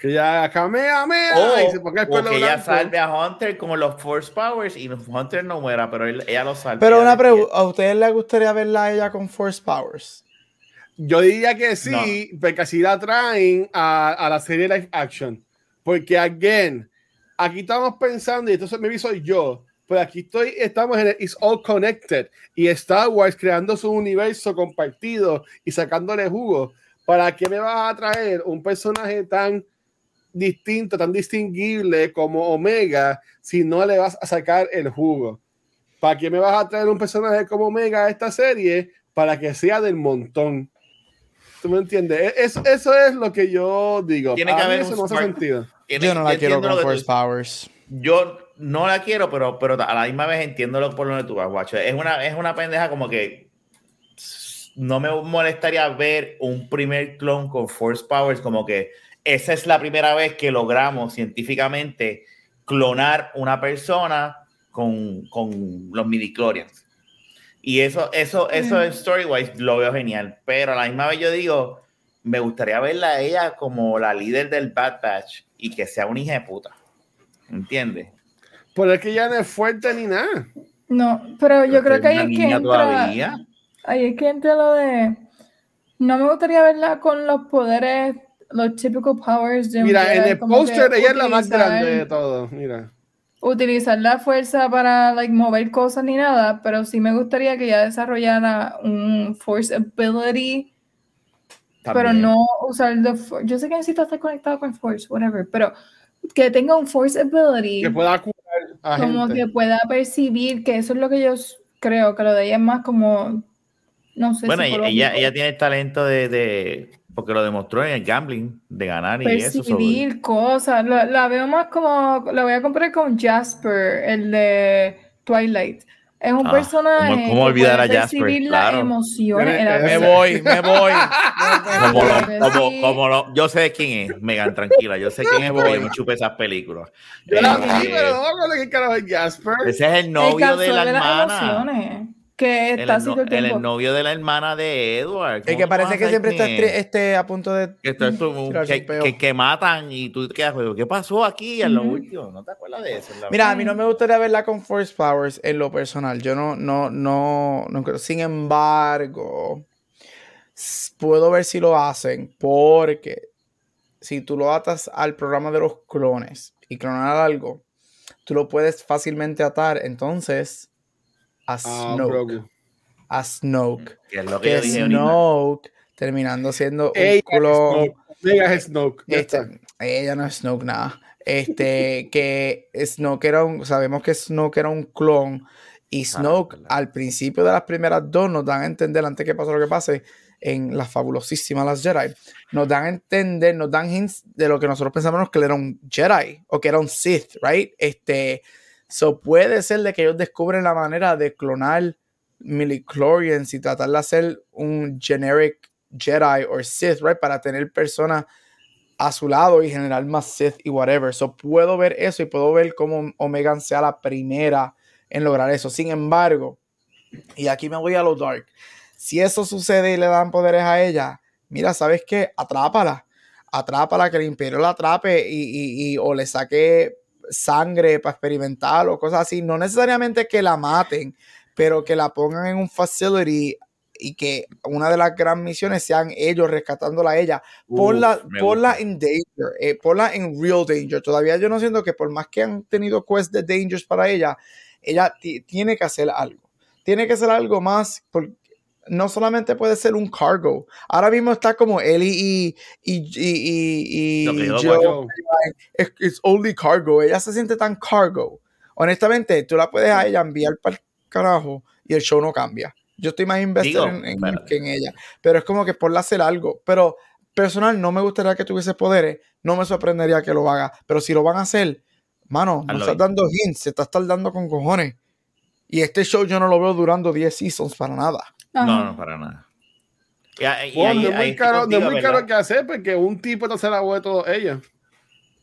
Que ya Kamehameha
O,
y se ponga el
o que ella
blanco.
salve a Hunter con los Force Powers y Hunter no muera, pero él- ella lo salva.
Pero una pregunta, ¿a ustedes les gustaría verla a ella con Force Powers?
Yo diría que sí, porque así la traen a, a la serie live action. Porque, again, aquí estamos pensando, y entonces me soy yo, pero aquí estoy, estamos en el It's All Connected y Star Wars creando su universo compartido y sacándole jugo. ¿Para qué me vas a traer un personaje tan distinto, tan distinguible como Omega si no le vas a sacar el jugo? ¿Para qué me vas a traer un personaje como Omega a esta serie para que sea del montón? ¿Tú me entiendes? E- Es- eso es lo que yo digo.
Tiene que haber
eso
un
no hace sentido.
Tiene-
Yo no la quiero con Force. Powers.
Yo no la quiero, pero, pero a la misma vez entiendo lo por donde tú vas, guacho. Es una, es una pendeja como que no me molestaría ver un primer clon con Force Powers, como que esa es la primera vez que logramos científicamente clonar una persona con, con los midichlorians. Y eso, eso, eso
Mm.
en Storywise lo veo genial. Pero a la misma vez yo digo, me gustaría verla a ella como la líder del Bad Batch y que sea una hija de puta. ¿Entiendes?
Pero es que ya no es fuerte ni nada.
No, pero yo creo que ahí es que entra.
todavía.
Ahí es que entra lo de. No me gustaría verla con los poderes, los typical powers de un
Mira, en el póster ella es la más grande de todo. Mira.
Utilizar la fuerza para like, mover cosas ni nada, pero sí me gustaría que ella desarrollara un force ability, pero no usar the for- Yo sé que necesita estar conectado con force, whatever, pero que tenga un force ability.
Que pueda curar a
como
gente.
que pueda percibir que eso es lo que yo creo, que lo de ella es más como, no sé,
Bueno, ella, ella, tiene el talento de, de, porque lo demostró en el gambling de ganar y eso.
Percibir cosas. La, la veo más como. La voy a comparar con Jasper, el de Twilight. Es un
Ah,
personaje.
¿cómo- cómo
que
olvidar
puede
a Jasper? Claro.
las emociones.
Tiene-
Era-
Me voy, me voy.
Como lo- como- como lo- yo sé quién es, Megan, tranquila. Yo sé quién es porque yo me chupé esas películas.
Yo la
Eh,
vi, pero no me qué carajo es Jasper.
ese es el
el
novio de
calzón
la
las
hermana.
emociones, Que
El,
está
no- novio de la hermana de Edward.
El
¿Cómo
que parece que siempre está este, a punto de.
que, esto es como-
Tirarse
que, matan y tú te quedas, ¿qué pasó aquí en lo
Ujú.
último? ¿No te acuerdas de eso?
Mira, a mí no me gustaría verla con Force Powers en lo personal. Yo no, no, no, no creo. Sin embargo, puedo ver si lo hacen, porque si tú lo atas al programa de los clones y clonar algo, tú lo puedes fácilmente atar entonces a
Ah,
Snoke.
Grogu.
A Snoke.
que es lo que yo
Que. Snoke terminando siendo un
Ella es
clon.
Snoke. Ella es Snoke.
Este, ella no es Snoke nada. Este, que Snoke era un, sabemos que Snoke era un clon y Snoke
claro.
al principio de las primeras dos nos dan a entender, antes que pase lo que pase, en las fabulosísimas Las Jedi, nos dan a entender, nos dan hints de lo que nosotros pensamos que él era un Jedi o que era un Sith, right? Este, so puede ser de que ellos descubren la manera de clonar milichlorians y tratar de hacer un generic Jedi o Sith, right? Para tener personas a su lado y generar más Sith y whatever. So puedo ver eso y puedo ver cómo Omega sea la primera en lograr eso. Sin embargo, y aquí me voy a lo dark. Si eso sucede y le dan poderes a ella, mira, ¿sabes qué? Atrápala. Atrápala, que el imperio la atrape y, y- y- o le saque sangre para experimentar o cosas así. No necesariamente que la maten, pero que la pongan en un facility y que una de las gran misiones sean ellos rescatándola a ella. Ponla,
Uf,
ponla
gusta.
en danger, eh, ponla en real danger. Todavía yo no siento que por más que han tenido quest de dangers para ella, ella ti- tiene que hacer algo. Tiene que hacer algo más. por- no solamente puede ser un cargo. Ahora mismo está como Ellie y, y, y, y, y Joe. It's only cargo. Ella se siente tan cargo. Honestamente, tú la puedes a ella enviar para el carajo y el show no cambia. Yo estoy más invested
Digo,
en, en-
pero-
que en ella. Pero es como que por hacer algo. Pero personal, no me gustaría que tuviese poderes. No me sorprendería que lo haga. Pero si lo van a hacer, mano, no
Hazlo
estás dando hints, se está tardando con cojones. Y este show yo no lo veo durando 10 seasons para nada.
Ajá.
No, no, para nada. Y, y
Bueno,
ahí-
no es muy caro, no es muy caro que hacer porque un tipo no se la de todo ella.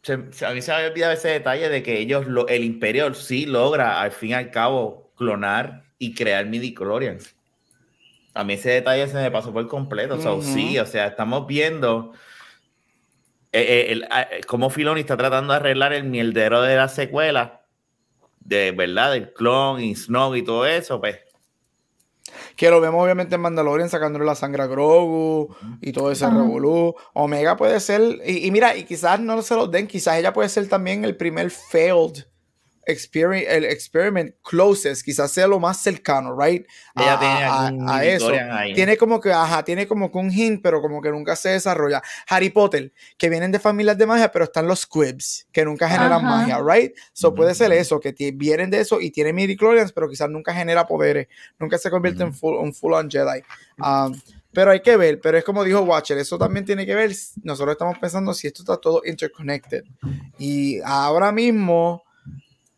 Se- se- a mí se me había olvidado ese detalle de que ellos, lo- el Imperio sí logra al fin y al cabo clonar y crear midichlorians. A mí ese detalle se me pasó por completo. O sea, sí, o sea, estamos viendo eh, eh, el- ah, eh, cómo Filoni está tratando de arreglar el mierdero de la secuela, de verdad, del clon y Snow y todo eso, pues.
Que lo vemos obviamente en Mandalorian sacándole la sangre a Grogu y todo ese revolú. Omega puede ser, y, y mira, y quizás no se lo den, quizás ella puede ser también el primer failed experiment, el experiment closest, quizás sea lo más cercano, right?
Ella
a,
tiene
a-
algún
a eso.
ahí.
Tiene como que, ajá, tiene como que un hint, pero como que nunca se desarrolla. Harry Potter, que vienen de familias de magia, pero están los squibs, que nunca generan
Ajá.
magia, right? So puede ser eso, que vienen de eso y tienen midichlorians, pero quizás nunca genera poderes, nunca se convierte en full, un full on Jedi. Um, pero hay que ver, pero es como dijo Watcher, eso también tiene que ver, nosotros estamos pensando si esto está todo interconnected. Y ahora mismo,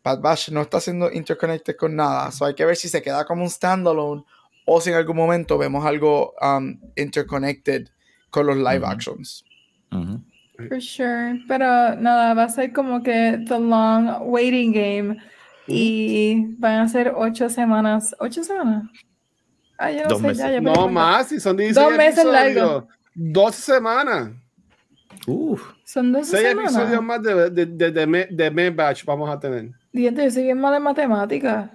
Bad Batch no está siendo interconnected con nada, so hay que ver si se queda como un standalone o si en algún momento vemos algo um, interconnected con los live
Ujú.
actions.
Ujú.
For sure. Pero nada, va a ser como que the long waiting game. Y van a ser ocho semanas. ¿Ocho semanas? Ah, yo no
Dos
sé,
meses.
ya, ya
No más, si son 16
Dos meses largos.
12 semanas.
Uf.
Son dos
6
semanas.
episodios más de, de, de, de, de Main Batch vamos a tener.
Diente, yo soy bien mala en matemáticas.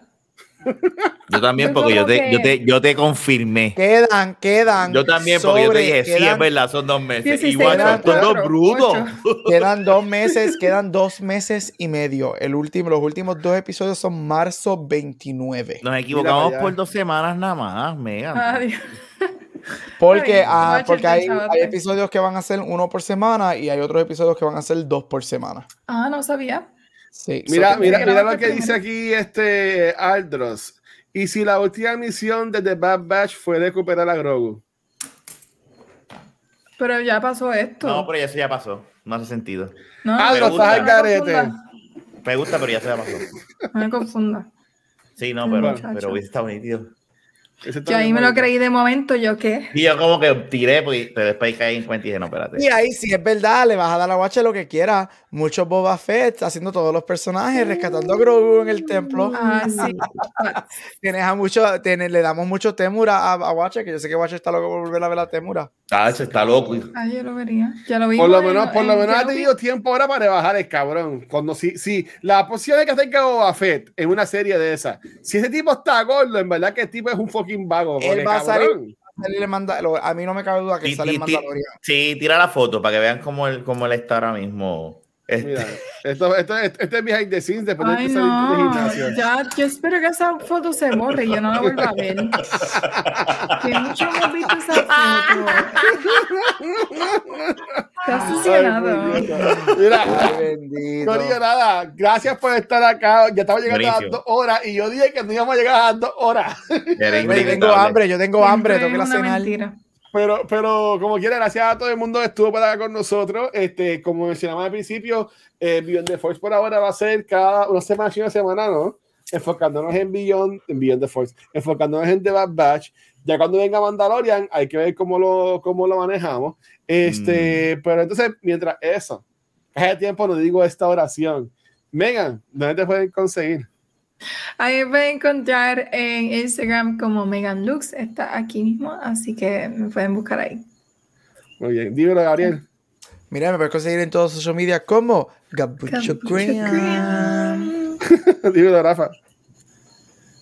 Yo también, porque yo te, yo, te, yo te confirmé.
Quedan, quedan.
Yo también, porque yo te dije, sí, es
quedan-
verdad, son dos meses.
16,
Igual, son
cuatro,
dos brutos.
Quedan dos meses, quedan dos meses y medio. El último, los últimos dos episodios son marzo 29.
Nos equivocamos por dos semanas nada más, Megan.
Adiós.
Porque,
Ay,
ah, porque hay episodios que van a ser uno por semana y hay otros episodios que van a ser dos por semana.
Ah, no sabía.
Sí.
Mira,
so-
mira, mira lo que dice aquí este Aldros. Y si la última misión de The Bad Batch fue recuperar a Grogu.
Pero ya pasó esto.
No, pero ya eso ya pasó. No hace sentido.
No,
gusta.
estás al
no me
garete.
confunda,
Me gusta, pero ya se ya pasó.
No me confunda.
Sí, no, pero,
Muchacho.
pero hubiese estado nítido.
Yo ahí me lo creí de momento, ¿yo qué?
Y yo como que tiré, pues, pero después caí en cuenta y dije, no, espérate.
Y ahí sí es verdad, le vas a dar a Watcher lo que quiera. Mucho Boba Fett haciendo todos los personajes, rescatando a Grogu en el templo.
Ah, sí.
Tienes a mucho, tienes- le damos mucho Temura a, a Watcher, que yo sé que Watcher está loco por volver a ver la Temura.
Ah, ese está loco.
Ah, yo lo vería. Ya lo vi.
Por lo menos, por lo menos ha tenido tiempo ahora para bajar el cabrón. Cuando si, si la posición de que tenga Boba Fett en una serie de esas, si ese tipo está gordo, en verdad que el tipo es un fucking vago.
Él va a salir- a mí no me cabe duda que
Y-
sale
ti-
Mandalorian.
Sí, tira la foto para que vean cómo él, cómo él está ahora mismo. Este,
Mira, esto, esto, esto, este es behind the scenes después de
Ay,
que salir
no.
gimnasio.
Ya, yo espero que esa foto se borre y yo no la vuelva a ver. Que mucho hemos visto esa foto. Está
puñeta. Mira, no digo nada. Gracias por estar acá. Ya estamos llegando a las dos horas y yo dije que no íbamos a llegar a las dos horas.
yo tengo hambre, yo tengo hambre, tengo que la cenar.
mentira.
Pero, pero como quiera, gracias a todo el mundo que estuvo para acá con nosotros. Este, como mencionamos al principio, eh, Beyond the Force por ahora va a ser cada una semana y una semana, ¿no? Enfocándonos en Beyond, en Beyond the Force, enfocándonos en The Bad Batch. Ya cuando venga Mandalorian, hay que ver cómo lo, cómo lo manejamos. Este, pero entonces, mientras eso, hace tiempo no digo esta oración. Megan, ¿dónde te pueden conseguir?
Ahí me pueden encontrar en Instagram como Megan Lux, está aquí mismo, así que me pueden buscar ahí.
Muy bien, dímelo, Gabriel.
Mira, me puedes conseguir en todos los social media como Gabucho Graham.
dímelo, Rafa.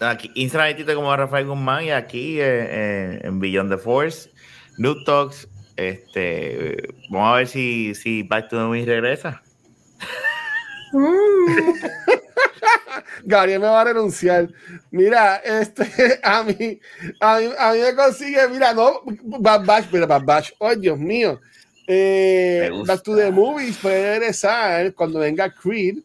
Aquí, Instagram y como Rafael Guzmán y aquí eh, eh, en Beyond the Force, Noob Talks. Este, vamos a ver si, si Back to the Movies regresa.
Gabriel me va a renunciar. Mira, este, a mí, a mí, a mí me consigue, mira, no, Bad Batch, mira, Bad Batch, oh Dios mío. Eh. Back to the Movies puede regresar cuando venga Creed.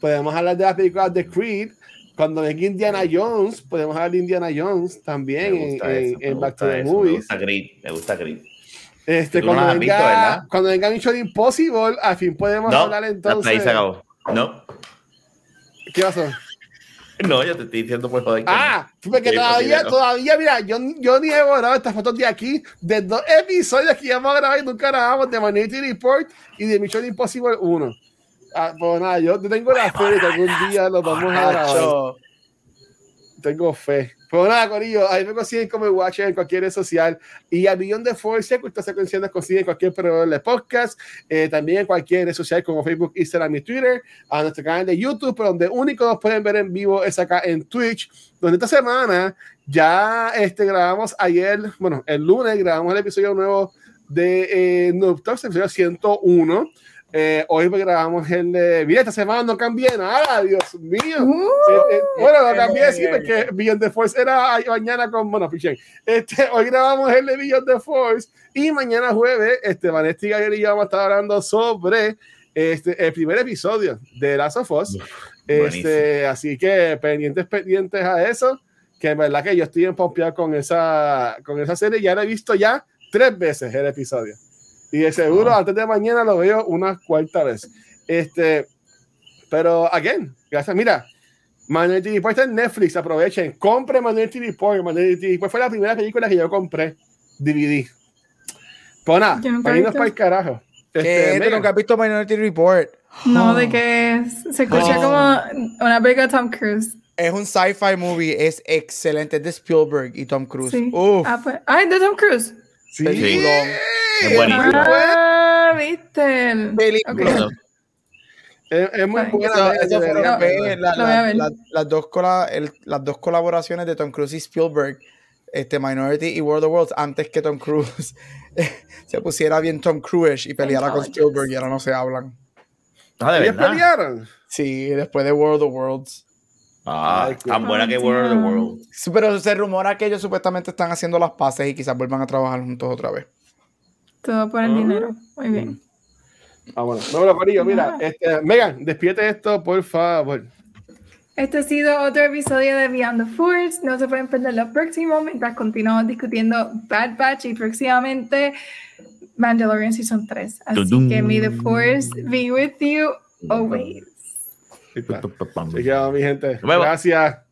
Podemos hablar de las películas de Creed. Cuando venga Indiana Jones, podemos hablar de Indiana Jones también en,
eso,
Back to the
eso, me
Movies.
gusta Creed, me gusta Creed.
Este,
no
cuando, venga,
visto,
cuando venga Mission Impossible, al fin podemos
No,
hablar entonces.
ahí se acabó. No,
¿Qué pasó?
no, yo te estoy diciendo por joder. que
Ah, porque
Sí,
todavía, todavía, mira, yo, yo ni he borrado estas fotos de aquí, de dos episodios que ya hemos grabado y nunca grabamos, de Minority Report y de Mission Impossible 1. Ah, pues nada, yo, yo tengo la fe de que algún día lo vamos a grabar. Tengo fe. Pues nada, Corillo, ahí me consiguen como Watcher en cualquier red social. Y a Billón de Force, que esta secuencia nos consigue en cualquier proveedor de podcast, eh, también en cualquier red social como Facebook, Instagram y Twitter, a nuestro canal de YouTube, pero donde único nos pueden ver en vivo es acá en Twitch, donde esta semana ya este, grabamos ayer, bueno, el lunes grabamos el episodio nuevo de eh, Noob Talks, el episodio 101. Eh, hoy grabamos el de. Mira, esta semana no cambié nada, Dios mío.
Uh,
Eh, eh, bueno, lo cambié, sí, porque Beyond the Force era mañana con, bueno, pichén. Este, hoy grabamos el de Beyond the Force y mañana jueves, este, Vanessa y Gabriel y yo vamos a estar hablando sobre este, el primer episodio de Last of Us. Este, así que pendientes, pendientes a eso, que en verdad que yo estoy empompeado con esa, con esa serie, ya la he visto ya tres veces el episodio. Y de seguro
Ah.
antes de mañana lo veo una cuarta vez. Este, pero, again, gracias. Mira, Minority Report está en Netflix. Aprovechen, compre Minority Report. Minority Report fue la primera película que yo compré DVD. Pues nada, para para el carajo.
¿Qué?
Este,
¿Tú
Megan,
nunca has visto Minority Report?
no,
Oh.
de que se escucha
Oh.
como una película de Tom Cruise.
Es un sci-fi movie, es excelente, es de Spielberg y Tom Cruise.
Sí.
Uf,
Ah, pues, ay, de Tom Cruise.
Sí,
peliculón.
Es buenísimo.
buena.
Ah, viste. el-
Película.
Ok.
Es, es muy
Ay,
buena.
Eso, la- la- las, dos cola- el- las dos colaboraciones de Tom Cruise y Spielberg, este, Minority y World of Worlds, antes que Tom Cruise se pusiera bien Tom Cruise y peleara con Spielberg y ahora no se hablan.
Ah, de
¿Ellos
verdad.
pelearon?
Sí, después de World of Worlds.
Ah,
Ay,
tan buena que World of the World.
Sí, Pero se rumora que ellos supuestamente están haciendo las paces y quizás vuelvan a trabajar juntos otra vez.
Todo por el
Ah.
dinero. Muy bien.
Ah, bueno. No, pero Corillo, mira, este, Megan, despídete esto, por favor.
Este ha sido otro episodio de Beyond the Force. No se pueden perder lo próximo mientras continuamos discutiendo Bad Batch y próximamente Mandalorian Season 3. Así que may the Force be with you always.
Ahí está. Mi gente. Gracias.